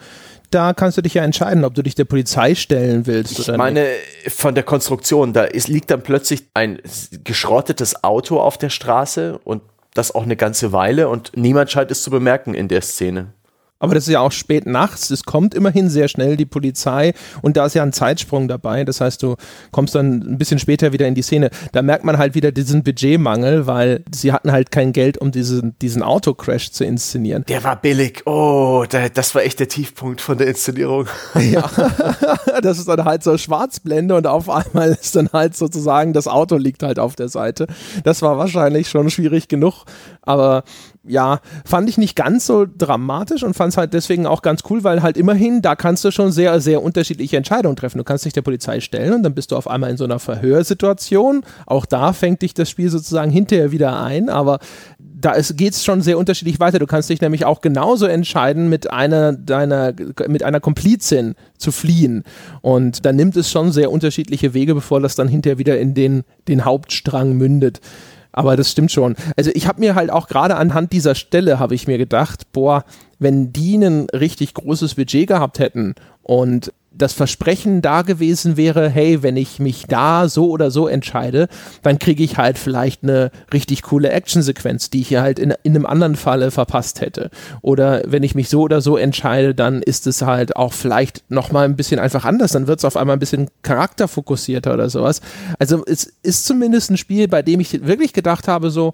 da kannst du dich ja entscheiden, ob du dich der Polizei stellen willst ich meine, nicht. von der Konstruktion, da ist, liegt dann plötzlich ein geschrottetes Auto auf der Straße und das auch eine ganze Weile und niemand scheint es zu bemerken in der Szene. Aber das ist ja auch spät nachts. Es kommt immerhin sehr schnell die Polizei und da ist ja ein Zeitsprung dabei. Das heißt, du kommst dann ein bisschen später wieder in die Szene. Da merkt man halt wieder diesen Budgetmangel, weil sie hatten halt kein Geld, um diesen, diesen Autocrash zu inszenieren. Der war billig. Oh, das war echt der Tiefpunkt von der Inszenierung. Ja, das ist dann halt so Schwarzblende und auf einmal ist dann halt sozusagen das Auto liegt halt auf der Seite. Das war wahrscheinlich schon schwierig genug, aber ja, fand ich nicht ganz so dramatisch und fand es halt deswegen auch ganz cool, weil halt immerhin, da kannst du schon sehr, sehr unterschiedliche Entscheidungen treffen. Du kannst dich der Polizei stellen und dann bist du auf einmal in so einer Verhörsituation. Auch da fängt dich das Spiel sozusagen hinterher wieder ein, aber da geht es schon sehr unterschiedlich weiter. Du kannst dich nämlich auch genauso entscheiden, mit einer deiner, mit einer Komplizin zu fliehen. Und da nimmt es schon sehr unterschiedliche Wege, bevor das dann hinterher wieder in den, den Hauptstrang mündet. Aber das stimmt schon. Also ich habe mir halt auch gerade anhand dieser Stelle habe ich mir gedacht, boah, wenn die ein richtig großes Budget gehabt hätten und das Versprechen da gewesen wäre, hey, wenn ich mich da so oder so entscheide, dann kriege ich halt vielleicht eine richtig coole Actionsequenz, die ich hier halt in, in einem anderen Falle verpasst hätte. Oder wenn ich mich so oder so entscheide, dann ist es halt auch vielleicht nochmal ein bisschen einfach anders, dann wird es auf einmal ein bisschen charakterfokussierter oder sowas. Also es ist zumindest ein Spiel, bei dem ich wirklich gedacht habe, so,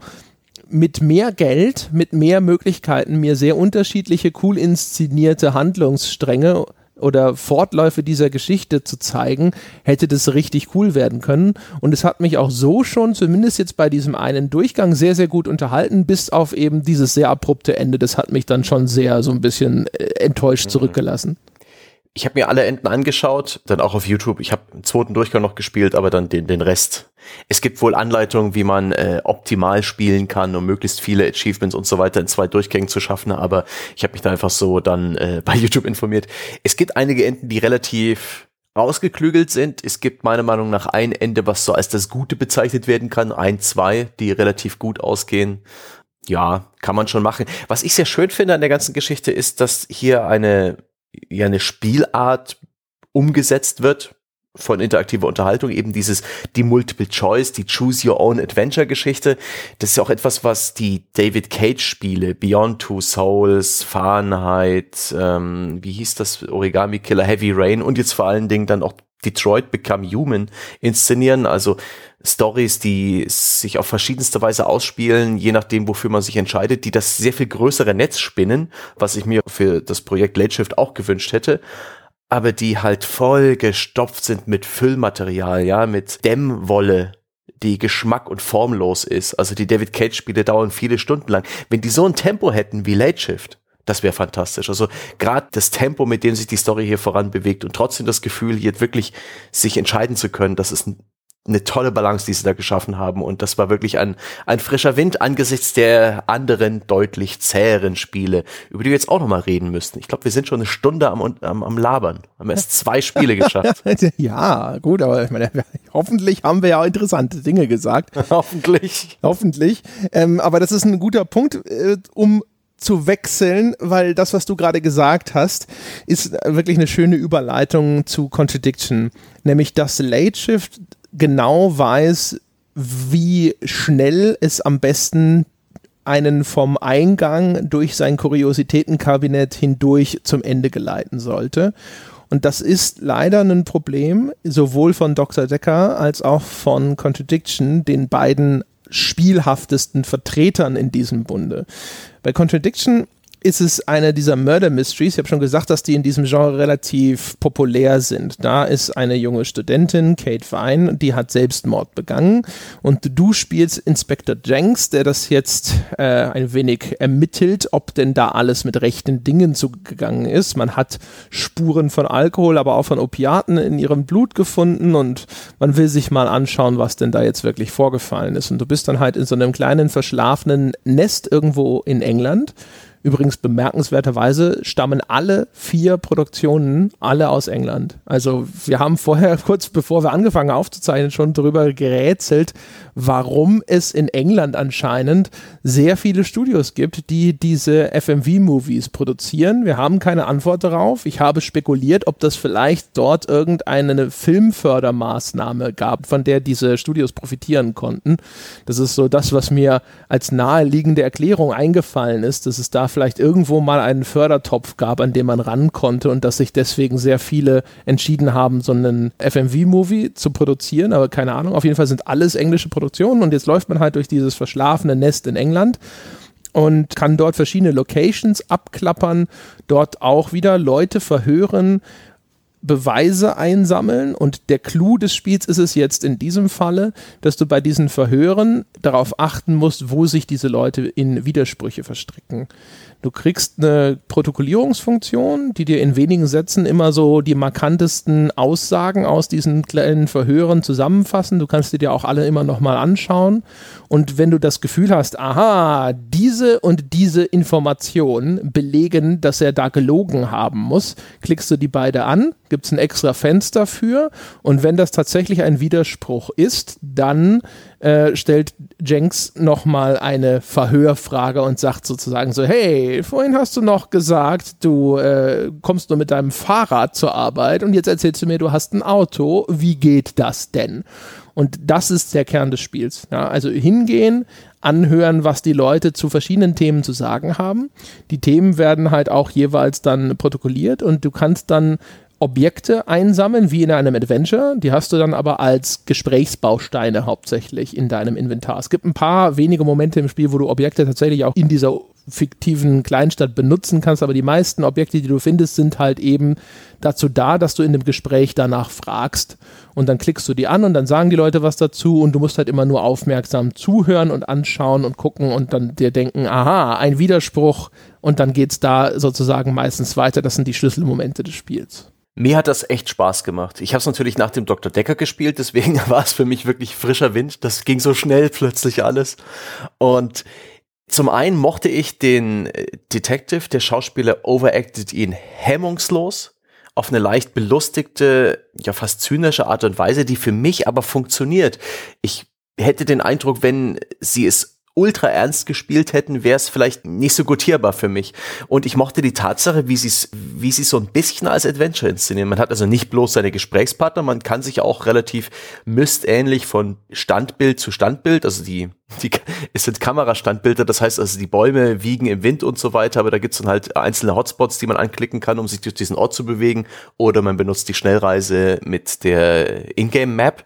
mit mehr Geld, mit mehr Möglichkeiten, mir sehr unterschiedliche, cool inszenierte Handlungsstränge oder Fortläufe dieser Geschichte zu zeigen, hätte das richtig cool werden können. Und es hat mich auch so schon, zumindest jetzt bei diesem einen Durchgang, sehr, sehr gut unterhalten, bis auf eben dieses sehr abrupte Ende. Das hat mich dann schon sehr so ein bisschen äh, enttäuscht mhm. zurückgelassen ich habe mir alle Enden angeschaut, dann auch auf YouTube. Ich habe einen zweiten Durchgang noch gespielt, aber dann den, den Rest. Es gibt wohl Anleitungen, wie man äh, optimal spielen kann, um möglichst viele Achievements und so weiter in zwei Durchgängen zu schaffen, aber ich habe mich da einfach so dann äh, bei YouTube informiert. Es gibt einige Enden, die relativ ausgeklügelt sind. Es gibt meiner Meinung nach ein Ende, was so als das Gute bezeichnet werden kann, ein, zwei, die relativ gut ausgehen. Ja, kann man schon machen. Was ich sehr schön finde an der ganzen Geschichte ist, dass hier eine ja eine Spielart umgesetzt wird von interaktiver Unterhaltung, eben dieses, die Multiple Choice, die Choose Your Own Adventure Geschichte. Das ist ja auch etwas, was die David Cage Spiele, Beyond Two Souls, Fahrenheit, ähm, wie hieß das, Origami Killer, Heavy Rain und jetzt vor allen Dingen dann auch Detroit Become Human inszenieren, also Stories, die sich auf verschiedenste Weise ausspielen, je nachdem, wofür man sich entscheidet, die das sehr viel größere Netz spinnen, was ich mir für das Projekt Late Shift auch gewünscht hätte, aber die halt voll gestopft sind mit Füllmaterial, ja, mit Dämmwolle, die geschmack- und formlos ist. Also die David Cage Spiele dauern viele Stunden lang. Wenn die so ein Tempo hätten wie Late Shift, das wäre fantastisch. Also gerade das Tempo, mit dem sich die Story hier voran bewegt und trotzdem das Gefühl, hier wirklich sich entscheiden zu können, das ist eine tolle Balance, die sie da geschaffen haben. Und das war wirklich ein, ein frischer Wind angesichts der anderen deutlich zäheren Spiele, über die wir jetzt auch nochmal reden müssten. Ich glaube, wir sind schon eine Stunde am, am, am Labern. Haben erst zwei Spiele geschafft. ja, gut, aber ich meine, hoffentlich haben wir ja interessante Dinge gesagt. hoffentlich. Hoffentlich. Ähm, aber das ist ein guter Punkt, äh, um zu wechseln, weil das, was du gerade gesagt hast, ist wirklich eine schöne Überleitung zu Contradiction. Nämlich, dass Late Shift genau weiß, wie schnell es am besten einen vom Eingang durch sein Kuriositätenkabinett hindurch zum Ende geleiten sollte. Und das ist leider ein Problem, sowohl von Dr. Decker als auch von Contradiction, den beiden spielhaftesten Vertretern in diesem Bunde. Bei Contradiction ist es eine dieser Murder Mysteries. Ich habe schon gesagt, dass die in diesem Genre relativ populär sind. Da ist eine junge Studentin, Kate Vine, die hat Selbstmord begangen und du spielst Inspector Jenks, der das jetzt äh, ein wenig ermittelt, ob denn da alles mit rechten Dingen zugegangen ist. Man hat Spuren von Alkohol, aber auch von Opiaten in ihrem Blut gefunden und man will sich mal anschauen, was denn da jetzt wirklich vorgefallen ist. Und du bist dann halt in so einem kleinen verschlafenen Nest irgendwo in England Übrigens bemerkenswerterweise stammen alle vier Produktionen alle aus England. Also wir haben vorher, kurz bevor wir angefangen aufzuzeichnen, schon darüber gerätselt, warum es in England anscheinend sehr viele Studios gibt, die diese FMV-Movies produzieren. Wir haben keine Antwort darauf. Ich habe spekuliert, ob das vielleicht dort irgendeine Filmfördermaßnahme gab, von der diese Studios profitieren konnten. Das ist so das, was mir als naheliegende Erklärung eingefallen ist, dass es da vielleicht irgendwo mal einen Fördertopf gab, an dem man ran konnte und dass sich deswegen sehr viele entschieden haben, so einen FMV-Movie zu produzieren, aber keine Ahnung. Auf jeden Fall sind alles englische Produktionen und jetzt läuft man halt durch dieses verschlafene Nest in England und kann dort verschiedene Locations abklappern, dort auch wieder Leute verhören, Beweise einsammeln und der Clou des Spiels ist es jetzt in diesem Falle, dass du bei diesen Verhören darauf achten musst, wo sich diese Leute in Widersprüche verstricken. Du kriegst eine Protokollierungsfunktion, die dir in wenigen Sätzen immer so die markantesten Aussagen aus diesen kleinen Verhören zusammenfassen. Du kannst dir die auch alle immer nochmal anschauen. Und wenn du das Gefühl hast, aha, diese und diese Information belegen, dass er da gelogen haben muss, klickst du die beide an, gibt es ein extra Fenster für. Und wenn das tatsächlich ein Widerspruch ist, dann äh, stellt Jenks nochmal eine Verhörfrage und sagt sozusagen so, hey, vorhin hast du noch gesagt, du äh, kommst nur mit deinem Fahrrad zur Arbeit und jetzt erzählst du mir, du hast ein Auto. Wie geht das denn? Und das ist der Kern des Spiels. Ja, also hingehen, anhören, was die Leute zu verschiedenen Themen zu sagen haben. Die Themen werden halt auch jeweils dann protokolliert und du kannst dann Objekte einsammeln, wie in einem Adventure. Die hast du dann aber als Gesprächsbausteine hauptsächlich in deinem Inventar. Es gibt ein paar wenige Momente im Spiel, wo du Objekte tatsächlich auch in dieser fiktiven Kleinstadt benutzen kannst, aber die meisten Objekte, die du findest, sind halt eben dazu da, dass du in dem Gespräch danach fragst und dann klickst du die an und dann sagen die Leute was dazu und du musst halt immer nur aufmerksam zuhören und anschauen und gucken und dann dir denken, aha, ein Widerspruch und dann geht es da sozusagen meistens weiter. Das sind die Schlüsselmomente des Spiels. Mir hat das echt Spaß gemacht. Ich habe es natürlich nach dem Dr. Decker gespielt, deswegen war es für mich wirklich frischer Wind. Das ging so schnell plötzlich alles. Und zum einen mochte ich den äh, Detective, der Schauspieler overacted ihn hemmungslos auf eine leicht belustigte, ja fast zynische Art und Weise, die für mich aber funktioniert. Ich hätte den Eindruck, wenn sie es ultra ernst gespielt hätten, wäre es vielleicht nicht so gutierbar für mich. Und ich mochte die Tatsache, wie sie es wie sie so ein bisschen als Adventure inszenieren. Man hat also nicht bloß seine Gesprächspartner, man kann sich auch relativ mystähnlich von Standbild zu Standbild, also die, die es sind Kamerastandbilder, das heißt also die Bäume wiegen im Wind und so weiter, aber da gibt's dann halt einzelne Hotspots, die man anklicken kann, um sich durch diesen Ort zu bewegen, oder man benutzt die Schnellreise mit der Ingame Map.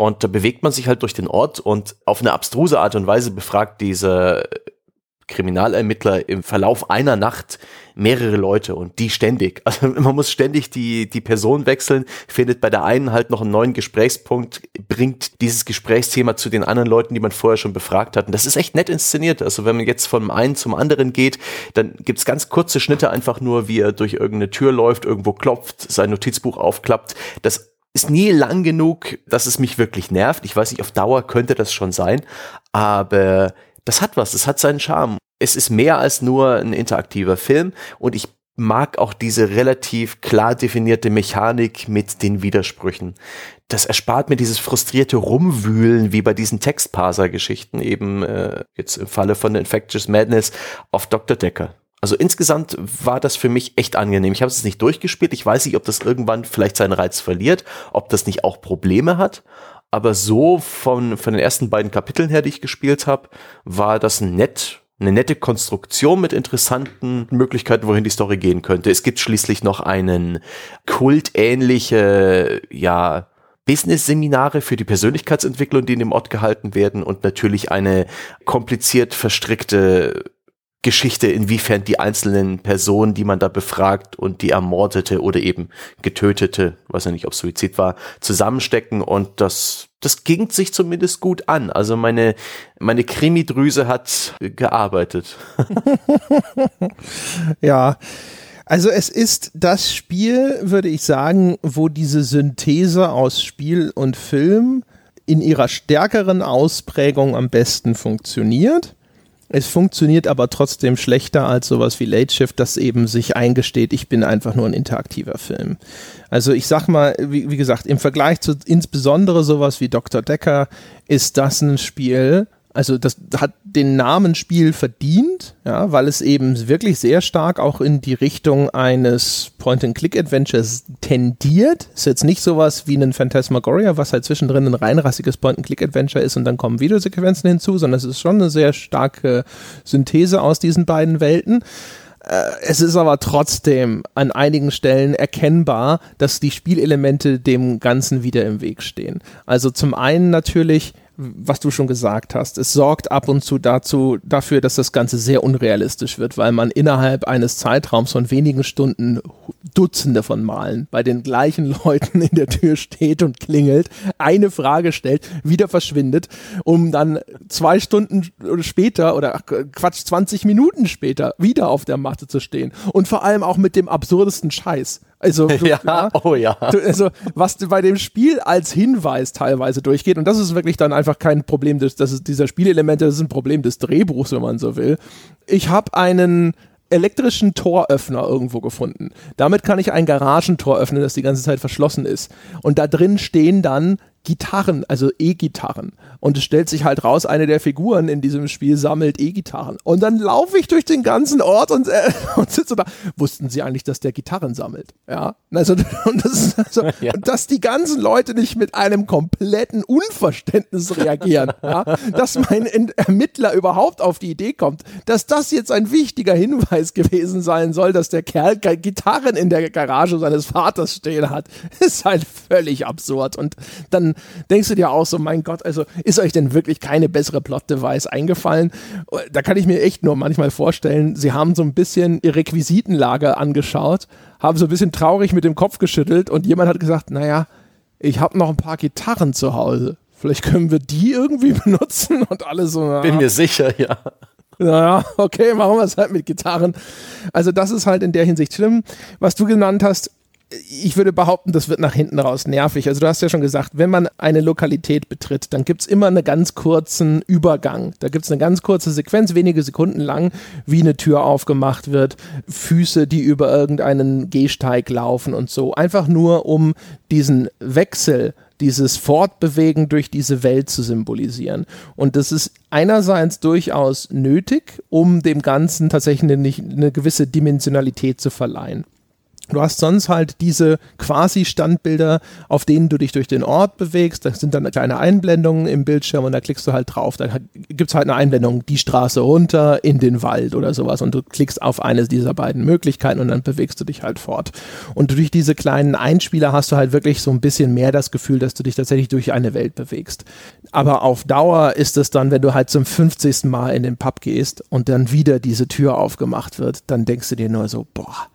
Und da bewegt man sich halt durch den Ort und auf eine abstruse Art und Weise befragt dieser Kriminalermittler im Verlauf einer Nacht mehrere Leute und die ständig. Also man muss ständig die, die Person wechseln, findet bei der einen halt noch einen neuen Gesprächspunkt, bringt dieses Gesprächsthema zu den anderen Leuten, die man vorher schon befragt hat. Und das ist echt nett inszeniert. Also wenn man jetzt vom einen zum anderen geht, dann gibt's ganz kurze Schnitte einfach nur, wie er durch irgendeine Tür läuft, irgendwo klopft, sein Notizbuch aufklappt. Das ist nie lang genug, dass es mich wirklich nervt. Ich weiß nicht, auf Dauer könnte das schon sein, aber das hat was, es hat seinen Charme. Es ist mehr als nur ein interaktiver Film und ich mag auch diese relativ klar definierte Mechanik mit den Widersprüchen. Das erspart mir dieses frustrierte Rumwühlen wie bei diesen Textparser-Geschichten eben äh, jetzt im Falle von Infectious Madness auf Dr. Decker. Also insgesamt war das für mich echt angenehm. Ich habe es nicht durchgespielt. Ich weiß nicht, ob das irgendwann vielleicht seinen Reiz verliert, ob das nicht auch Probleme hat. Aber so von, von den ersten beiden Kapiteln her, die ich gespielt habe, war das nett, eine nette Konstruktion mit interessanten Möglichkeiten, wohin die Story gehen könnte. Es gibt schließlich noch einen kultähnliche, ja, Business-Seminare für die Persönlichkeitsentwicklung, die in dem Ort gehalten werden und natürlich eine kompliziert verstrickte Geschichte, inwiefern die einzelnen Personen, die man da befragt und die ermordete oder eben getötete, weiß ja nicht, ob Suizid war, zusammenstecken und das, das ging sich zumindest gut an. Also meine, meine Krimi-Drüse hat gearbeitet. ja. Also es ist das Spiel, würde ich sagen, wo diese Synthese aus Spiel und Film in ihrer stärkeren Ausprägung am besten funktioniert. Es funktioniert aber trotzdem schlechter als sowas wie Late Shift, das eben sich eingesteht, ich bin einfach nur ein interaktiver Film. Also ich sag mal, wie, wie gesagt, im Vergleich zu insbesondere sowas wie Dr. Decker ist das ein Spiel, also das hat den Namen Spiel verdient, ja, weil es eben wirklich sehr stark auch in die Richtung eines Point-and-Click-Adventures tendiert. Ist jetzt nicht sowas wie ein Phantasmagoria, was halt zwischendrin ein reinrassiges Point-and-Click-Adventure ist und dann kommen Videosequenzen hinzu, sondern es ist schon eine sehr starke Synthese aus diesen beiden Welten. Äh, es ist aber trotzdem an einigen Stellen erkennbar, dass die Spielelemente dem Ganzen wieder im Weg stehen. Also zum einen natürlich was du schon gesagt hast, es sorgt ab und zu dazu, dafür, dass das Ganze sehr unrealistisch wird, weil man innerhalb eines Zeitraums von wenigen Stunden Dutzende von Malen bei den gleichen Leuten in der Tür steht und klingelt, eine Frage stellt, wieder verschwindet, um dann zwei Stunden später oder Quatsch, 20 Minuten später wieder auf der Matte zu stehen. Und vor allem auch mit dem absurdesten Scheiß. Also, du, ja, ja, oh ja. Du, also, was bei dem Spiel als Hinweis teilweise durchgeht, und das ist wirklich dann einfach kein Problem des, das ist dieser Spielelemente, das ist ein Problem des Drehbuchs, wenn man so will. Ich habe einen elektrischen Toröffner irgendwo gefunden. Damit kann ich ein Garagentor öffnen, das die ganze Zeit verschlossen ist. Und da drin stehen dann Gitarren, also E-Gitarren. Und es stellt sich halt raus, eine der Figuren in diesem Spiel sammelt E-Gitarren. Und dann laufe ich durch den ganzen Ort und, äh, und sitze da. Wussten Sie eigentlich, dass der Gitarren sammelt? Ja. Also, und das also, ja. dass die ganzen Leute nicht mit einem kompletten Unverständnis reagieren. ja. Dass mein Ermittler überhaupt auf die Idee kommt, dass das jetzt ein wichtiger Hinweis gewesen sein soll, dass der Kerl Gitarren in der Garage seines Vaters stehen hat, ist halt völlig absurd. Und dann denkst du dir auch so, mein Gott, also ist euch denn wirklich keine bessere Plot-Device eingefallen? Da kann ich mir echt nur manchmal vorstellen, sie haben so ein bisschen ihr Requisitenlager angeschaut, haben so ein bisschen traurig mit dem Kopf geschüttelt und jemand hat gesagt, naja, ich habe noch ein paar Gitarren zu Hause. Vielleicht können wir die irgendwie benutzen und alle so. Na, Bin mir sicher, ja. Naja, okay, machen wir es halt mit Gitarren. Also das ist halt in der Hinsicht schlimm. Was du genannt hast, ich würde behaupten, das wird nach hinten raus nervig. Also du hast ja schon gesagt, wenn man eine Lokalität betritt, dann gibt es immer einen ganz kurzen Übergang. Da gibt es eine ganz kurze Sequenz, wenige Sekunden lang, wie eine Tür aufgemacht wird, Füße, die über irgendeinen Gehsteig laufen und so. Einfach nur, um diesen Wechsel dieses Fortbewegen durch diese Welt zu symbolisieren. Und das ist einerseits durchaus nötig, um dem Ganzen tatsächlich eine, eine gewisse Dimensionalität zu verleihen. Du hast sonst halt diese quasi Standbilder, auf denen du dich durch den Ort bewegst. Da sind dann kleine Einblendungen im Bildschirm und da klickst du halt drauf. Da gibt es halt eine Einblendung, die Straße runter in den Wald oder sowas. Und du klickst auf eine dieser beiden Möglichkeiten und dann bewegst du dich halt fort. Und durch diese kleinen Einspieler hast du halt wirklich so ein bisschen mehr das Gefühl, dass du dich tatsächlich durch eine Welt bewegst. Aber auf Dauer ist es dann, wenn du halt zum 50. Mal in den Pub gehst und dann wieder diese Tür aufgemacht wird, dann denkst du dir nur so, boah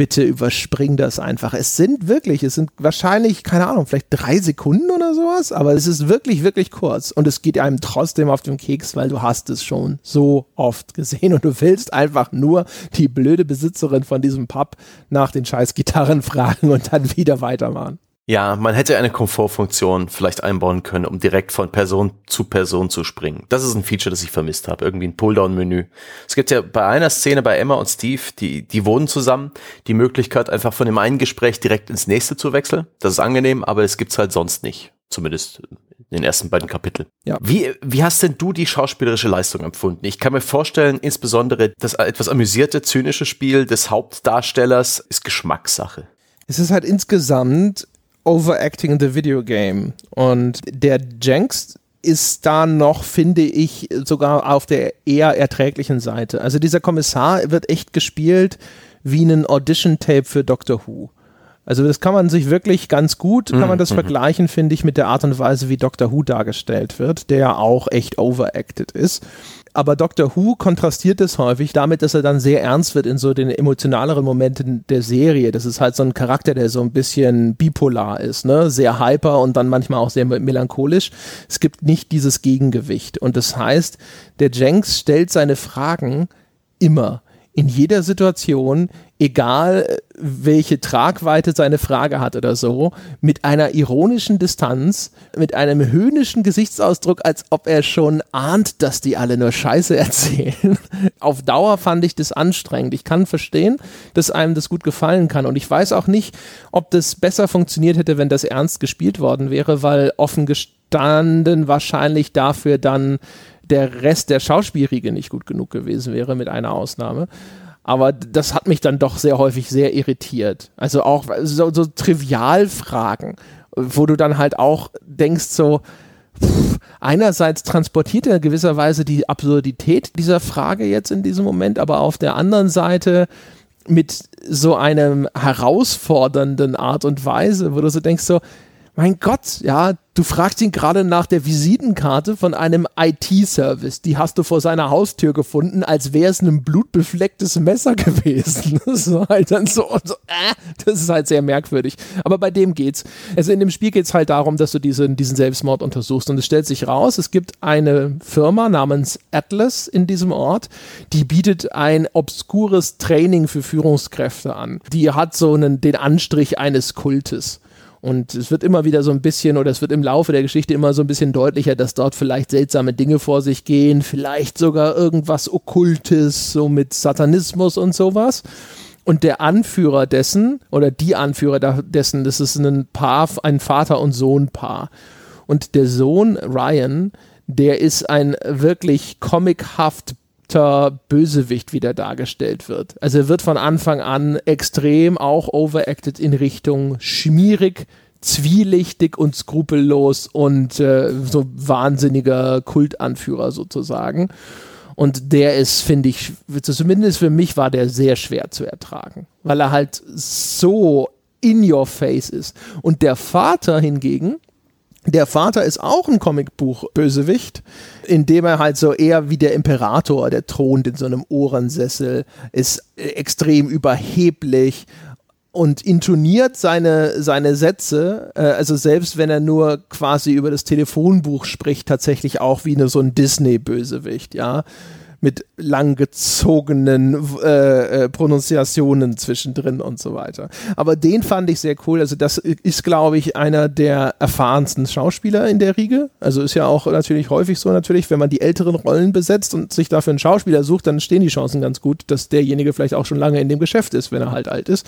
bitte überspring das einfach. Es sind wirklich, es sind wahrscheinlich, keine Ahnung, vielleicht drei Sekunden oder sowas, aber es ist wirklich, wirklich kurz und es geht einem trotzdem auf den Keks, weil du hast es schon so oft gesehen und du willst einfach nur die blöde Besitzerin von diesem Pub nach den scheiß Gitarren fragen und dann wieder weitermachen. Ja, man hätte eine Komfortfunktion vielleicht einbauen können, um direkt von Person zu Person zu springen. Das ist ein Feature, das ich vermisst habe. Irgendwie ein Pulldown-Menü. Es gibt ja bei einer Szene bei Emma und Steve, die, die wohnen zusammen, die Möglichkeit, einfach von dem einen Gespräch direkt ins nächste zu wechseln. Das ist angenehm, aber es gibt's halt sonst nicht. Zumindest in den ersten beiden Kapiteln. Ja. Wie, wie hast denn du die schauspielerische Leistung empfunden? Ich kann mir vorstellen, insbesondere das etwas amüsierte, zynische Spiel des Hauptdarstellers ist Geschmackssache. Es ist halt insgesamt Overacting in the Video Game. Und der Jenks ist da noch, finde ich, sogar auf der eher erträglichen Seite. Also dieser Kommissar wird echt gespielt wie ein Audition-Tape für Doctor Who. Also das kann man sich wirklich ganz gut, kann man das Mhm. vergleichen, finde ich, mit der Art und Weise, wie Doctor Who dargestellt wird, der ja auch echt overacted ist. Aber Doctor Who kontrastiert es häufig damit, dass er dann sehr ernst wird in so den emotionaleren Momenten der Serie. Das ist halt so ein Charakter, der so ein bisschen bipolar ist, ne? Sehr hyper und dann manchmal auch sehr melancholisch. Es gibt nicht dieses Gegengewicht. Und das heißt, der Jenks stellt seine Fragen immer in jeder Situation, egal welche Tragweite seine Frage hat oder so, mit einer ironischen Distanz, mit einem höhnischen Gesichtsausdruck, als ob er schon ahnt, dass die alle nur Scheiße erzählen. Auf Dauer fand ich das anstrengend. Ich kann verstehen, dass einem das gut gefallen kann. Und ich weiß auch nicht, ob das besser funktioniert hätte, wenn das ernst gespielt worden wäre, weil offen gestanden wahrscheinlich dafür dann der Rest der Schauspielriege nicht gut genug gewesen wäre, mit einer Ausnahme. Aber das hat mich dann doch sehr häufig sehr irritiert. Also auch so, so Trivialfragen, wo du dann halt auch denkst so, pff, einerseits transportiert er gewisserweise die Absurdität dieser Frage jetzt in diesem Moment, aber auf der anderen Seite mit so einem herausfordernden Art und Weise, wo du so denkst so, mein Gott, ja, du fragst ihn gerade nach der Visitenkarte von einem IT-Service. Die hast du vor seiner Haustür gefunden, als wäre es ein blutbeflecktes Messer gewesen. Das war halt dann so, so äh, das ist halt sehr merkwürdig. Aber bei dem geht's. Also in dem Spiel geht's halt darum, dass du diesen, diesen Selbstmord untersuchst. Und es stellt sich raus, es gibt eine Firma namens Atlas in diesem Ort, die bietet ein obskures Training für Führungskräfte an. Die hat so einen, den Anstrich eines Kultes. Und es wird immer wieder so ein bisschen, oder es wird im Laufe der Geschichte immer so ein bisschen deutlicher, dass dort vielleicht seltsame Dinge vor sich gehen, vielleicht sogar irgendwas Okkultes, so mit Satanismus und sowas. Und der Anführer dessen, oder die Anführer dessen, das ist ein Paar, ein Vater- und Sohn-Paar. Und der Sohn Ryan, der ist ein wirklich comichaft Bösewicht wieder dargestellt wird. Also er wird von Anfang an extrem auch overacted in Richtung schmierig, zwielichtig und skrupellos und äh, so wahnsinniger Kultanführer sozusagen. Und der ist, finde ich, zumindest für mich war der sehr schwer zu ertragen, weil er halt so in your face ist. Und der Vater hingegen, der Vater ist auch ein Comicbuch-Bösewicht, in dem er halt so eher wie der Imperator, der thront in so einem Ohrensessel, ist extrem überheblich und intoniert seine, seine Sätze, äh, also selbst wenn er nur quasi über das Telefonbuch spricht, tatsächlich auch wie eine, so ein Disney-Bösewicht, ja mit langgezogenen äh, äh, Pronunciationen zwischendrin und so weiter. Aber den fand ich sehr cool. Also das ist, glaube ich, einer der erfahrensten Schauspieler in der Riege. Also ist ja auch natürlich häufig so natürlich, wenn man die älteren Rollen besetzt und sich dafür einen Schauspieler sucht, dann stehen die Chancen ganz gut, dass derjenige vielleicht auch schon lange in dem Geschäft ist, wenn er halt alt ist.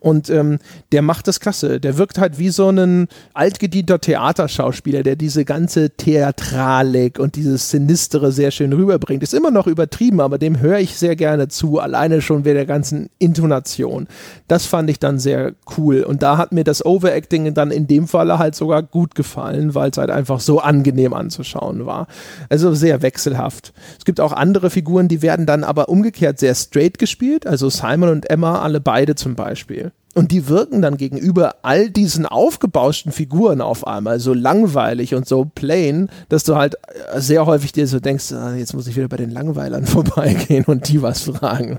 Und ähm, der macht das klasse. Der wirkt halt wie so ein altgedienter Theaterschauspieler, der diese ganze Theatralik und dieses Sinistere sehr schön rüberbringt. Ist immer noch übertrieben, aber dem höre ich sehr gerne zu, alleine schon wegen der ganzen Intonation. Das fand ich dann sehr cool. Und da hat mir das Overacting dann in dem Falle halt sogar gut gefallen, weil es halt einfach so angenehm anzuschauen war. Also sehr wechselhaft. Es gibt auch andere Figuren, die werden dann aber umgekehrt sehr straight gespielt. Also Simon und Emma, alle beide zum Beispiel. Und die wirken dann gegenüber all diesen aufgebauschten Figuren auf einmal so langweilig und so plain, dass du halt sehr häufig dir so denkst, ah, jetzt muss ich wieder bei den Langweilern vorbeigehen und die was fragen.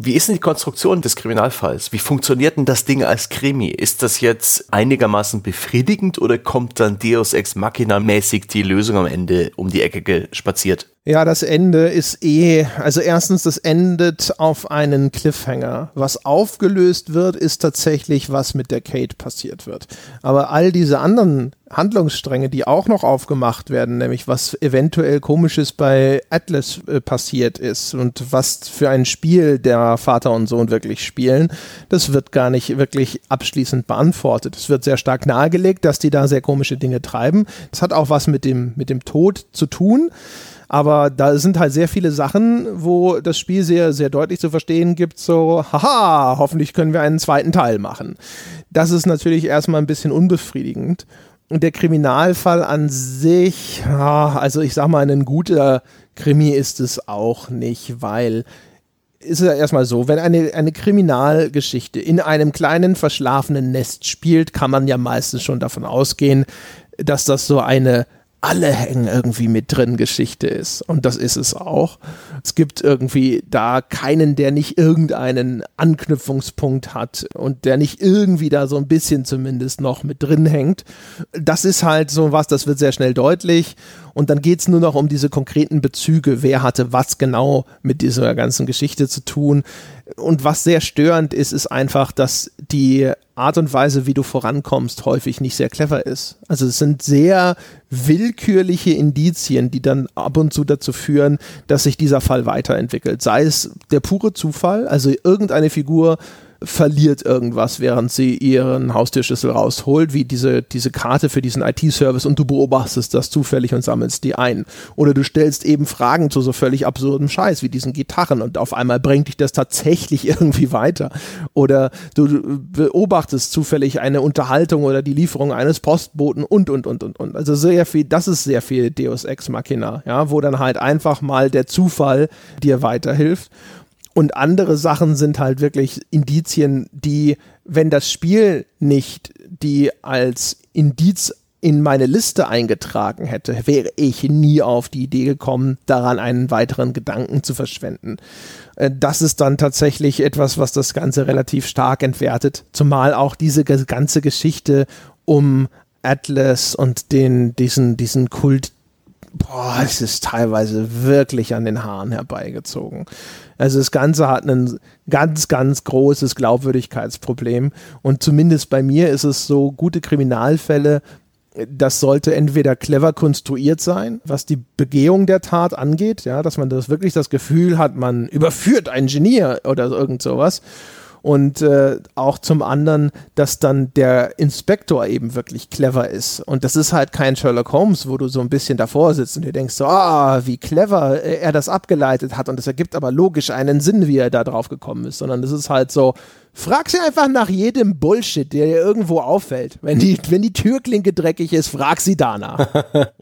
Wie ist denn die Konstruktion des Kriminalfalls? Wie funktioniert denn das Ding als Krimi? Ist das jetzt einigermaßen befriedigend oder kommt dann Deus Ex Machina mäßig die Lösung am Ende um die Ecke gespaziert? Ja, das Ende ist eh, also erstens, das endet auf einen Cliffhanger. Was aufgelöst wird, ist tatsächlich, was mit der Kate passiert wird. Aber all diese anderen Handlungsstränge, die auch noch aufgemacht werden, nämlich was eventuell komisches bei Atlas äh, passiert ist und was für ein Spiel der Vater und Sohn wirklich spielen, das wird gar nicht wirklich abschließend beantwortet. Es wird sehr stark nahegelegt, dass die da sehr komische Dinge treiben. Das hat auch was mit dem, mit dem Tod zu tun. Aber da sind halt sehr viele Sachen, wo das Spiel sehr, sehr deutlich zu verstehen gibt, so, haha, hoffentlich können wir einen zweiten Teil machen. Das ist natürlich erstmal ein bisschen unbefriedigend. Und der Kriminalfall an sich, also ich sag mal, ein guter Krimi ist es auch nicht, weil ist ja erstmal so, wenn eine, eine Kriminalgeschichte in einem kleinen verschlafenen Nest spielt, kann man ja meistens schon davon ausgehen, dass das so eine alle hängen irgendwie mit drin Geschichte ist. Und das ist es auch. Es gibt irgendwie da keinen, der nicht irgendeinen Anknüpfungspunkt hat und der nicht irgendwie da so ein bisschen zumindest noch mit drin hängt. Das ist halt so was, das wird sehr schnell deutlich. Und dann geht es nur noch um diese konkreten Bezüge. Wer hatte was genau mit dieser ganzen Geschichte zu tun? Und was sehr störend ist, ist einfach, dass die Art und Weise, wie du vorankommst, häufig nicht sehr clever ist. Also es sind sehr willkürliche Indizien, die dann ab und zu dazu führen, dass sich dieser Fall weiterentwickelt. Sei es der pure Zufall, also irgendeine Figur verliert irgendwas, während sie ihren Haustürschlüssel rausholt, wie diese, diese Karte für diesen IT-Service und du beobachtest das zufällig und sammelst die ein. Oder du stellst eben Fragen zu so völlig absurdem Scheiß wie diesen Gitarren und auf einmal bringt dich das tatsächlich irgendwie weiter. Oder du beobachtest zufällig eine Unterhaltung oder die Lieferung eines Postboten und, und, und, und, und. Also sehr viel, das ist sehr viel Deus Ex Machina, ja, wo dann halt einfach mal der Zufall dir weiterhilft. Und andere Sachen sind halt wirklich Indizien, die, wenn das Spiel nicht die als Indiz in meine Liste eingetragen hätte, wäre ich nie auf die Idee gekommen, daran einen weiteren Gedanken zu verschwenden. Äh, das ist dann tatsächlich etwas, was das Ganze relativ stark entwertet, zumal auch diese ganze Geschichte um Atlas und den, diesen, diesen Kult, boah, es ist teilweise wirklich an den Haaren herbeigezogen. Also das Ganze hat ein ganz, ganz großes Glaubwürdigkeitsproblem. Und zumindest bei mir ist es so, gute Kriminalfälle, das sollte entweder clever konstruiert sein, was die Begehung der Tat angeht, ja, dass man das wirklich das Gefühl hat, man überführt einen Genier oder irgend sowas und äh, auch zum anderen, dass dann der Inspektor eben wirklich clever ist. Und das ist halt kein Sherlock Holmes, wo du so ein bisschen davor sitzt und dir denkst, so, ah, wie clever er das abgeleitet hat und es ergibt aber logisch einen Sinn, wie er da drauf gekommen ist, sondern das ist halt so, Frag sie einfach nach jedem Bullshit, der dir irgendwo auffällt. Wenn die, wenn die Türklinke dreckig ist, frag sie danach.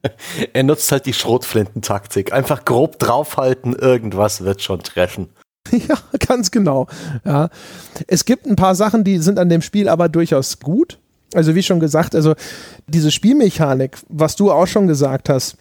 er nutzt halt die Schrotflintentaktik. Einfach grob draufhalten, irgendwas wird schon treffen. Ja, ganz genau. Ja. Es gibt ein paar Sachen, die sind an dem Spiel aber durchaus gut. Also wie schon gesagt, also diese Spielmechanik, was du auch schon gesagt hast,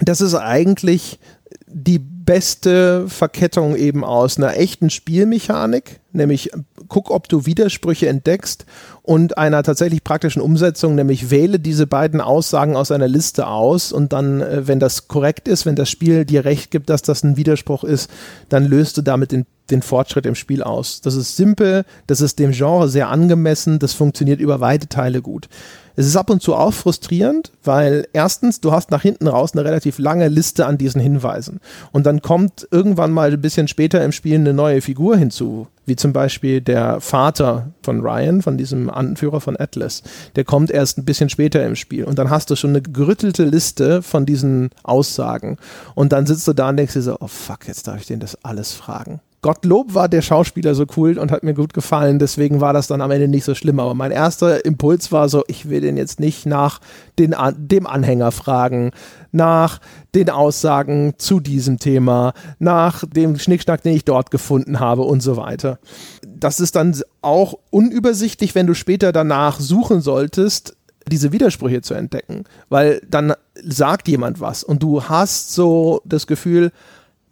das ist eigentlich die beste Verkettung eben aus einer echten Spielmechanik, nämlich guck, ob du Widersprüche entdeckst und einer tatsächlich praktischen Umsetzung, nämlich wähle diese beiden Aussagen aus einer Liste aus und dann, äh, wenn das korrekt ist, wenn das Spiel dir recht gibt, dass das ein Widerspruch ist, dann löst du damit den, den Fortschritt im Spiel aus. Das ist simpel, das ist dem Genre sehr angemessen, das funktioniert über weite Teile gut. Es ist ab und zu auch frustrierend, weil erstens, du hast nach hinten raus eine relativ lange Liste an diesen Hinweisen. Und dann kommt irgendwann mal ein bisschen später im Spiel eine neue Figur hinzu, wie zum Beispiel der Vater von Ryan, von diesem Anführer von Atlas. Der kommt erst ein bisschen später im Spiel. Und dann hast du schon eine gerüttelte Liste von diesen Aussagen. Und dann sitzt du da und denkst dir so, oh fuck, jetzt darf ich den das alles fragen. Gottlob war der Schauspieler so cool und hat mir gut gefallen, deswegen war das dann am Ende nicht so schlimm. Aber mein erster Impuls war so, ich will den jetzt nicht nach den, dem Anhänger fragen, nach den Aussagen zu diesem Thema, nach dem Schnickschnack, den ich dort gefunden habe und so weiter. Das ist dann auch unübersichtlich, wenn du später danach suchen solltest, diese Widersprüche zu entdecken, weil dann sagt jemand was und du hast so das Gefühl,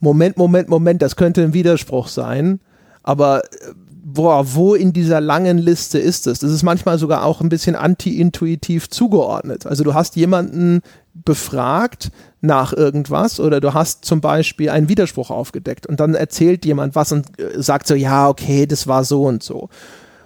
Moment, Moment, Moment, das könnte ein Widerspruch sein, aber äh, boah, wo in dieser langen Liste ist es? Das ist manchmal sogar auch ein bisschen anti-intuitiv zugeordnet. Also du hast jemanden befragt nach irgendwas oder du hast zum Beispiel einen Widerspruch aufgedeckt und dann erzählt jemand was und äh, sagt so, ja, okay, das war so und so.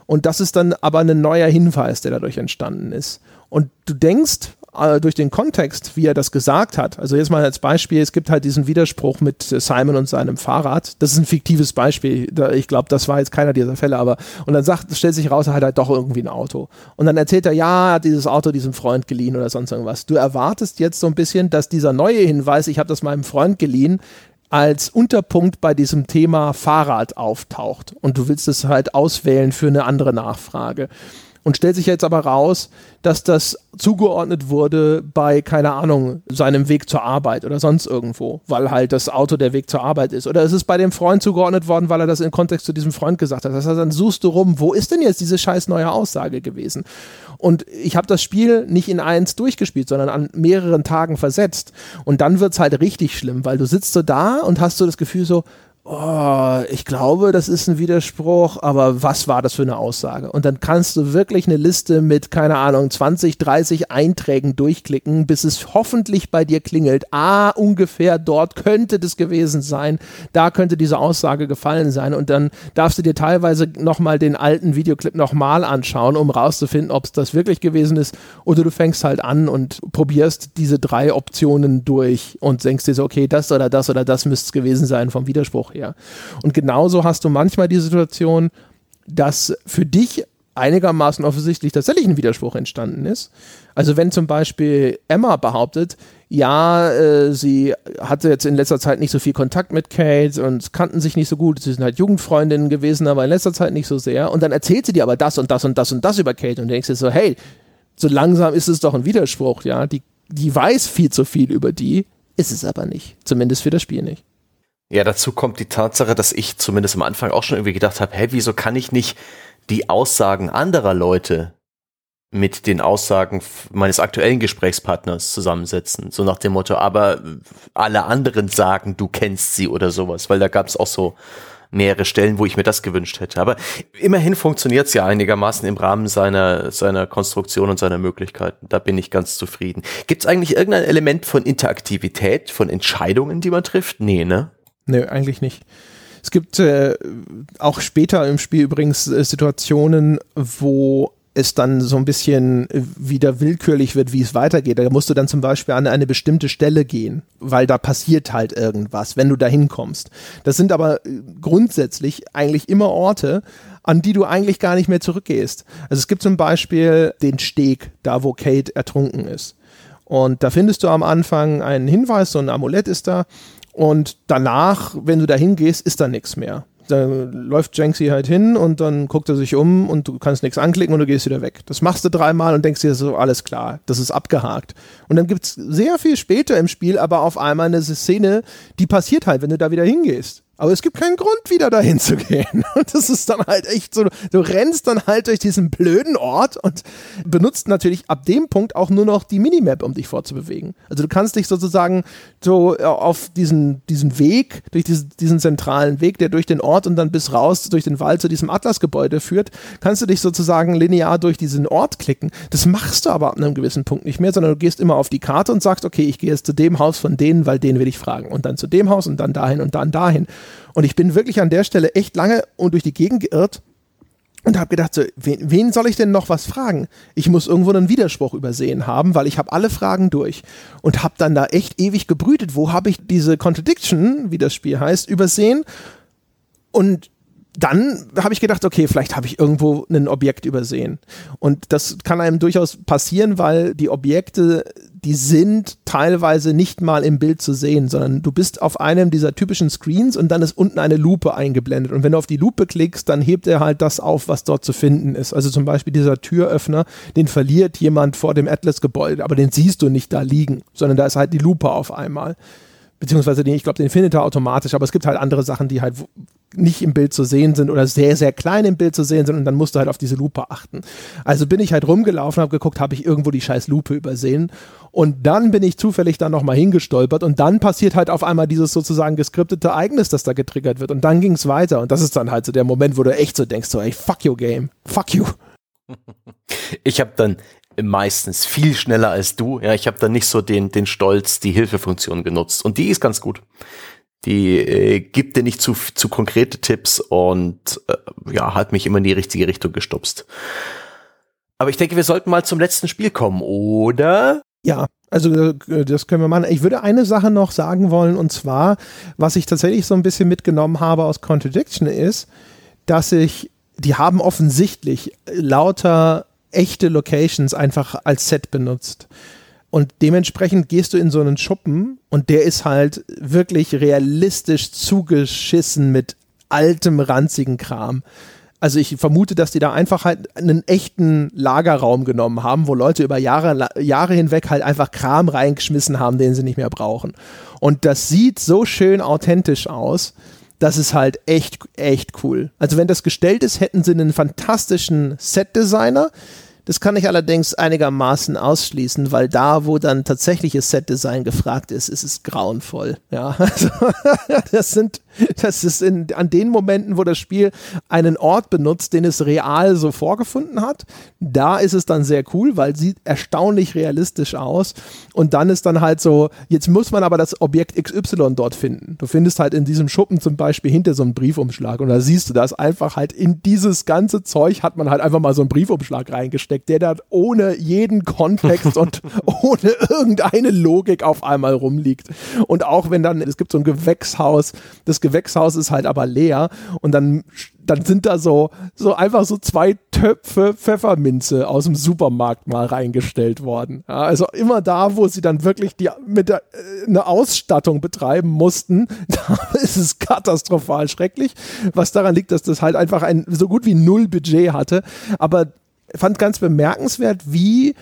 Und das ist dann aber ein neuer Hinweis, der dadurch entstanden ist. Und du denkst, äh, durch den Kontext, wie er das gesagt hat, also jetzt mal als Beispiel, es gibt halt diesen Widerspruch mit Simon und seinem Fahrrad. Das ist ein fiktives Beispiel. Ich glaube, das war jetzt keiner dieser Fälle, aber und dann sagt, stellt sich raus, er hat halt doch irgendwie ein Auto. Und dann erzählt er, ja, er hat dieses Auto diesem Freund geliehen oder sonst irgendwas. Du erwartest jetzt so ein bisschen, dass dieser neue Hinweis, ich habe das meinem Freund geliehen, als Unterpunkt bei diesem Thema Fahrrad auftaucht und du willst es halt auswählen für eine andere Nachfrage. Und stellt sich jetzt aber raus, dass das zugeordnet wurde bei, keine Ahnung, seinem Weg zur Arbeit oder sonst irgendwo, weil halt das Auto der Weg zur Arbeit ist. Oder es ist bei dem Freund zugeordnet worden, weil er das in Kontext zu diesem Freund gesagt hat. Das heißt, dann suchst du rum, wo ist denn jetzt diese scheiß neue Aussage gewesen? Und ich habe das Spiel nicht in eins durchgespielt, sondern an mehreren Tagen versetzt. Und dann wird's halt richtig schlimm, weil du sitzt so da und hast so das Gefühl so, oh, ich glaube, das ist ein Widerspruch, aber was war das für eine Aussage? Und dann kannst du wirklich eine Liste mit, keine Ahnung, 20, 30 Einträgen durchklicken, bis es hoffentlich bei dir klingelt. Ah, ungefähr dort könnte das gewesen sein, da könnte diese Aussage gefallen sein und dann darfst du dir teilweise nochmal den alten Videoclip nochmal anschauen, um rauszufinden, ob es das wirklich gewesen ist oder du fängst halt an und probierst diese drei Optionen durch und denkst dir so, okay, das oder das oder das müsste es gewesen sein vom Widerspruch her. Und genauso hast du manchmal die Situation, dass für dich einigermaßen offensichtlich tatsächlich ein Widerspruch entstanden ist. Also wenn zum Beispiel Emma behauptet, ja, äh, sie hatte jetzt in letzter Zeit nicht so viel Kontakt mit Kate und kannten sich nicht so gut, sie sind halt Jugendfreundinnen gewesen, aber in letzter Zeit nicht so sehr. Und dann erzählt sie dir aber das und das und das und das über Kate und denkst dir so, hey, so langsam ist es doch ein Widerspruch, ja. Die, die weiß viel zu viel über die, ist es aber nicht. Zumindest für das Spiel nicht. Ja, dazu kommt die Tatsache, dass ich zumindest am Anfang auch schon irgendwie gedacht habe, hey, wieso kann ich nicht die Aussagen anderer Leute mit den Aussagen meines aktuellen Gesprächspartners zusammensetzen. So nach dem Motto, aber alle anderen sagen, du kennst sie oder sowas, weil da gab es auch so mehrere Stellen, wo ich mir das gewünscht hätte. Aber immerhin funktioniert es ja einigermaßen im Rahmen seiner, seiner Konstruktion und seiner Möglichkeiten. Da bin ich ganz zufrieden. Gibt es eigentlich irgendein Element von Interaktivität, von Entscheidungen, die man trifft? Nee, ne? Nee, eigentlich nicht. Es gibt äh, auch später im Spiel übrigens äh, Situationen, wo es dann so ein bisschen wieder willkürlich wird, wie es weitergeht. Da musst du dann zum Beispiel an eine bestimmte Stelle gehen, weil da passiert halt irgendwas, wenn du da hinkommst. Das sind aber äh, grundsätzlich eigentlich immer Orte, an die du eigentlich gar nicht mehr zurückgehst. Also es gibt zum Beispiel den Steg, da wo Kate ertrunken ist. Und da findest du am Anfang einen Hinweis, so ein Amulett ist da. Und danach, wenn du da hingehst, ist da nichts mehr. Da läuft Jenksy halt hin und dann guckt er sich um und du kannst nichts anklicken und du gehst wieder weg. Das machst du dreimal und denkst dir so, alles klar, das ist abgehakt. Und dann gibt es sehr viel später im Spiel aber auf einmal eine Szene, die passiert halt, wenn du da wieder hingehst. Aber es gibt keinen Grund, wieder dahin zu gehen. Und das ist dann halt echt so, du rennst dann halt durch diesen blöden Ort und benutzt natürlich ab dem Punkt auch nur noch die Minimap, um dich fortzubewegen. Also du kannst dich sozusagen so äh, auf diesen, diesen Weg, durch diesen, diesen zentralen Weg, der durch den Ort und dann bis raus durch den Wald zu diesem Atlasgebäude führt, kannst du dich sozusagen linear durch diesen Ort klicken. Das machst du aber ab einem gewissen Punkt nicht mehr, sondern du gehst immer auf die Karte und sagst, okay, ich gehe jetzt zu dem Haus von denen, weil den will ich fragen. Und dann zu dem Haus und dann dahin und dann dahin. Und ich bin wirklich an der Stelle echt lange und durch die Gegend geirrt und habe gedacht, so, wen, wen, soll ich denn noch was fragen? Ich muss irgendwo einen Widerspruch übersehen haben, weil ich habe alle Fragen durch und habe dann da echt ewig gebrütet, wo habe ich diese Contradiction, wie das Spiel heißt, übersehen und dann habe ich gedacht, okay, vielleicht habe ich irgendwo ein Objekt übersehen. Und das kann einem durchaus passieren, weil die Objekte, die sind teilweise nicht mal im Bild zu sehen, sondern du bist auf einem dieser typischen Screens und dann ist unten eine Lupe eingeblendet. Und wenn du auf die Lupe klickst, dann hebt er halt das auf, was dort zu finden ist. Also zum Beispiel dieser Türöffner, den verliert jemand vor dem Atlas-Gebäude, aber den siehst du nicht da liegen, sondern da ist halt die Lupe auf einmal beziehungsweise den, ich glaube, den findet er automatisch, aber es gibt halt andere Sachen, die halt nicht im Bild zu sehen sind oder sehr, sehr klein im Bild zu sehen sind und dann musst du halt auf diese Lupe achten. Also bin ich halt rumgelaufen, habe geguckt, habe ich irgendwo die scheiß Lupe übersehen und dann bin ich zufällig da nochmal hingestolpert und dann passiert halt auf einmal dieses sozusagen geskriptete Ereignis, das da getriggert wird und dann ging es weiter und das ist dann halt so der Moment, wo du echt so denkst, so ey, fuck you Game, fuck you. Ich habe dann meistens viel schneller als du. Ja, ich habe dann nicht so den, den Stolz, die Hilfefunktion genutzt. Und die ist ganz gut. Die äh, gibt dir nicht zu, zu konkrete Tipps und äh, ja, hat mich immer in die richtige Richtung gestupst. Aber ich denke, wir sollten mal zum letzten Spiel kommen, oder? Ja, also äh, das können wir machen. Ich würde eine Sache noch sagen wollen, und zwar, was ich tatsächlich so ein bisschen mitgenommen habe aus Contradiction ist, dass ich, die haben offensichtlich lauter echte Locations einfach als Set benutzt. Und dementsprechend gehst du in so einen Schuppen und der ist halt wirklich realistisch zugeschissen mit altem, ranzigen Kram. Also ich vermute, dass die da einfach halt einen echten Lagerraum genommen haben, wo Leute über Jahre, Jahre hinweg halt einfach Kram reingeschmissen haben, den sie nicht mehr brauchen. Und das sieht so schön authentisch aus. Das ist halt echt, echt cool. Also wenn das gestellt ist, hätten sie einen fantastischen Set-Designer, das kann ich allerdings einigermaßen ausschließen, weil da, wo dann tatsächliches Set-Design gefragt ist, ist es grauenvoll. Ja, also, das sind das ist in, an den Momenten, wo das Spiel einen Ort benutzt, den es real so vorgefunden hat. Da ist es dann sehr cool, weil sieht erstaunlich realistisch aus. Und dann ist dann halt so, jetzt muss man aber das Objekt XY dort finden. Du findest halt in diesem Schuppen zum Beispiel hinter so einem Briefumschlag und da siehst du das einfach halt in dieses ganze Zeug hat man halt einfach mal so einen Briefumschlag reingesteckt, der da ohne jeden Kontext und ohne irgendeine Logik auf einmal rumliegt. Und auch wenn dann, es gibt so ein Gewächshaus, das Gewächshaus ist halt aber leer und dann, dann sind da so, so einfach so zwei Töpfe Pfefferminze aus dem Supermarkt mal reingestellt worden. Ja, also immer da, wo sie dann wirklich die, mit der, äh, eine Ausstattung betreiben mussten, da ist es katastrophal schrecklich, was daran liegt, dass das halt einfach ein so gut wie null Budget hatte. Aber fand ganz bemerkenswert, wie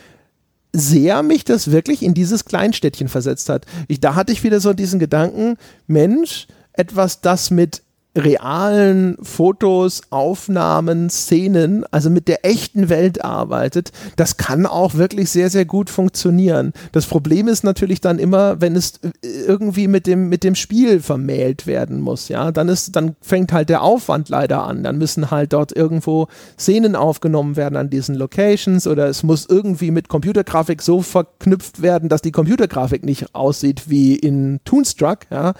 sehr mich das wirklich in dieses Kleinstädtchen versetzt hat. Ich, da hatte ich wieder so diesen Gedanken, Mensch, etwas, das mit realen Fotos, Aufnahmen, Szenen, also mit der echten Welt arbeitet, das kann auch wirklich sehr, sehr gut funktionieren. Das Problem ist natürlich dann immer, wenn es irgendwie mit dem, mit dem Spiel vermählt werden muss, ja, dann ist, dann fängt halt der Aufwand leider an. Dann müssen halt dort irgendwo Szenen aufgenommen werden an diesen Locations oder es muss irgendwie mit Computergrafik so verknüpft werden, dass die Computergrafik nicht aussieht wie in Toonstruck, ja.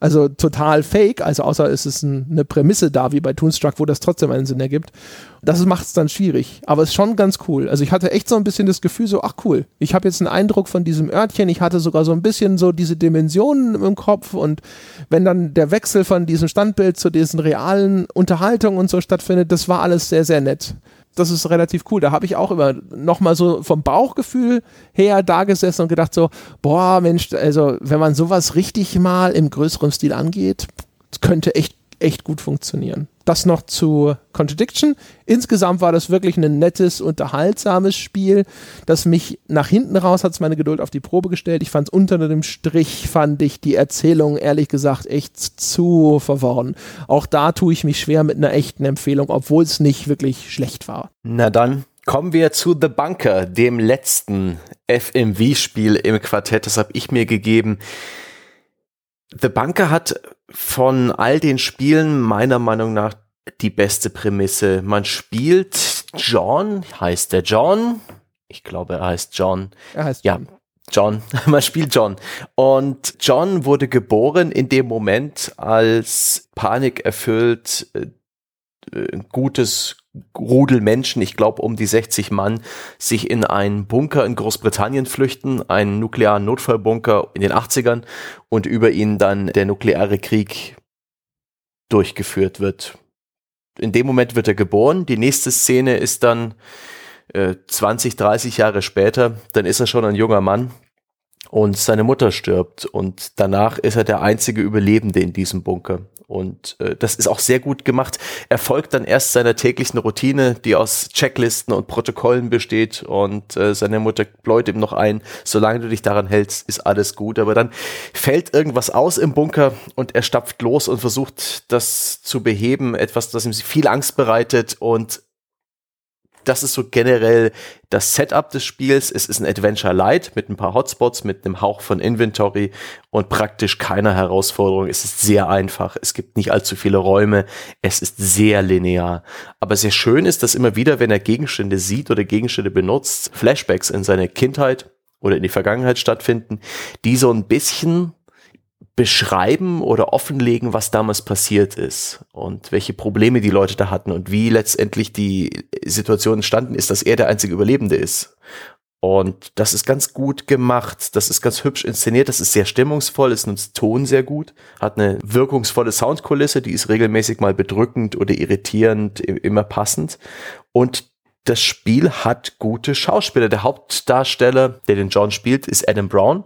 Also total fake, also außer es ist ein, eine Prämisse da, wie bei Toonstruck, wo das trotzdem einen Sinn ergibt. Das macht es dann schwierig, aber es ist schon ganz cool. Also ich hatte echt so ein bisschen das Gefühl, so, ach cool, ich habe jetzt einen Eindruck von diesem Örtchen, ich hatte sogar so ein bisschen so diese Dimensionen im Kopf und wenn dann der Wechsel von diesem Standbild zu diesen realen Unterhaltungen und so stattfindet, das war alles sehr, sehr nett das ist relativ cool. Da habe ich auch immer nochmal so vom Bauchgefühl her da gesessen und gedacht so, boah, Mensch, also wenn man sowas richtig mal im größeren Stil angeht, könnte echt, echt gut funktionieren das noch zu Contradiction. Insgesamt war das wirklich ein nettes, unterhaltsames Spiel, das mich nach hinten raus hat meine Geduld auf die Probe gestellt. Ich fand es unter dem Strich, fand ich die Erzählung ehrlich gesagt echt zu verworren. Auch da tue ich mich schwer mit einer echten Empfehlung, obwohl es nicht wirklich schlecht war. Na dann kommen wir zu The Bunker, dem letzten FMV-Spiel im Quartett. Das habe ich mir gegeben. The Bunker hat von all den Spielen meiner Meinung nach die beste Prämisse. Man spielt John, heißt der John? Ich glaube, er heißt John. Er heißt John. Ja, John. Man spielt John. Und John wurde geboren in dem Moment, als Panik erfüllt äh, gutes Rudel Menschen, ich glaube um die 60 Mann, sich in einen Bunker in Großbritannien flüchten, einen nuklearen Notfallbunker in den 80ern und über ihn dann der nukleare Krieg durchgeführt wird. In dem Moment wird er geboren. Die nächste Szene ist dann äh, 20, 30 Jahre später. Dann ist er schon ein junger Mann und seine Mutter stirbt und danach ist er der einzige Überlebende in diesem Bunker. Und äh, das ist auch sehr gut gemacht. Er folgt dann erst seiner täglichen Routine, die aus Checklisten und Protokollen besteht. Und äh, seine Mutter bläut ihm noch ein, solange du dich daran hältst, ist alles gut. Aber dann fällt irgendwas aus im Bunker und er stapft los und versucht, das zu beheben. Etwas, das ihm viel Angst bereitet und das ist so generell das Setup des Spiels. Es ist ein Adventure Light mit ein paar Hotspots, mit einem Hauch von Inventory und praktisch keiner Herausforderung. Es ist sehr einfach. Es gibt nicht allzu viele Räume. Es ist sehr linear. Aber sehr schön ist, dass immer wieder, wenn er Gegenstände sieht oder Gegenstände benutzt, Flashbacks in seine Kindheit oder in die Vergangenheit stattfinden, die so ein bisschen beschreiben oder offenlegen, was damals passiert ist und welche Probleme die Leute da hatten und wie letztendlich die Situation entstanden ist, dass er der einzige Überlebende ist. Und das ist ganz gut gemacht, das ist ganz hübsch inszeniert, das ist sehr stimmungsvoll, es nutzt Ton sehr gut, hat eine wirkungsvolle Soundkulisse, die ist regelmäßig mal bedrückend oder irritierend, immer passend. Und das Spiel hat gute Schauspieler. Der Hauptdarsteller, der den John spielt, ist Adam Brown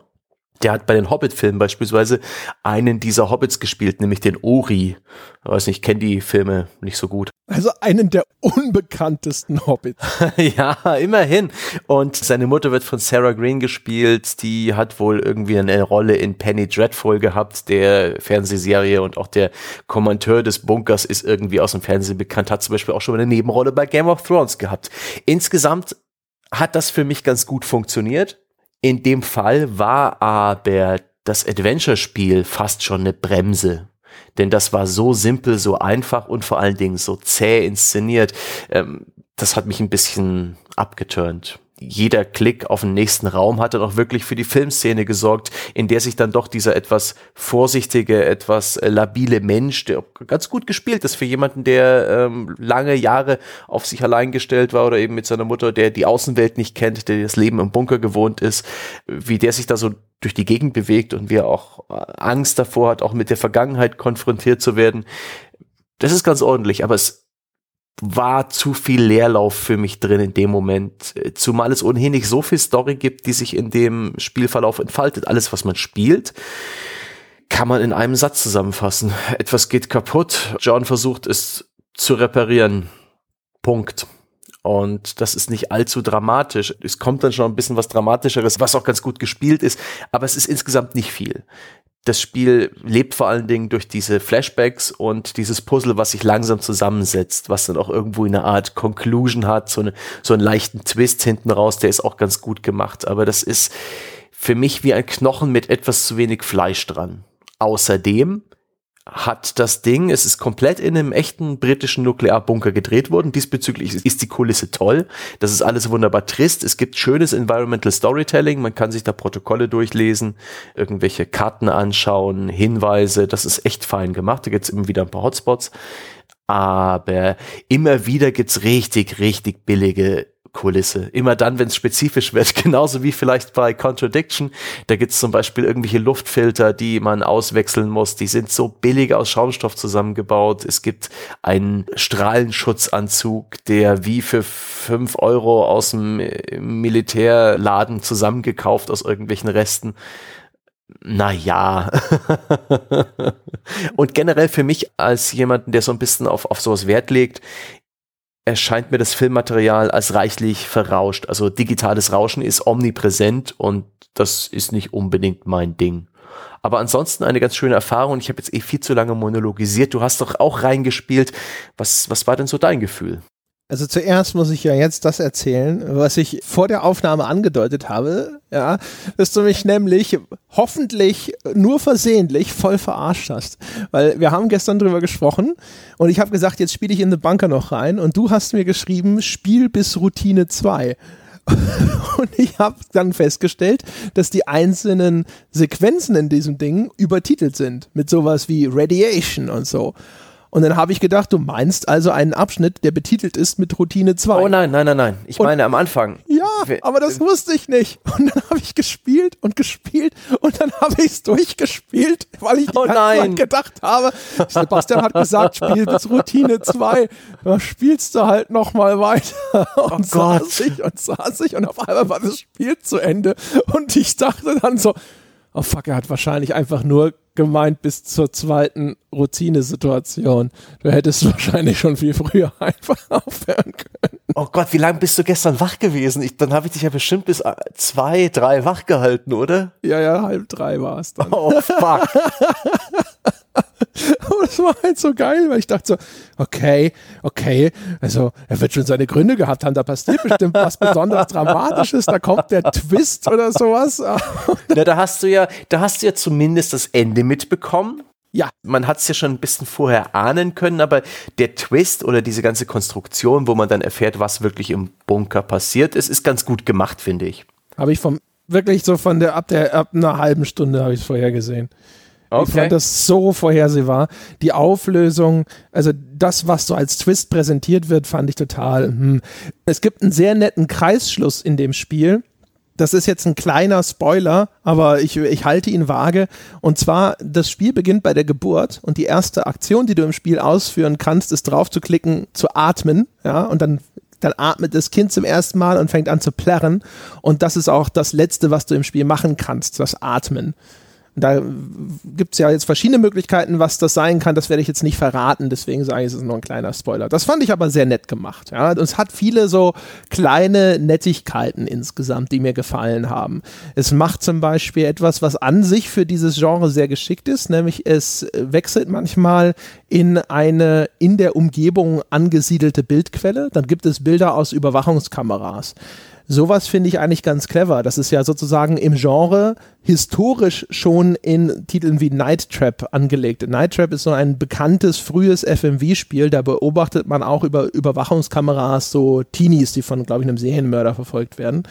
Der hat bei den Hobbit-Filmen beispielsweise einen dieser Hobbits gespielt, nämlich den Ori. Ich weiß nicht, ich kenne die Filme nicht so gut. Also einen der unbekanntesten Hobbits. ja, immerhin. Und seine Mutter wird von Sarah Green gespielt. Die hat wohl irgendwie eine Rolle in Penny Dreadful gehabt, der Fernsehserie und auch der Kommandeur des Bunkers ist irgendwie aus dem Fernsehen bekannt, hat zum Beispiel auch schon eine Nebenrolle bei Game of Thrones gehabt. Insgesamt hat das für mich ganz gut funktioniert. In dem Fall war aber das Adventure-Spiel fast schon eine Bremse. Denn das war so simpel, so einfach und vor allen Dingen so zäh inszeniert. Ähm, das hat mich ein bisschen abgeturnt jeder Klick auf den nächsten Raum hat dann auch wirklich für die Filmszene gesorgt, in der sich dann doch dieser etwas vorsichtige, etwas äh, labile Mensch, der ganz gut gespielt ist für jemanden, der ähm, lange Jahre auf sich allein gestellt war oder eben mit seiner Mutter, der die Außenwelt nicht kennt, der das Leben im Bunker gewohnt ist, wie der sich da so durch die Gegend bewegt und wie er auch äh, Angst davor hat, auch mit der Vergangenheit konfrontiert zu werden. Das ist ganz ordentlich, aber es war zu viel Leerlauf für mich drin in dem Moment, zumal es ohnehin nicht so viel Story gibt, die sich in dem Spielverlauf entfaltet. Alles, was man spielt, kann man in einem Satz zusammenfassen. Etwas geht kaputt, John versucht es zu reparieren. Punkt. Und das ist nicht allzu dramatisch. Es kommt dann schon ein bisschen was Dramatischeres, was auch ganz gut gespielt ist, aber es ist insgesamt nicht viel das Spiel lebt vor allen Dingen durch diese Flashbacks und dieses Puzzle, was sich langsam zusammensetzt, was dann auch irgendwo eine Art Conclusion hat, so, eine, so einen leichten Twist hinten raus, der ist auch ganz gut gemacht. Aber das ist für mich wie ein Knochen mit etwas zu wenig Fleisch dran. Außerdem hat das Ding, es ist komplett in einem echten britischen Nuklearbunker gedreht worden. Diesbezüglich ist die Kulisse toll. Das ist alles wunderbar trist. Es gibt schönes Environmental Storytelling. Man kann sich da Protokolle durchlesen, irgendwelche Karten anschauen, Hinweise. Das ist echt fein gemacht. Da gibt es immer wieder ein paar Hotspots. Aber immer wieder gibt's richtig, richtig billige Kulisse. Immer dann, wenn es spezifisch wird, genauso wie vielleicht bei Contradiction. Da gibt's zum Beispiel irgendwelche Luftfilter, die man auswechseln muss. Die sind so billig aus Schaumstoff zusammengebaut. Es gibt einen Strahlenschutzanzug, der wie für fünf Euro aus dem Militärladen zusammengekauft aus irgendwelchen Resten. Naja. und generell für mich als jemanden, der so ein bisschen auf, auf sowas Wert legt, erscheint mir das Filmmaterial als reichlich verrauscht. Also digitales Rauschen ist omnipräsent und das ist nicht unbedingt mein Ding. Aber ansonsten eine ganz schöne Erfahrung. Ich habe jetzt eh viel zu lange monologisiert. Du hast doch auch reingespielt. Was, was war denn so dein Gefühl? Also zuerst muss ich ja jetzt das erzählen, was ich vor der Aufnahme angedeutet habe, ja, dass du mich nämlich hoffentlich nur versehentlich voll verarscht hast. Weil wir haben gestern drüber gesprochen und ich habe gesagt, jetzt spiele ich in The Bunker noch rein und du hast mir geschrieben, Spiel bis Routine 2. und ich habe dann festgestellt, dass die einzelnen Sequenzen in diesem Ding übertitelt sind mit sowas wie Radiation und so. Und dann habe ich gedacht, du meinst also einen Abschnitt, der betitelt ist mit Routine 2. Oh nein, nein, nein, nein. Ich und, meine am Anfang. Ja, aber das wusste ich nicht. Und dann habe ich gespielt und gespielt und dann habe ich es durchgespielt, weil ich oh nein. gedacht habe, Sebastian hat gesagt, spiel bis Routine 2. Da spielst du halt nochmal weiter. Und oh Gott. saß ich und saß ich und auf einmal war das Spiel zu Ende. Und ich dachte dann so, oh fuck, er hat wahrscheinlich einfach nur gemeint bis zur zweiten Routinesituation. Du hättest wahrscheinlich schon viel früher einfach aufhören können. Oh Gott, wie lange bist du gestern wach gewesen? Ich, dann habe ich dich ja bestimmt bis äh, zwei, drei wach gehalten, oder? Ja, ja, halb drei war es dann. Oh fuck. Aber das war halt so geil, weil ich dachte so, okay, okay, also er wird schon seine Gründe gehabt haben, da passiert bestimmt was besonders Dramatisches, da kommt der Twist oder sowas. Na, da hast du ja, da hast du ja zumindest das Ende mitbekommen. Ja. Man hat es ja schon ein bisschen vorher ahnen können, aber der Twist oder diese ganze Konstruktion, wo man dann erfährt, was wirklich im Bunker passiert ist, ist ganz gut gemacht, finde ich. Habe ich vom, wirklich so von der, ab der, ab einer halben Stunde habe ich es vorher gesehen. Okay. Ich fand das so vorhersehbar. Die Auflösung, also das, was so als Twist präsentiert wird, fand ich total. Hm. Es gibt einen sehr netten Kreisschluss in dem Spiel. Das ist jetzt ein kleiner Spoiler, aber ich, ich halte ihn vage. Und zwar, das Spiel beginnt bei der Geburt und die erste Aktion, die du im Spiel ausführen kannst, ist drauf zu klicken, zu atmen, ja, und dann dann atmet das Kind zum ersten Mal und fängt an zu plärren. Und das ist auch das Letzte, was du im Spiel machen kannst, das Atmen. Da gibt es ja jetzt verschiedene Möglichkeiten, was das sein kann. Das werde ich jetzt nicht verraten, deswegen sage ich, es ist nur ein kleiner Spoiler. Das fand ich aber sehr nett gemacht. Ja. Und es hat viele so kleine Nettigkeiten insgesamt, die mir gefallen haben. Es macht zum Beispiel etwas, was an sich für dieses Genre sehr geschickt ist, nämlich es wechselt manchmal in eine in der Umgebung angesiedelte Bildquelle. Dann gibt es Bilder aus Überwachungskameras. Sowas finde ich eigentlich ganz clever. Das ist ja sozusagen im Genre historisch schon in Titeln wie Night Trap angelegt. Night Trap ist so ein bekanntes frühes FMV-Spiel. Da beobachtet man auch über Überwachungskameras so Teenies, die von, glaube ich, einem Serienmörder verfolgt werden.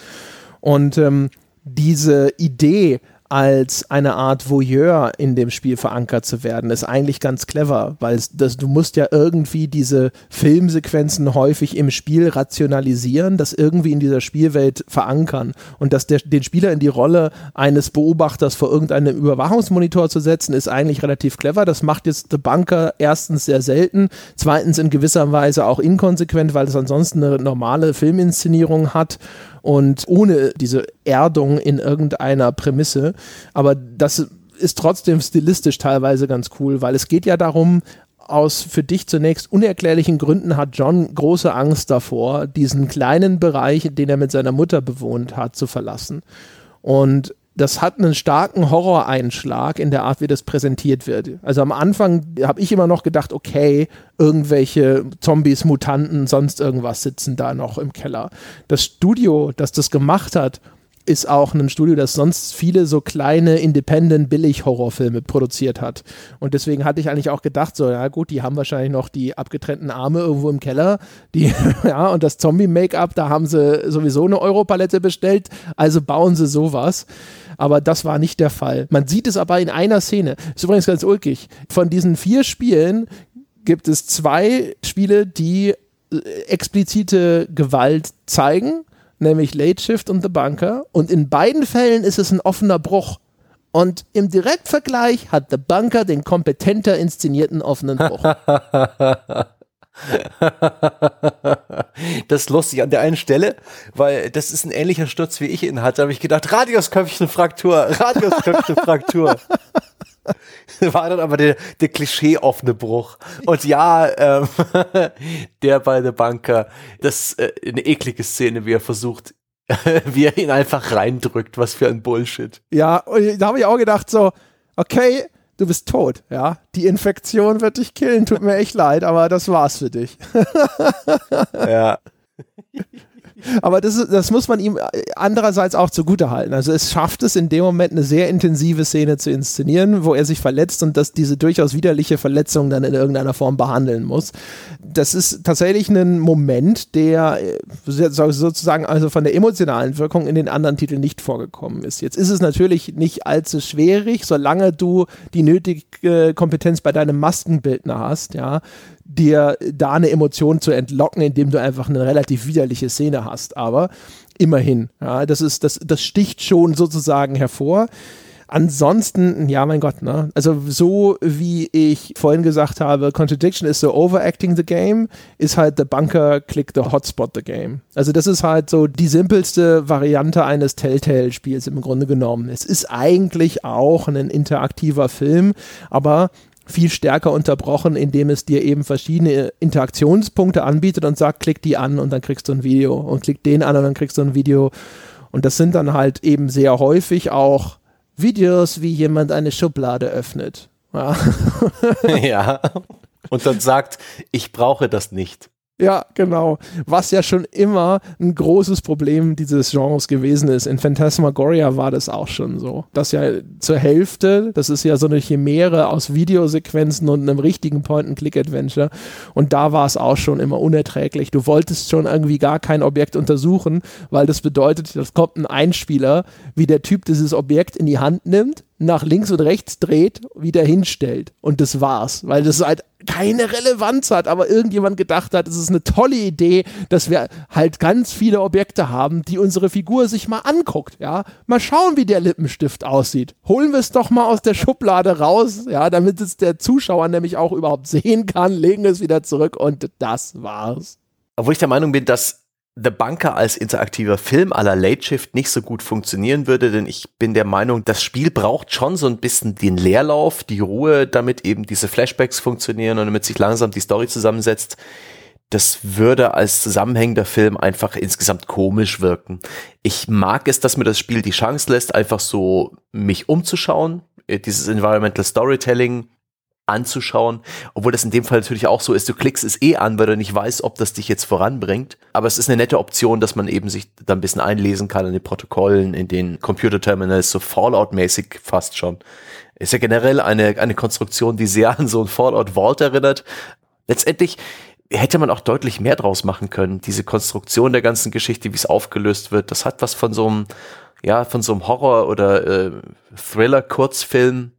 Und ähm, diese Idee, als eine Art Voyeur in dem Spiel verankert zu werden, ist eigentlich ganz clever, weil das, du musst ja irgendwie diese Filmsequenzen häufig im Spiel rationalisieren, das irgendwie in dieser Spielwelt verankern und dass der, den Spieler in die Rolle eines Beobachters vor irgendeinem Überwachungsmonitor zu setzen, ist eigentlich relativ clever. Das macht jetzt The Bunker erstens sehr selten, zweitens in gewisser Weise auch inkonsequent, weil es ansonsten eine normale Filminszenierung hat und ohne diese Erdung in irgendeiner Prämisse. Aber das ist trotzdem stilistisch teilweise ganz cool, weil es geht ja darum, aus für dich zunächst unerklärlichen Gründen hat John große Angst davor, diesen kleinen Bereich, den er mit seiner Mutter bewohnt hat, zu verlassen. Und das hat einen starken Horroreinschlag in der Art, wie das präsentiert wird. Also am Anfang habe ich immer noch gedacht, okay, irgendwelche Zombies, Mutanten, sonst irgendwas sitzen da noch im Keller. Das Studio, das das gemacht hat, ist auch ein Studio, das sonst viele so kleine Independent Billig Horrorfilme produziert hat. Und deswegen hatte ich eigentlich auch gedacht, so, ja gut, die haben wahrscheinlich noch die abgetrennten Arme irgendwo im Keller, die, ja, und das Zombie-Make-up, da haben sie sowieso eine Europalette bestellt, also bauen sie sowas aber das war nicht der Fall. Man sieht es aber in einer Szene. Ist übrigens ganz ulkig. Von diesen vier Spielen gibt es zwei Spiele, die äh, explizite Gewalt zeigen, nämlich Late Shift und The Bunker. Und in beiden Fällen ist es ein offener Bruch. Und im Direktvergleich hat The Bunker den kompetenter inszenierten offenen Bruch. das ist lustig an der einen Stelle, weil das ist ein ähnlicher Sturz, wie ich ihn hatte. Da habe ich gedacht, Radiusköpfchenfraktur, Radiusköpfchenfraktur. War dann aber der, der Klischee-offene Bruch. Und ja, ähm, der bei The Bunker, das äh, eine eklige Szene, wie er versucht, wie er ihn einfach reindrückt, was für ein Bullshit. Ja, und da habe ich auch gedacht so, okay, du bist tot, ja. Die Infektion wird dich killen, tut mir echt leid, aber das war's für dich. ja. Aber das, das muss man ihm andererseits auch zugutehalten. Also es schafft es in dem Moment eine sehr intensive Szene zu inszenieren, wo er sich verletzt und dass diese durchaus widerliche Verletzung dann in irgendeiner Form behandeln muss. Das ist tatsächlich ein Moment, der äh, sozusagen also von der emotionalen Wirkung in den anderen Titeln nicht vorgekommen ist. Jetzt ist es natürlich nicht allzu schwierig, solange du die nötige Kompetenz bei deinem Maskenbildner hast, ja, dir da eine Emotion zu entlocken, indem du einfach eine relativ widerliche Szene hast. Aber immerhin, ja, das ist, das, das sticht schon sozusagen hervor. Ansonsten, ja, mein Gott, ne? Also, so wie ich vorhin gesagt habe, Contradiction is so overacting the game, ist halt the Bunker Click the Hotspot the game. Also, das ist halt so die simpelste Variante eines Telltale-Spiels im Grunde genommen. Es ist eigentlich auch ein interaktiver Film, aber viel stärker unterbrochen, indem es dir eben verschiedene Interaktionspunkte anbietet und sagt, klick die an und dann kriegst du ein Video und klick den an und dann kriegst du ein Video. Und das sind dann halt eben sehr häufig auch Videos, wie jemand eine Schublade öffnet. Ja. ja. Und dann sagt, ich brauche das nicht. Ja, genau. Was ja schon immer ein großes Problem dieses Genres gewesen ist. In Phantasmagoria war das auch schon so. Das ja zur Hälfte, das ist ja so eine Chimäre aus Videosequenzen und einem richtigen Point-and-Click-Adventure. Und da war es auch schon immer unerträglich. Du wolltest schon irgendwie gar kein Objekt untersuchen, weil das bedeutet, das kommt ein Einspieler, wie der Typ dieses Objekt in die Hand nimmt, nach links und rechts dreht, wieder hinstellt. Und das war's, weil das halt keine Relevanz hat, aber irgendjemand gedacht hat, es ist eine tolle Idee, dass wir halt ganz viele Objekte haben, die unsere Figur sich mal anguckt, ja. Mal schauen, wie der Lippenstift aussieht. Holen wir es doch mal aus der Schublade raus, ja, damit es der Zuschauer nämlich auch überhaupt sehen kann, legen es wieder zurück und das war's. Obwohl ich der Meinung bin, dass The Bunker als interaktiver Film aller Late Shift nicht so gut funktionieren würde, denn ich bin der Meinung, das Spiel braucht schon so ein bisschen den Leerlauf, die Ruhe, damit eben diese Flashbacks funktionieren und damit sich langsam die Story zusammensetzt. Das würde als zusammenhängender Film einfach insgesamt komisch wirken. Ich mag es, dass mir das Spiel die Chance lässt, einfach so mich umzuschauen, äh, dieses Environmental Storytelling anzuschauen, obwohl das in dem Fall natürlich auch so ist, du klickst es eh an, weil du nicht weißt, ob das dich jetzt voranbringt, aber es ist eine nette Option, dass man eben sich da ein bisschen einlesen kann in den Protokollen, in den Computerterminals, so Fallout-mäßig fast schon. Ist ja generell eine, eine Konstruktion, die sehr an so ein Fallout Vault erinnert. Letztendlich hätte man auch deutlich mehr draus machen können. Diese Konstruktion der ganzen Geschichte, wie es aufgelöst wird, das hat was von so einem, ja, von so einem Horror- oder äh, Thriller-Kurzfilm,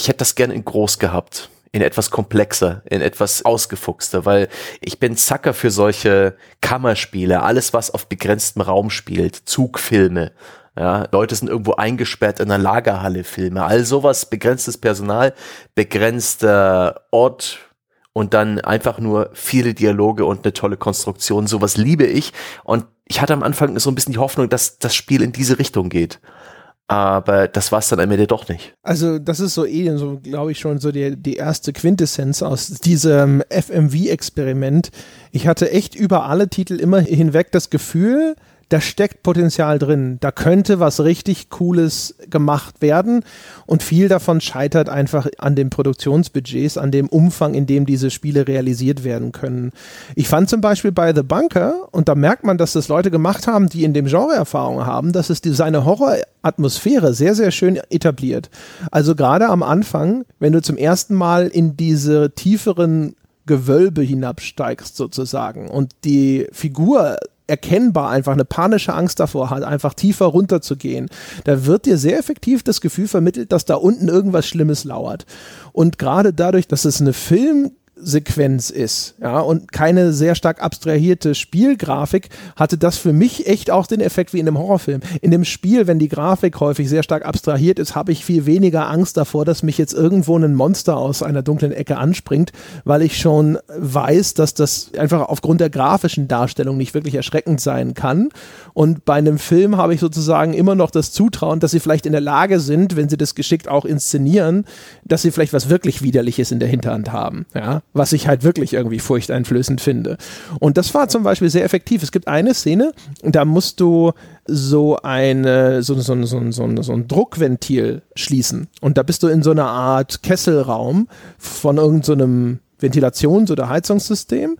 ich hätte das gerne in groß gehabt, in etwas komplexer, in etwas ausgefuchster, weil ich bin Zacker für solche Kammerspiele, alles was auf begrenztem Raum spielt, Zugfilme, ja, Leute sind irgendwo eingesperrt in einer Lagerhalle, Filme, all sowas, begrenztes Personal, begrenzter Ort und dann einfach nur viele Dialoge und eine tolle Konstruktion, sowas liebe ich und ich hatte am Anfang so ein bisschen die Hoffnung, dass das Spiel in diese Richtung geht aber das war es dann am Ende doch nicht. Also das ist so eh, so glaube ich schon so die, die erste Quintessenz aus diesem FMV-Experiment. Ich hatte echt über alle Titel immer hinweg das Gefühl, da steckt Potenzial drin. Da könnte was richtig Cooles gemacht werden. Und viel davon scheitert einfach an den Produktionsbudgets, an dem Umfang, in dem diese Spiele realisiert werden können. Ich fand zum Beispiel bei The Bunker, und da merkt man, dass das Leute gemacht haben, die in dem Genre Erfahrung haben, dass es seine Horroratmosphäre sehr, sehr schön etabliert. Also gerade am Anfang, wenn du zum ersten Mal in diese tieferen Gewölbe hinabsteigst sozusagen und die Figur erkennbar einfach eine panische Angst davor hat, einfach tiefer runterzugehen, da wird dir sehr effektiv das Gefühl vermittelt, dass da unten irgendwas Schlimmes lauert. Und gerade dadurch, dass es eine Film Sequenz ist, ja, und keine sehr stark abstrahierte Spielgrafik, hatte das für mich echt auch den Effekt wie in einem Horrorfilm. In dem Spiel, wenn die Grafik häufig sehr stark abstrahiert ist, habe ich viel weniger Angst davor, dass mich jetzt irgendwo ein Monster aus einer dunklen Ecke anspringt, weil ich schon weiß, dass das einfach aufgrund der grafischen Darstellung nicht wirklich erschreckend sein kann. Und bei einem Film habe ich sozusagen immer noch das Zutrauen, dass sie vielleicht in der Lage sind, wenn sie das geschickt auch inszenieren, dass sie vielleicht was wirklich Widerliches in der Hinterhand haben, ja was ich halt wirklich irgendwie furchteinflößend finde. Und das war zum Beispiel sehr effektiv. Es gibt eine Szene, da musst du so eine so, so, so, so, so ein Druckventil schließen und da bist du in so einer Art Kesselraum von irgendeinem so Ventilations- oder Heizungssystem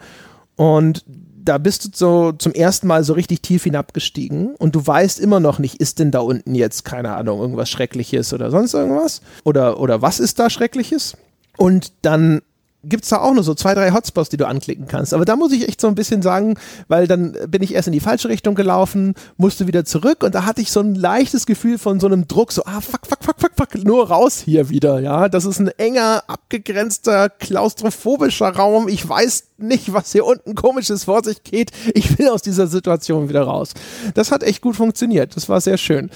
und da bist du so zum ersten Mal so richtig tief hinabgestiegen und du weißt immer noch nicht, ist denn da unten jetzt, keine Ahnung, irgendwas Schreckliches oder sonst irgendwas? Oder, oder was ist da Schreckliches? Und dann gibt es da auch nur so zwei, drei Hotspots, die du anklicken kannst. Aber da muss ich echt so ein bisschen sagen, weil dann bin ich erst in die falsche Richtung gelaufen, musste wieder zurück und da hatte ich so ein leichtes Gefühl von so einem Druck, so, ah, fuck, fuck, fuck, fuck, fuck, nur raus hier wieder, ja. Das ist ein enger, abgegrenzter, klaustrophobischer Raum. Ich weiß nicht, was hier unten komisches vor sich geht. Ich will aus dieser Situation wieder raus. Das hat echt gut funktioniert. Das war sehr schön.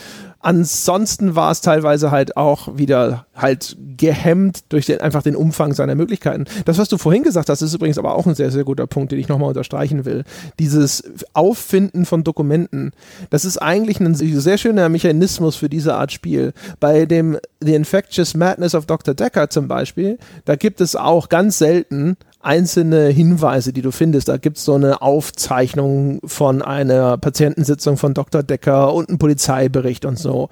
Ansonsten war es teilweise halt auch wieder halt gehemmt durch den, einfach den Umfang seiner Möglichkeiten. Das, was du vorhin gesagt hast, ist übrigens aber auch ein sehr, sehr guter Punkt, den ich nochmal unterstreichen will. Dieses Auffinden von Dokumenten, das ist eigentlich ein sehr schöner Mechanismus für diese Art Spiel. Bei dem The Infectious Madness of Dr. Decker zum Beispiel, da gibt es auch ganz selten einzelne Hinweise, die du findest. Da gibt es so eine Aufzeichnung von einer Patientensitzung von Dr. Decker und einen Polizeibericht und so.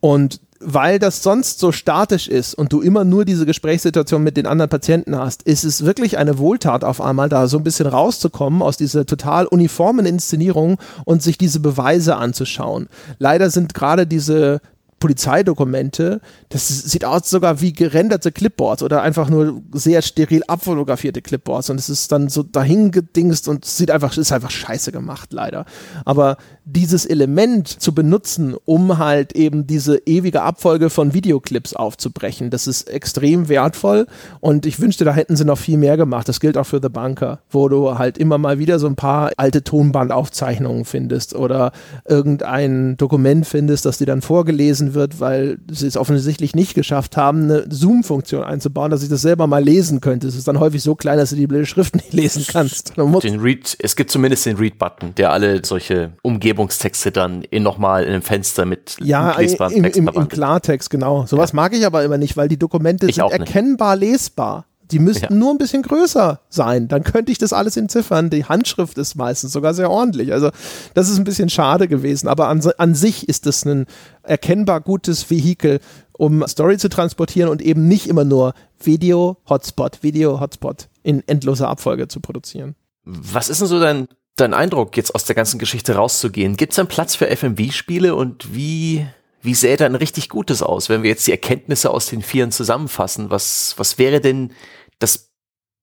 Und weil das sonst so statisch ist und du immer nur diese Gesprächssituation mit den anderen Patienten hast, ist es wirklich eine Wohltat auf einmal da so ein bisschen rauszukommen aus dieser total uniformen Inszenierung und sich diese Beweise anzuschauen. Leider sind gerade diese Polizeidokumente, das sieht aus sogar wie gerenderte Clipboards oder einfach nur sehr steril abfotografierte Clipboards und es ist dann so dahingedingst und sieht einfach, ist einfach scheiße gemacht, leider. Aber dieses Element zu benutzen, um halt eben diese ewige Abfolge von Videoclips aufzubrechen, das ist extrem wertvoll und ich wünschte, da hätten sie noch viel mehr gemacht. Das gilt auch für The Bunker, wo du halt immer mal wieder so ein paar alte Tonbandaufzeichnungen findest oder irgendein Dokument findest, das dir dann vorgelesen sein wird, weil sie es offensichtlich nicht geschafft haben, eine Zoom-Funktion einzubauen, dass ich das selber mal lesen könnte. Es ist dann häufig so klein, dass du die blöde Schrift nicht lesen kannst. Den Read, es gibt zumindest den Read-Button, der alle solche Umgebungstexte dann in nochmal in einem Fenster mit ja, lesbarem Text im, im, im Klartext, genau. Sowas ja. mag ich aber immer nicht, weil die Dokumente ich sind erkennbar lesbar. Die müssten ja. nur ein bisschen größer sein. Dann könnte ich das alles entziffern. Die Handschrift ist meistens sogar sehr ordentlich. Also das ist ein bisschen schade gewesen. Aber an, an sich ist das ein erkennbar gutes Vehikel, um Story zu transportieren und eben nicht immer nur Video, Hotspot, Video, Hotspot in endloser Abfolge zu produzieren. Was ist denn so dein, dein Eindruck, jetzt aus der ganzen Geschichte rauszugehen? Gibt es einen Platz für FMV-Spiele und wie wie sähe dann richtig Gutes aus, wenn wir jetzt die Erkenntnisse aus den Vieren zusammenfassen? Was, was wäre denn das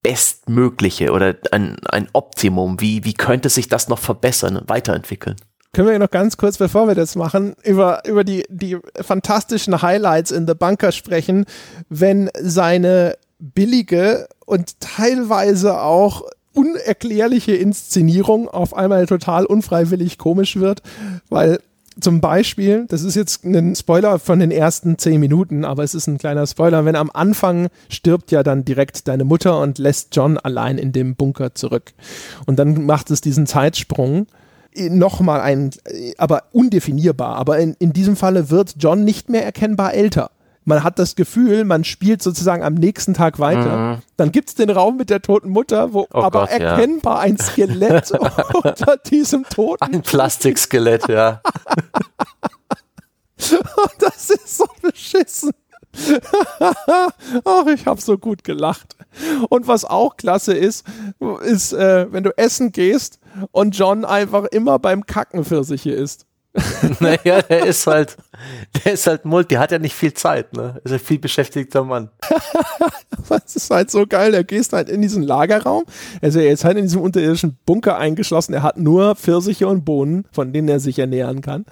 Bestmögliche oder ein, ein Optimum? Wie, wie könnte sich das noch verbessern und weiterentwickeln? Können wir noch ganz kurz, bevor wir das machen, über, über die, die fantastischen Highlights in The Bunker sprechen, wenn seine billige und teilweise auch unerklärliche Inszenierung auf einmal total unfreiwillig komisch wird, weil zum Beispiel, das ist jetzt ein Spoiler von den ersten zehn Minuten, aber es ist ein kleiner Spoiler, wenn am Anfang stirbt ja dann direkt deine Mutter und lässt John allein in dem Bunker zurück. Und dann macht es diesen Zeitsprung nochmal ein, aber undefinierbar. Aber in, in diesem Falle wird John nicht mehr erkennbar älter man hat das Gefühl, man spielt sozusagen am nächsten Tag weiter. Mhm. Dann gibt es den Raum mit der toten Mutter, wo oh aber Gott, erkennbar ja. ein Skelett unter diesem toten. Ein Plastikskelett, ja. das ist so beschissen. Ach, ich habe so gut gelacht. Und was auch klasse ist, ist, äh, wenn du essen gehst und John einfach immer beim Kacken für sich hier ist. naja, der ist halt, der ist halt Multi, der hat ja nicht viel Zeit, ne? Ist ein viel beschäftigter Mann. das ist halt so geil, der gehst halt in diesen Lagerraum, er ist halt in diesem unterirdischen Bunker eingeschlossen, er hat nur Pfirsiche und Bohnen, von denen er sich ernähren kann.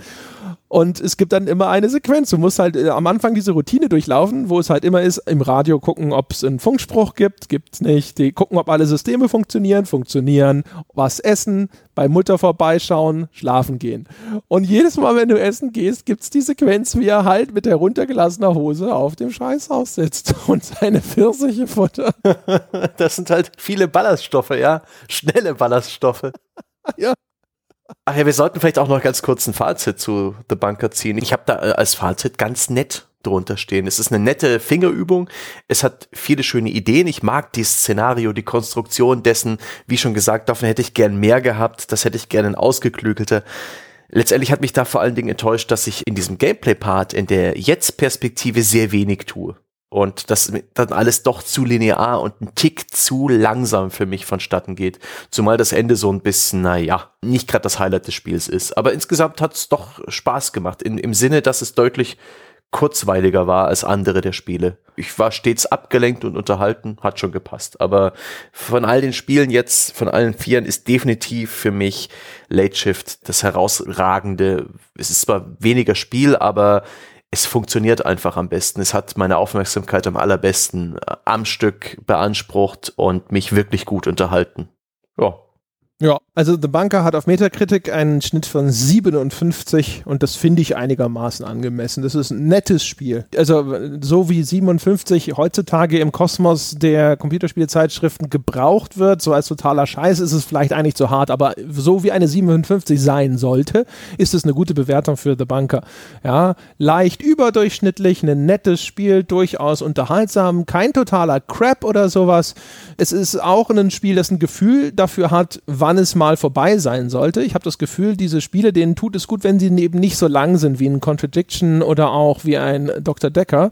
Und es gibt dann immer eine Sequenz. Du musst halt äh, am Anfang diese Routine durchlaufen, wo es halt immer ist, im Radio gucken, ob es einen Funkspruch gibt, gibt's nicht. Die gucken, ob alle Systeme funktionieren, funktionieren, was essen, bei Mutter vorbeischauen, schlafen gehen. Und jedes Mal, wenn du essen gehst, gibt's die Sequenz, wie er halt mit heruntergelassener Hose auf dem Scheißhaus sitzt und seine Pfirsiche futtert. das sind halt viele Ballaststoffe, ja. Schnelle Ballaststoffe. ja. Ach ja, wir sollten vielleicht auch noch ganz kurz ein Fazit zu The Bunker ziehen. Ich habe da äh, als Fazit ganz nett drunter stehen. Es ist eine nette Fingerübung. Es hat viele schöne Ideen. Ich mag dieses Szenario, die Konstruktion dessen. Wie schon gesagt, davon hätte ich gern mehr gehabt. Das hätte ich gerne ausgeklügelter. Letztendlich hat mich da vor allen Dingen enttäuscht, dass ich in diesem Gameplay-Part in der Jetzt-Perspektive sehr wenig tue und das dann alles doch zu linear und ein Tick zu langsam für mich vonstatten geht. Zumal das Ende so ein bisschen, naja, nicht gerade das Highlight des Spiels ist. Aber insgesamt hat es doch Spaß gemacht, in, im Sinne, dass es deutlich kurzweiliger war als andere der Spiele. Ich war stets abgelenkt und unterhalten, hat schon gepasst. Aber von all den Spielen jetzt, von allen Vieren, ist definitiv für mich Late Shift das herausragende. Es ist zwar weniger Spiel, aber es funktioniert einfach am besten. Es hat meine Aufmerksamkeit am allerbesten äh, am Stück beansprucht und mich wirklich gut unterhalten. Ja, ja, also The Bunker hat auf Metacritic einen Schnitt von 57 und das finde ich einigermaßen angemessen. Das ist ein nettes Spiel. Also so wie 57 heutzutage im Kosmos der Computerspielzeitschriften gebraucht wird, so als totaler Scheiß ist es vielleicht eigentlich zu hart, aber so wie eine 57 sein sollte, ist es eine gute Bewertung für The Bunker. Ja, leicht überdurchschnittlich, ein nettes Spiel, durchaus unterhaltsam, kein totaler Crap oder sowas. Es ist auch ein Spiel, das ein Gefühl dafür hat, wann es mal vorbei sein sollte. Ich habe das Gefühl, diese Spiele, denen tut es gut, wenn sie eben nicht so lang sind wie ein Contradiction oder auch wie ein Dr. Decker.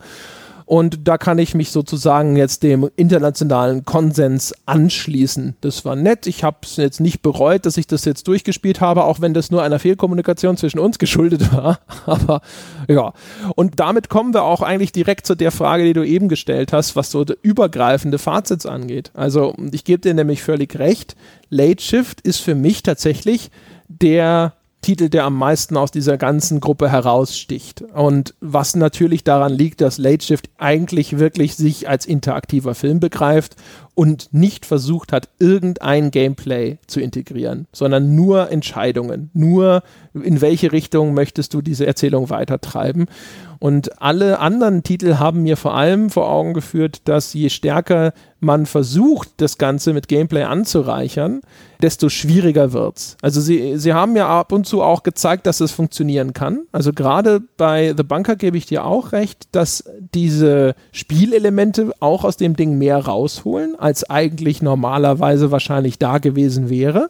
Und da kann ich mich sozusagen jetzt dem internationalen Konsens anschließen. Das war nett. Ich habe es jetzt nicht bereut, dass ich das jetzt durchgespielt habe, auch wenn das nur einer Fehlkommunikation zwischen uns geschuldet war. Aber ja. Und damit kommen wir auch eigentlich direkt zu der Frage, die du eben gestellt hast, was so übergreifende Fazits angeht. Also ich gebe dir nämlich völlig recht. Late Shift ist für mich tatsächlich der Titel, der am meisten aus dieser ganzen Gruppe heraussticht. Und was natürlich daran liegt, dass Late Shift eigentlich wirklich sich als interaktiver Film begreift und nicht versucht hat, irgendein Gameplay zu integrieren, sondern nur Entscheidungen, nur in welche Richtung möchtest du diese Erzählung weitertreiben. Und alle anderen Titel haben mir vor allem vor Augen geführt, dass je stärker man versucht, das Ganze mit Gameplay anzureichern, desto schwieriger wird's. Also sie, sie haben ja ab und zu auch gezeigt, dass es funktionieren kann. Also gerade bei The Bunker gebe ich dir auch recht, dass diese Spielelemente auch aus dem Ding mehr rausholen, als eigentlich normalerweise wahrscheinlich da gewesen wäre.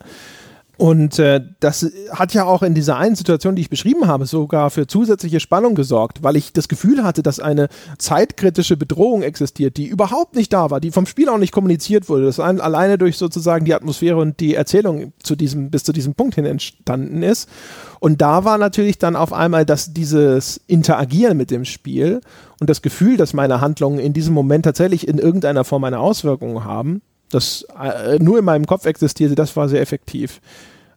Und äh, das hat ja auch in dieser einen Situation, die ich beschrieben habe, sogar für zusätzliche Spannung gesorgt, weil ich das Gefühl hatte, dass eine zeitkritische Bedrohung existiert, die überhaupt nicht da war, die vom Spiel auch nicht kommuniziert wurde, das ein, alleine durch sozusagen die Atmosphäre und die Erzählung zu diesem, bis zu diesem Punkt hin entstanden ist. Und da war natürlich dann auf einmal, dass dieses Interagieren mit dem Spiel und das Gefühl, dass meine Handlungen in diesem Moment tatsächlich in irgendeiner Form eine Auswirkung haben, das äh, nur in meinem Kopf existierte, das war sehr effektiv.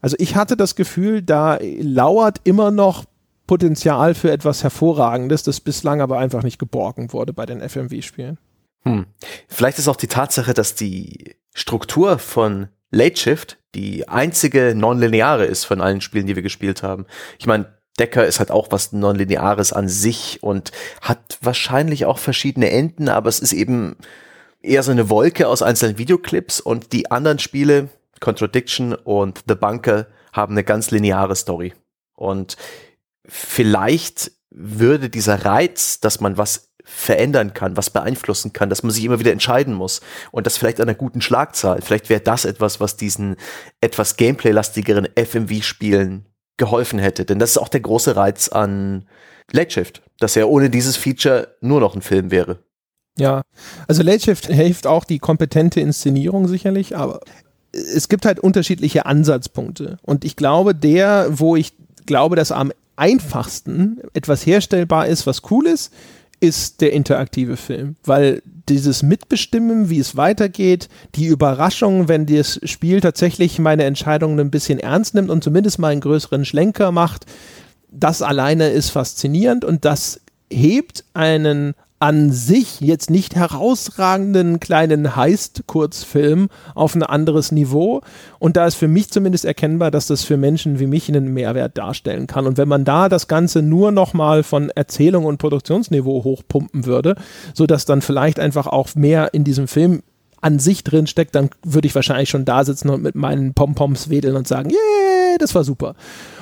Also ich hatte das Gefühl, da lauert immer noch Potenzial für etwas Hervorragendes, das bislang aber einfach nicht geborgen wurde bei den FMV-Spielen. Hm. Vielleicht ist auch die Tatsache, dass die Struktur von Late Shift die einzige nonlineare ist von allen Spielen, die wir gespielt haben. Ich meine, Decker ist halt auch was Nonlineares an sich und hat wahrscheinlich auch verschiedene Enden, aber es ist eben eher so eine Wolke aus einzelnen Videoclips und die anderen Spiele, Contradiction und The Bunker, haben eine ganz lineare Story. Und vielleicht würde dieser Reiz, dass man was verändern kann, was beeinflussen kann, dass man sich immer wieder entscheiden muss und das vielleicht an einer guten Schlagzahl. Vielleicht wäre das etwas, was diesen etwas Gameplay-lastigeren FMV-Spielen geholfen hätte. Denn das ist auch der große Reiz an Late Shift, dass er ohne dieses Feature nur noch ein Film wäre. Ja, also Late Shift hilft auch die kompetente Inszenierung sicherlich, aber es gibt halt unterschiedliche Ansatzpunkte. Und ich glaube, der, wo ich glaube, dass am einfachsten etwas herstellbar ist, was cool ist, ist der interaktive Film, weil dieses Mitbestimmen, wie es weitergeht, die Überraschung, wenn das Spiel tatsächlich meine Entscheidungen ein bisschen ernst nimmt und zumindest mal einen größeren Schlenker macht, das alleine ist faszinierend und das hebt einen an sich jetzt nicht herausragenden kleinen Heist-Kurzfilm auf ein anderes Niveau. Und da ist für mich zumindest erkennbar, dass das für Menschen wie mich einen Mehrwert darstellen kann. Und wenn man da das Ganze nur nochmal von Erzählung und Produktionsniveau hochpumpen würde, sodass dann vielleicht einfach auch mehr in diesem Film an sich drin steckt, dann würde ich wahrscheinlich schon da sitzen und mit meinen Pompoms wedeln und sagen, yeah, das war super.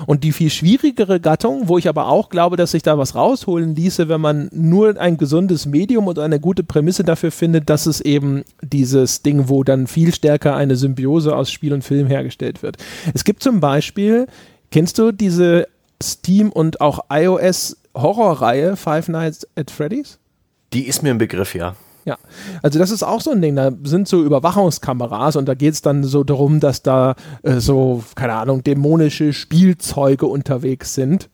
Und die viel schwierigere Gattung, wo ich aber auch glaube, dass sich da was rausholen ließe, wenn man nur ein gesundes Medium und eine gute Prämisse dafür findet, dass es eben dieses Ding, wo dann viel stärker eine Symbiose aus Spiel und Film hergestellt wird. Es gibt zum Beispiel, kennst du diese Steam und auch iOS Horrorreihe Five Nights at Freddy's? Die ist mir im Begriff, ja. Ja, also das ist auch so ein Ding. Da sind so Überwachungskameras und da geht es dann so darum, dass da äh, so, keine Ahnung, dämonische Spielzeuge unterwegs sind.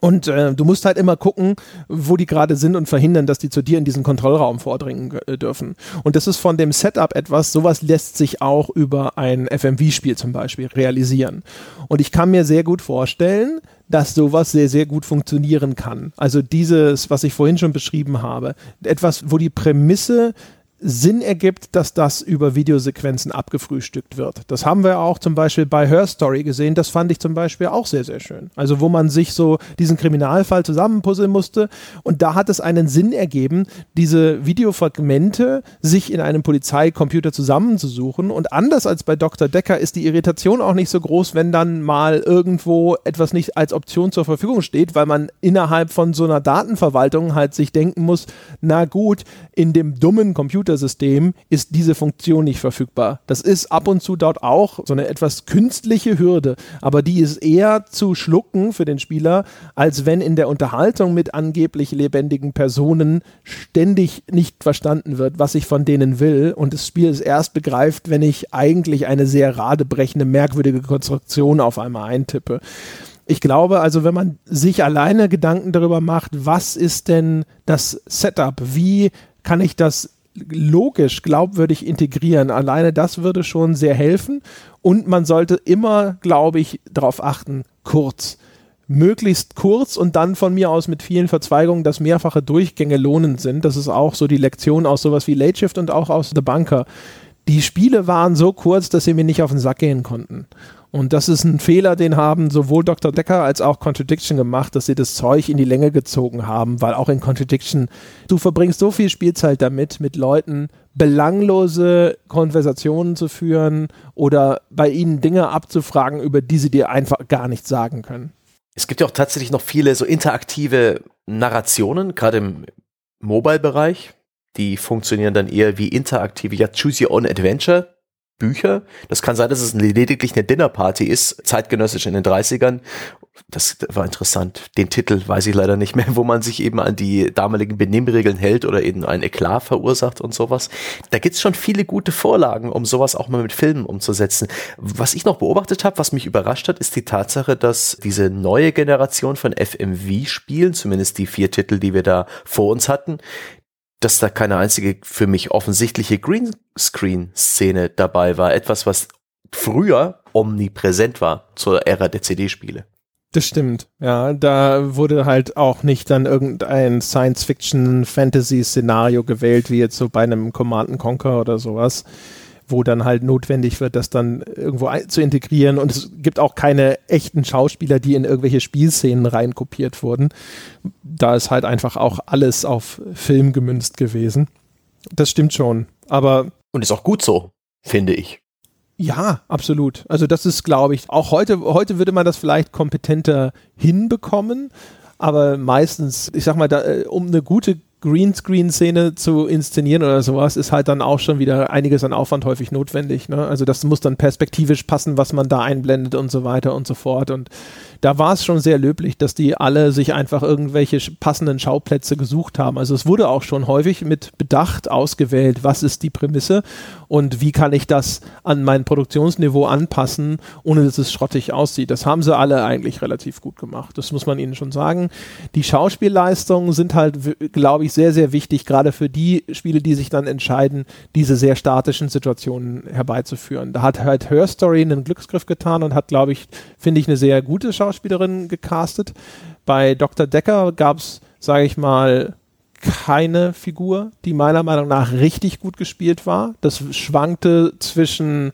Und äh, du musst halt immer gucken, wo die gerade sind und verhindern, dass die zu dir in diesen Kontrollraum vordringen äh, dürfen. Und das ist von dem Setup etwas, sowas lässt sich auch über ein FMV-Spiel zum Beispiel realisieren. Und ich kann mir sehr gut vorstellen, dass sowas sehr, sehr gut funktionieren kann. Also dieses, was ich vorhin schon beschrieben habe, etwas, wo die Prämisse Sinn ergibt, dass das über Videosequenzen abgefrühstückt wird. Das haben wir auch zum Beispiel bei Her Story gesehen. Das fand ich zum Beispiel auch sehr, sehr schön. Also wo man sich so diesen Kriminalfall zusammenpuzzeln musste und da hat es einen Sinn ergeben, diese Videofragmente sich in einem Polizeicomputer zusammenzusuchen und anders als bei Dr. Decker ist die Irritation auch nicht so groß, wenn dann mal irgendwo etwas nicht als Option zur Verfügung steht, weil man innerhalb von so einer Datenverwaltung halt sich denken muss, na gut, in dem dummen Computer Computersystem ist diese Funktion nicht verfügbar. Das ist ab und zu dort auch so eine etwas künstliche Hürde, aber die ist eher zu schlucken für den Spieler, als wenn in der Unterhaltung mit angeblich lebendigen Personen ständig nicht verstanden wird, was ich von denen will und das Spiel es erst begreift, wenn ich eigentlich eine sehr radebrechende, merkwürdige Konstruktion auf einmal eintippe. Ich glaube also, wenn man sich alleine Gedanken darüber macht, was ist denn das Setup, wie kann ich das logisch, glaubwürdig integrieren. Alleine das würde schon sehr helfen. Und man sollte immer, glaube ich, darauf achten, kurz. Möglichst kurz und dann von mir aus mit vielen Verzweigungen, dass mehrfache Durchgänge lohnend sind. Das ist auch so die Lektion aus sowas wie Late Shift und auch aus The Bunker. Die Spiele waren so kurz, dass sie mir nicht auf den Sack gehen konnten. Und das ist ein Fehler, den haben sowohl Dr. Decker als auch Contradiction gemacht, dass sie das Zeug in die Länge gezogen haben, weil auch in Contradiction, du verbringst so viel Spielzeit damit, mit Leuten belanglose Konversationen zu führen oder bei ihnen Dinge abzufragen, über die sie dir einfach gar nichts sagen können. Es gibt ja auch tatsächlich noch viele so interaktive Narrationen, gerade im Mobile-Bereich. Die funktionieren dann eher wie interaktive, ja, Choose Your Own Adventure Bücher. Das kann sein, dass es lediglich eine Dinnerparty ist, zeitgenössisch in den 30ern. Das war interessant. Den Titel weiß ich leider nicht mehr, wo man sich eben an die damaligen Benimmregeln hält oder eben ein Eklat verursacht und sowas. Da gibt's schon viele gute Vorlagen, um sowas auch mal mit Filmen umzusetzen. Was ich noch beobachtet habe, was mich überrascht hat, ist die Tatsache, dass diese neue Generation von FMV-Spielen, zumindest die vier Titel, die wir da vor uns hatten, dass da keine einzige für mich offensichtliche Greenscreen-Szene dabei war. Etwas, was früher omnipräsent war zur Ära der CD-Spiele. Das stimmt, ja. Da wurde halt auch nicht dann irgendein Science-Fiction-Fantasy-Szenario gewählt, wie jetzt so bei einem Command Conquer oder sowas wo dann halt notwendig wird, das dann irgendwo zu integrieren. Und es gibt auch keine echten Schauspieler, die in irgendwelche Spielszenen reinkopiert wurden. Da ist halt einfach auch alles auf Film gemünzt gewesen. Das stimmt schon. Aber. Und ist auch gut so, finde ich. Ja, absolut. Also das ist, glaube ich, auch heute, heute würde man das vielleicht kompetenter hinbekommen. Aber meistens, ich sag mal, da, äh, um eine gute Greenscreen-Szene zu inszenieren oder sowas, ist halt dann auch schon wieder einiges an Aufwand häufig notwendig. Ne? Also das muss dann perspektivisch passen, was man da einblendet und so weiter und so fort. Und da war es schon sehr löblich, dass die alle sich einfach irgendwelche passenden Schauplätze gesucht haben. Also es wurde auch schon häufig mit Bedacht ausgewählt, was ist die Prämisse und wie kann ich das an mein Produktionsniveau anpassen, ohne dass es schrottig aussieht. Das haben sie alle eigentlich relativ gut gemacht. Das muss man ihnen schon sagen. Die Schauspielleistungen sind halt, glaube ich, sehr, sehr wichtig, gerade für die Spiele, die sich dann entscheiden, diese sehr statischen Situationen herbeizuführen. Da hat halt Her Story einen Glücksgriff getan und hat, glaube ich, finde ich, eine sehr gute Schauspielerin gecastet. Bei Dr. Decker gab es, sage ich mal, keine Figur, die meiner Meinung nach richtig gut gespielt war. Das schwankte zwischen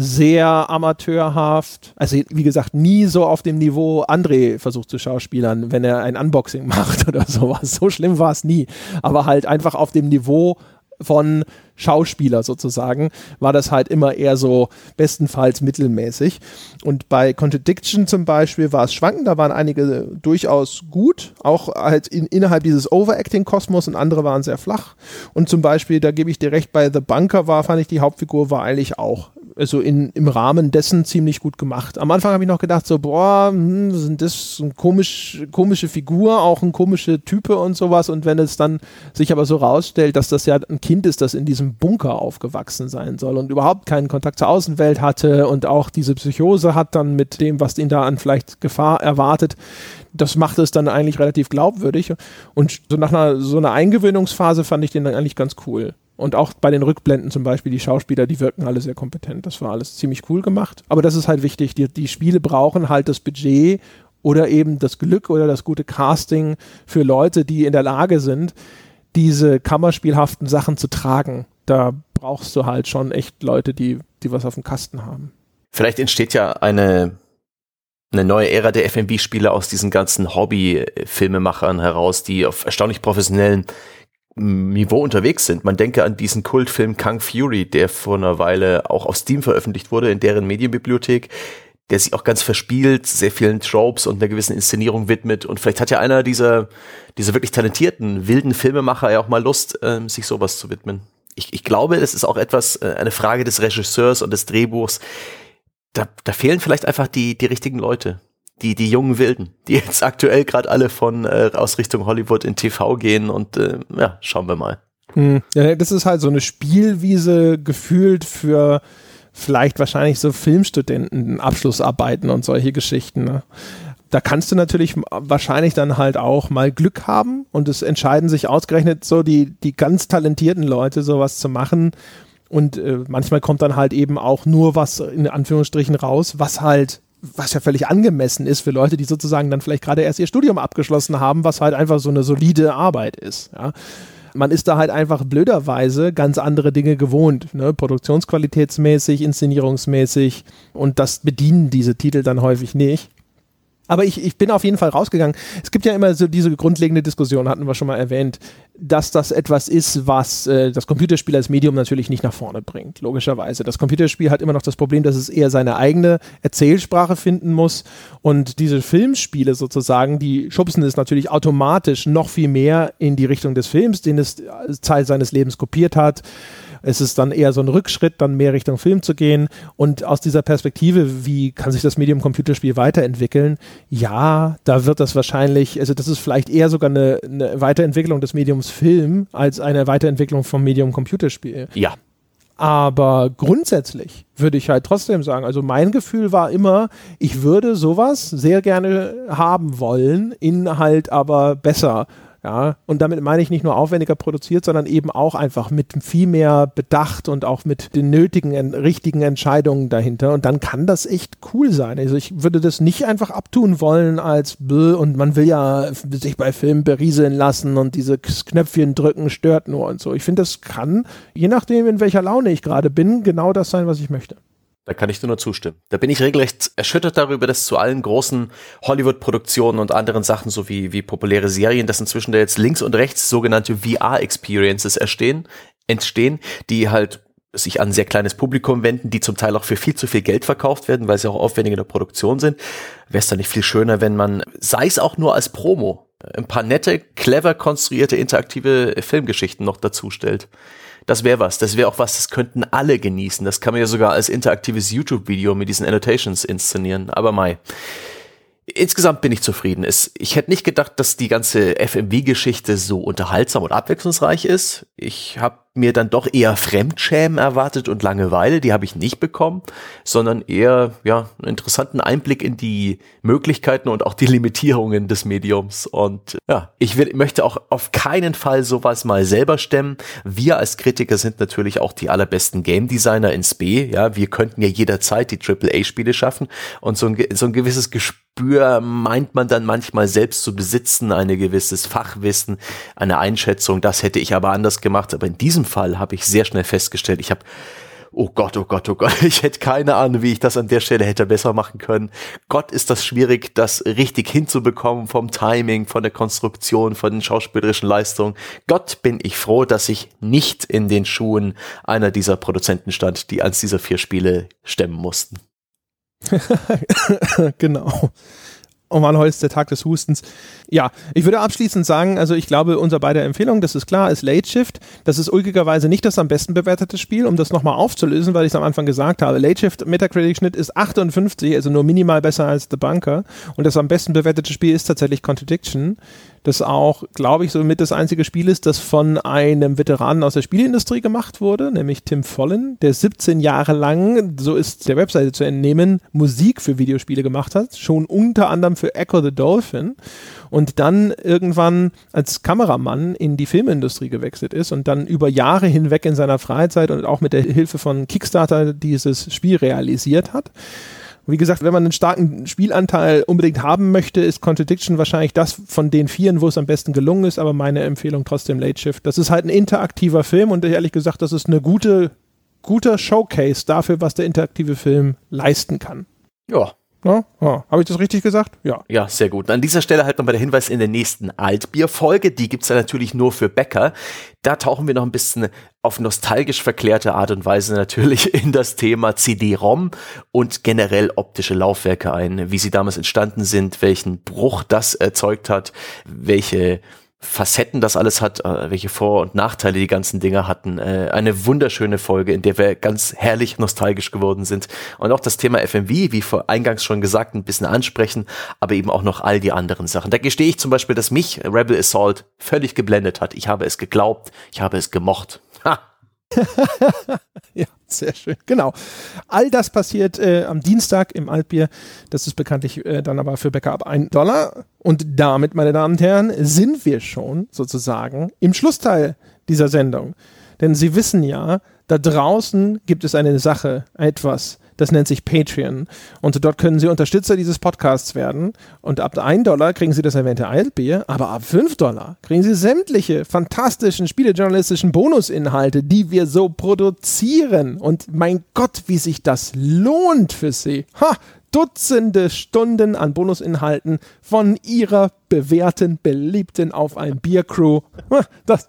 sehr amateurhaft, also wie gesagt, nie so auf dem Niveau André versucht zu schauspielern, wenn er ein Unboxing macht oder sowas. So schlimm war es nie. Aber halt einfach auf dem Niveau von Schauspieler sozusagen, war das halt immer eher so bestenfalls mittelmäßig. Und bei Contradiction zum Beispiel war es schwankend, da waren einige durchaus gut, auch halt in, innerhalb dieses Overacting-Kosmos und andere waren sehr flach. Und zum Beispiel, da gebe ich dir recht, bei The Bunker war, fand ich, die Hauptfigur war eigentlich auch also in, im Rahmen dessen ziemlich gut gemacht. Am Anfang habe ich noch gedacht, so, boah, hm, sind das eine komisch, komische Figur, auch ein komische Type und sowas. Und wenn es dann sich aber so rausstellt, dass das ja ein Kind ist, das in diesem Bunker aufgewachsen sein soll und überhaupt keinen Kontakt zur Außenwelt hatte und auch diese Psychose hat dann mit dem, was ihn da an vielleicht Gefahr erwartet, das macht es dann eigentlich relativ glaubwürdig. Und so nach einer, so einer Eingewöhnungsphase fand ich den dann eigentlich ganz cool. Und auch bei den Rückblenden zum Beispiel, die Schauspieler, die wirken alle sehr kompetent. Das war alles ziemlich cool gemacht. Aber das ist halt wichtig. Die, die Spiele brauchen halt das Budget oder eben das Glück oder das gute Casting für Leute, die in der Lage sind, diese kammerspielhaften Sachen zu tragen. Da brauchst du halt schon echt Leute, die, die was auf dem Kasten haben. Vielleicht entsteht ja eine, eine neue Ära der FMV-Spiele aus diesen ganzen Hobby-Filmemachern heraus, die auf erstaunlich professionellen Niveau unterwegs sind. Man denke an diesen Kultfilm Kung Fury, der vor einer Weile auch auf Steam veröffentlicht wurde, in deren Medienbibliothek, der sich auch ganz verspielt, sehr vielen Tropes und einer gewissen Inszenierung widmet. Und vielleicht hat ja einer dieser, dieser wirklich talentierten, wilden Filmemacher ja auch mal Lust, ähm, sich sowas zu widmen. Ich, ich glaube, es ist auch etwas, äh, eine Frage des Regisseurs und des Drehbuchs. Da, da fehlen vielleicht einfach die, die richtigen Leute die, die jungen Wilden, die jetzt aktuell gerade alle von äh, aus Richtung Hollywood in TV gehen und äh, ja, schauen wir mal. Hm. Ja, das ist halt so eine Spielwiese gefühlt für vielleicht wahrscheinlich so Filmstudenten, Abschlussarbeiten und solche Geschichten. Ne? da kannst du natürlich wahrscheinlich dann halt auch mal Glück haben und es entscheiden sich ausgerechnet so die, die ganz talentierten Leute, sowas zu machen. Und äh, manchmal kommt dann halt eben auch nur was in Anführungsstrichen raus, was halt, was ja völlig angemessen ist für Leute, die sozusagen dann vielleicht gerade erst ihr Studium abgeschlossen haben, was halt einfach so eine solide Arbeit ist. Ja. Man ist da halt einfach blöderweise ganz andere Dinge gewohnt, ne? produktionsqualitätsmäßig, inszenierungsmäßig und das bedienen diese Titel dann häufig nicht. Aber ich, ich bin auf jeden Fall rausgegangen. Es gibt ja immer so diese grundlegende Diskussion, hatten wir schon mal erwähnt, dass das etwas ist, was äh, das Computerspiel als Medium natürlich nicht nach vorne bringt, logischerweise. Das Computerspiel hat immer noch das Problem, dass es eher seine eigene Erzählsprache finden muss. Und diese Filmspiele sozusagen, die schubsen es natürlich automatisch noch viel mehr in die Richtung des Films, den es Teil seines Lebens kopiert hat. Es ist dann eher so ein Rückschritt, dann mehr Richtung Film zu gehen. Und aus dieser Perspektive, wie kann sich das Medium Computerspiel weiterentwickeln? Ja, da wird das wahrscheinlich, also das ist vielleicht eher sogar eine, eine Weiterentwicklung des Mediums Film als eine Weiterentwicklung vom Medium Computerspiel. Ja. Aber grundsätzlich würde ich halt trotzdem sagen, also mein Gefühl war immer, ich würde sowas sehr gerne haben wollen, in halt aber besser ja, und damit meine ich nicht nur aufwendiger produziert, sondern eben auch einfach mit viel mehr Bedacht und auch mit den nötigen, richtigen Entscheidungen dahinter. Und dann kann das echt cool sein. Also ich würde das nicht einfach abtun wollen als Bö und man will ja sich bei Filmen berieseln lassen und diese Knöpfchen drücken stört nur und so. Ich finde, das kann, je nachdem, in welcher Laune ich gerade bin, genau das sein, was ich möchte. Da kann ich nur zustimmen. Da bin ich regelrecht erschüttert darüber, dass zu allen großen Hollywood-Produktionen und anderen Sachen, so wie, wie populäre Serien, dass inzwischen da jetzt links und rechts sogenannte VR-Experiences entstehen, entstehen, die halt sich an ein sehr kleines Publikum wenden, die zum Teil auch für viel zu viel Geld verkauft werden, weil sie auch aufwendig in der Produktion sind. Wäre es dann nicht viel schöner, wenn man, sei es auch nur als Promo, ein paar nette, clever konstruierte, interaktive Filmgeschichten noch dazu stellt das wäre was. Das wäre auch was, das könnten alle genießen. Das kann man ja sogar als interaktives YouTube-Video mit diesen Annotations inszenieren. Aber mai. Insgesamt bin ich zufrieden. Es, ich hätte nicht gedacht, dass die ganze FMV-Geschichte so unterhaltsam und abwechslungsreich ist. Ich habe mir dann doch eher Fremdschämen erwartet und Langeweile, die habe ich nicht bekommen, sondern eher ja, einen interessanten Einblick in die Möglichkeiten und auch die Limitierungen des Mediums. Und ja, ich will, möchte auch auf keinen Fall sowas mal selber stemmen. Wir als Kritiker sind natürlich auch die allerbesten Game Designer ins B. Ja, wir könnten ja jederzeit die AAA-Spiele schaffen und so ein, so ein gewisses Gespür meint man dann manchmal selbst zu besitzen, ein gewisses Fachwissen, eine Einschätzung. Das hätte ich aber anders gemacht. Aber in diesem Fall habe ich sehr schnell festgestellt, ich habe oh Gott, oh Gott, oh Gott, ich hätte keine Ahnung, wie ich das an der Stelle hätte besser machen können. Gott ist das schwierig, das richtig hinzubekommen vom Timing, von der Konstruktion, von den schauspielerischen Leistungen. Gott bin ich froh, dass ich nicht in den Schuhen einer dieser Produzenten stand, die eins dieser vier Spiele stemmen mussten. genau. Ist der Tag des Hustens. Ja, ich würde abschließend sagen, also ich glaube, unser beider Empfehlung, das ist klar, ist Late Shift. Das ist ulkigerweise nicht das am besten bewertete Spiel, um das nochmal aufzulösen, weil ich es am Anfang gesagt habe. Late Shift Metacritic-Schnitt ist 58, also nur minimal besser als The Bunker. Und das am besten bewertete Spiel ist tatsächlich Contradiction das auch, glaube ich, somit das einzige Spiel ist, das von einem Veteranen aus der Spielindustrie gemacht wurde, nämlich Tim Follen, der 17 Jahre lang, so ist der Webseite zu entnehmen, Musik für Videospiele gemacht hat, schon unter anderem für Echo the Dolphin und dann irgendwann als Kameramann in die Filmindustrie gewechselt ist und dann über Jahre hinweg in seiner Freizeit und auch mit der Hilfe von Kickstarter dieses Spiel realisiert hat. Und wie gesagt, wenn man einen starken Spielanteil unbedingt haben möchte, ist Contradiction wahrscheinlich das von den vieren, wo es am besten gelungen ist, aber meine Empfehlung trotzdem Late Shift. Das ist halt ein interaktiver Film und ehrlich gesagt, das ist eine gute, guter Showcase dafür, was der interaktive Film leisten kann. Ja, ja, ja. Habe ich das richtig gesagt? Ja. Ja, sehr gut. An dieser Stelle halt nochmal der Hinweis in der nächsten Altbier-Folge. Die gibt's ja natürlich nur für Bäcker. Da tauchen wir noch ein bisschen auf nostalgisch verklärte Art und Weise natürlich in das Thema CD-ROM und generell optische Laufwerke ein. Wie sie damals entstanden sind, welchen Bruch das erzeugt hat, welche Facetten das alles hat, äh, welche Vor- und Nachteile die ganzen Dinge hatten. Äh, eine wunderschöne Folge, in der wir ganz herrlich nostalgisch geworden sind und auch das Thema FMV, wie vor eingangs schon gesagt, ein bisschen ansprechen, aber eben auch noch all die anderen Sachen. Da gestehe ich zum Beispiel, dass mich Rebel Assault völlig geblendet hat. Ich habe es geglaubt, ich habe es gemocht. Ha! ja, sehr schön. Genau. All das passiert äh, am Dienstag im Altbier. Das ist bekanntlich äh, dann aber für Bäcker ab 1 Dollar. Und damit, meine Damen und Herren, sind wir schon sozusagen im Schlussteil dieser Sendung. Denn Sie wissen ja, da draußen gibt es eine Sache, etwas, das nennt sich Patreon. Und dort können Sie Unterstützer dieses Podcasts werden. Und ab 1 Dollar kriegen Sie das erwähnte Eilbier, aber ab 5 Dollar kriegen Sie sämtliche fantastischen spielejournalistischen Bonusinhalte, die wir so produzieren. Und mein Gott, wie sich das lohnt für Sie. Ha! Dutzende Stunden an Bonusinhalten von ihrer bewährten, beliebten Auf ein Bier Crew. Das,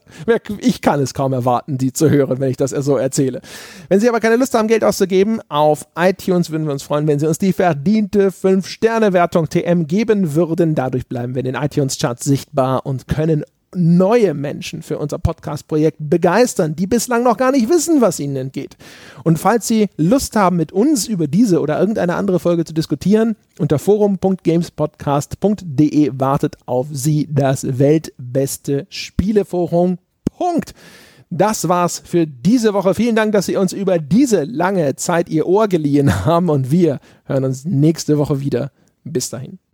ich kann es kaum erwarten, die zu hören, wenn ich das so erzähle. Wenn Sie aber keine Lust haben, Geld auszugeben, auf iTunes würden wir uns freuen, wenn Sie uns die verdiente 5-Sterne-Wertung TM geben würden. Dadurch bleiben wir in den iTunes-Charts sichtbar und können neue Menschen für unser Podcast-Projekt begeistern, die bislang noch gar nicht wissen, was ihnen entgeht. Und falls Sie Lust haben, mit uns über diese oder irgendeine andere Folge zu diskutieren, unter forum.gamespodcast.de wartet auf Sie das weltbeste Spieleforum. Punkt. Das war's für diese Woche. Vielen Dank, dass Sie uns über diese lange Zeit Ihr Ohr geliehen haben und wir hören uns nächste Woche wieder. Bis dahin.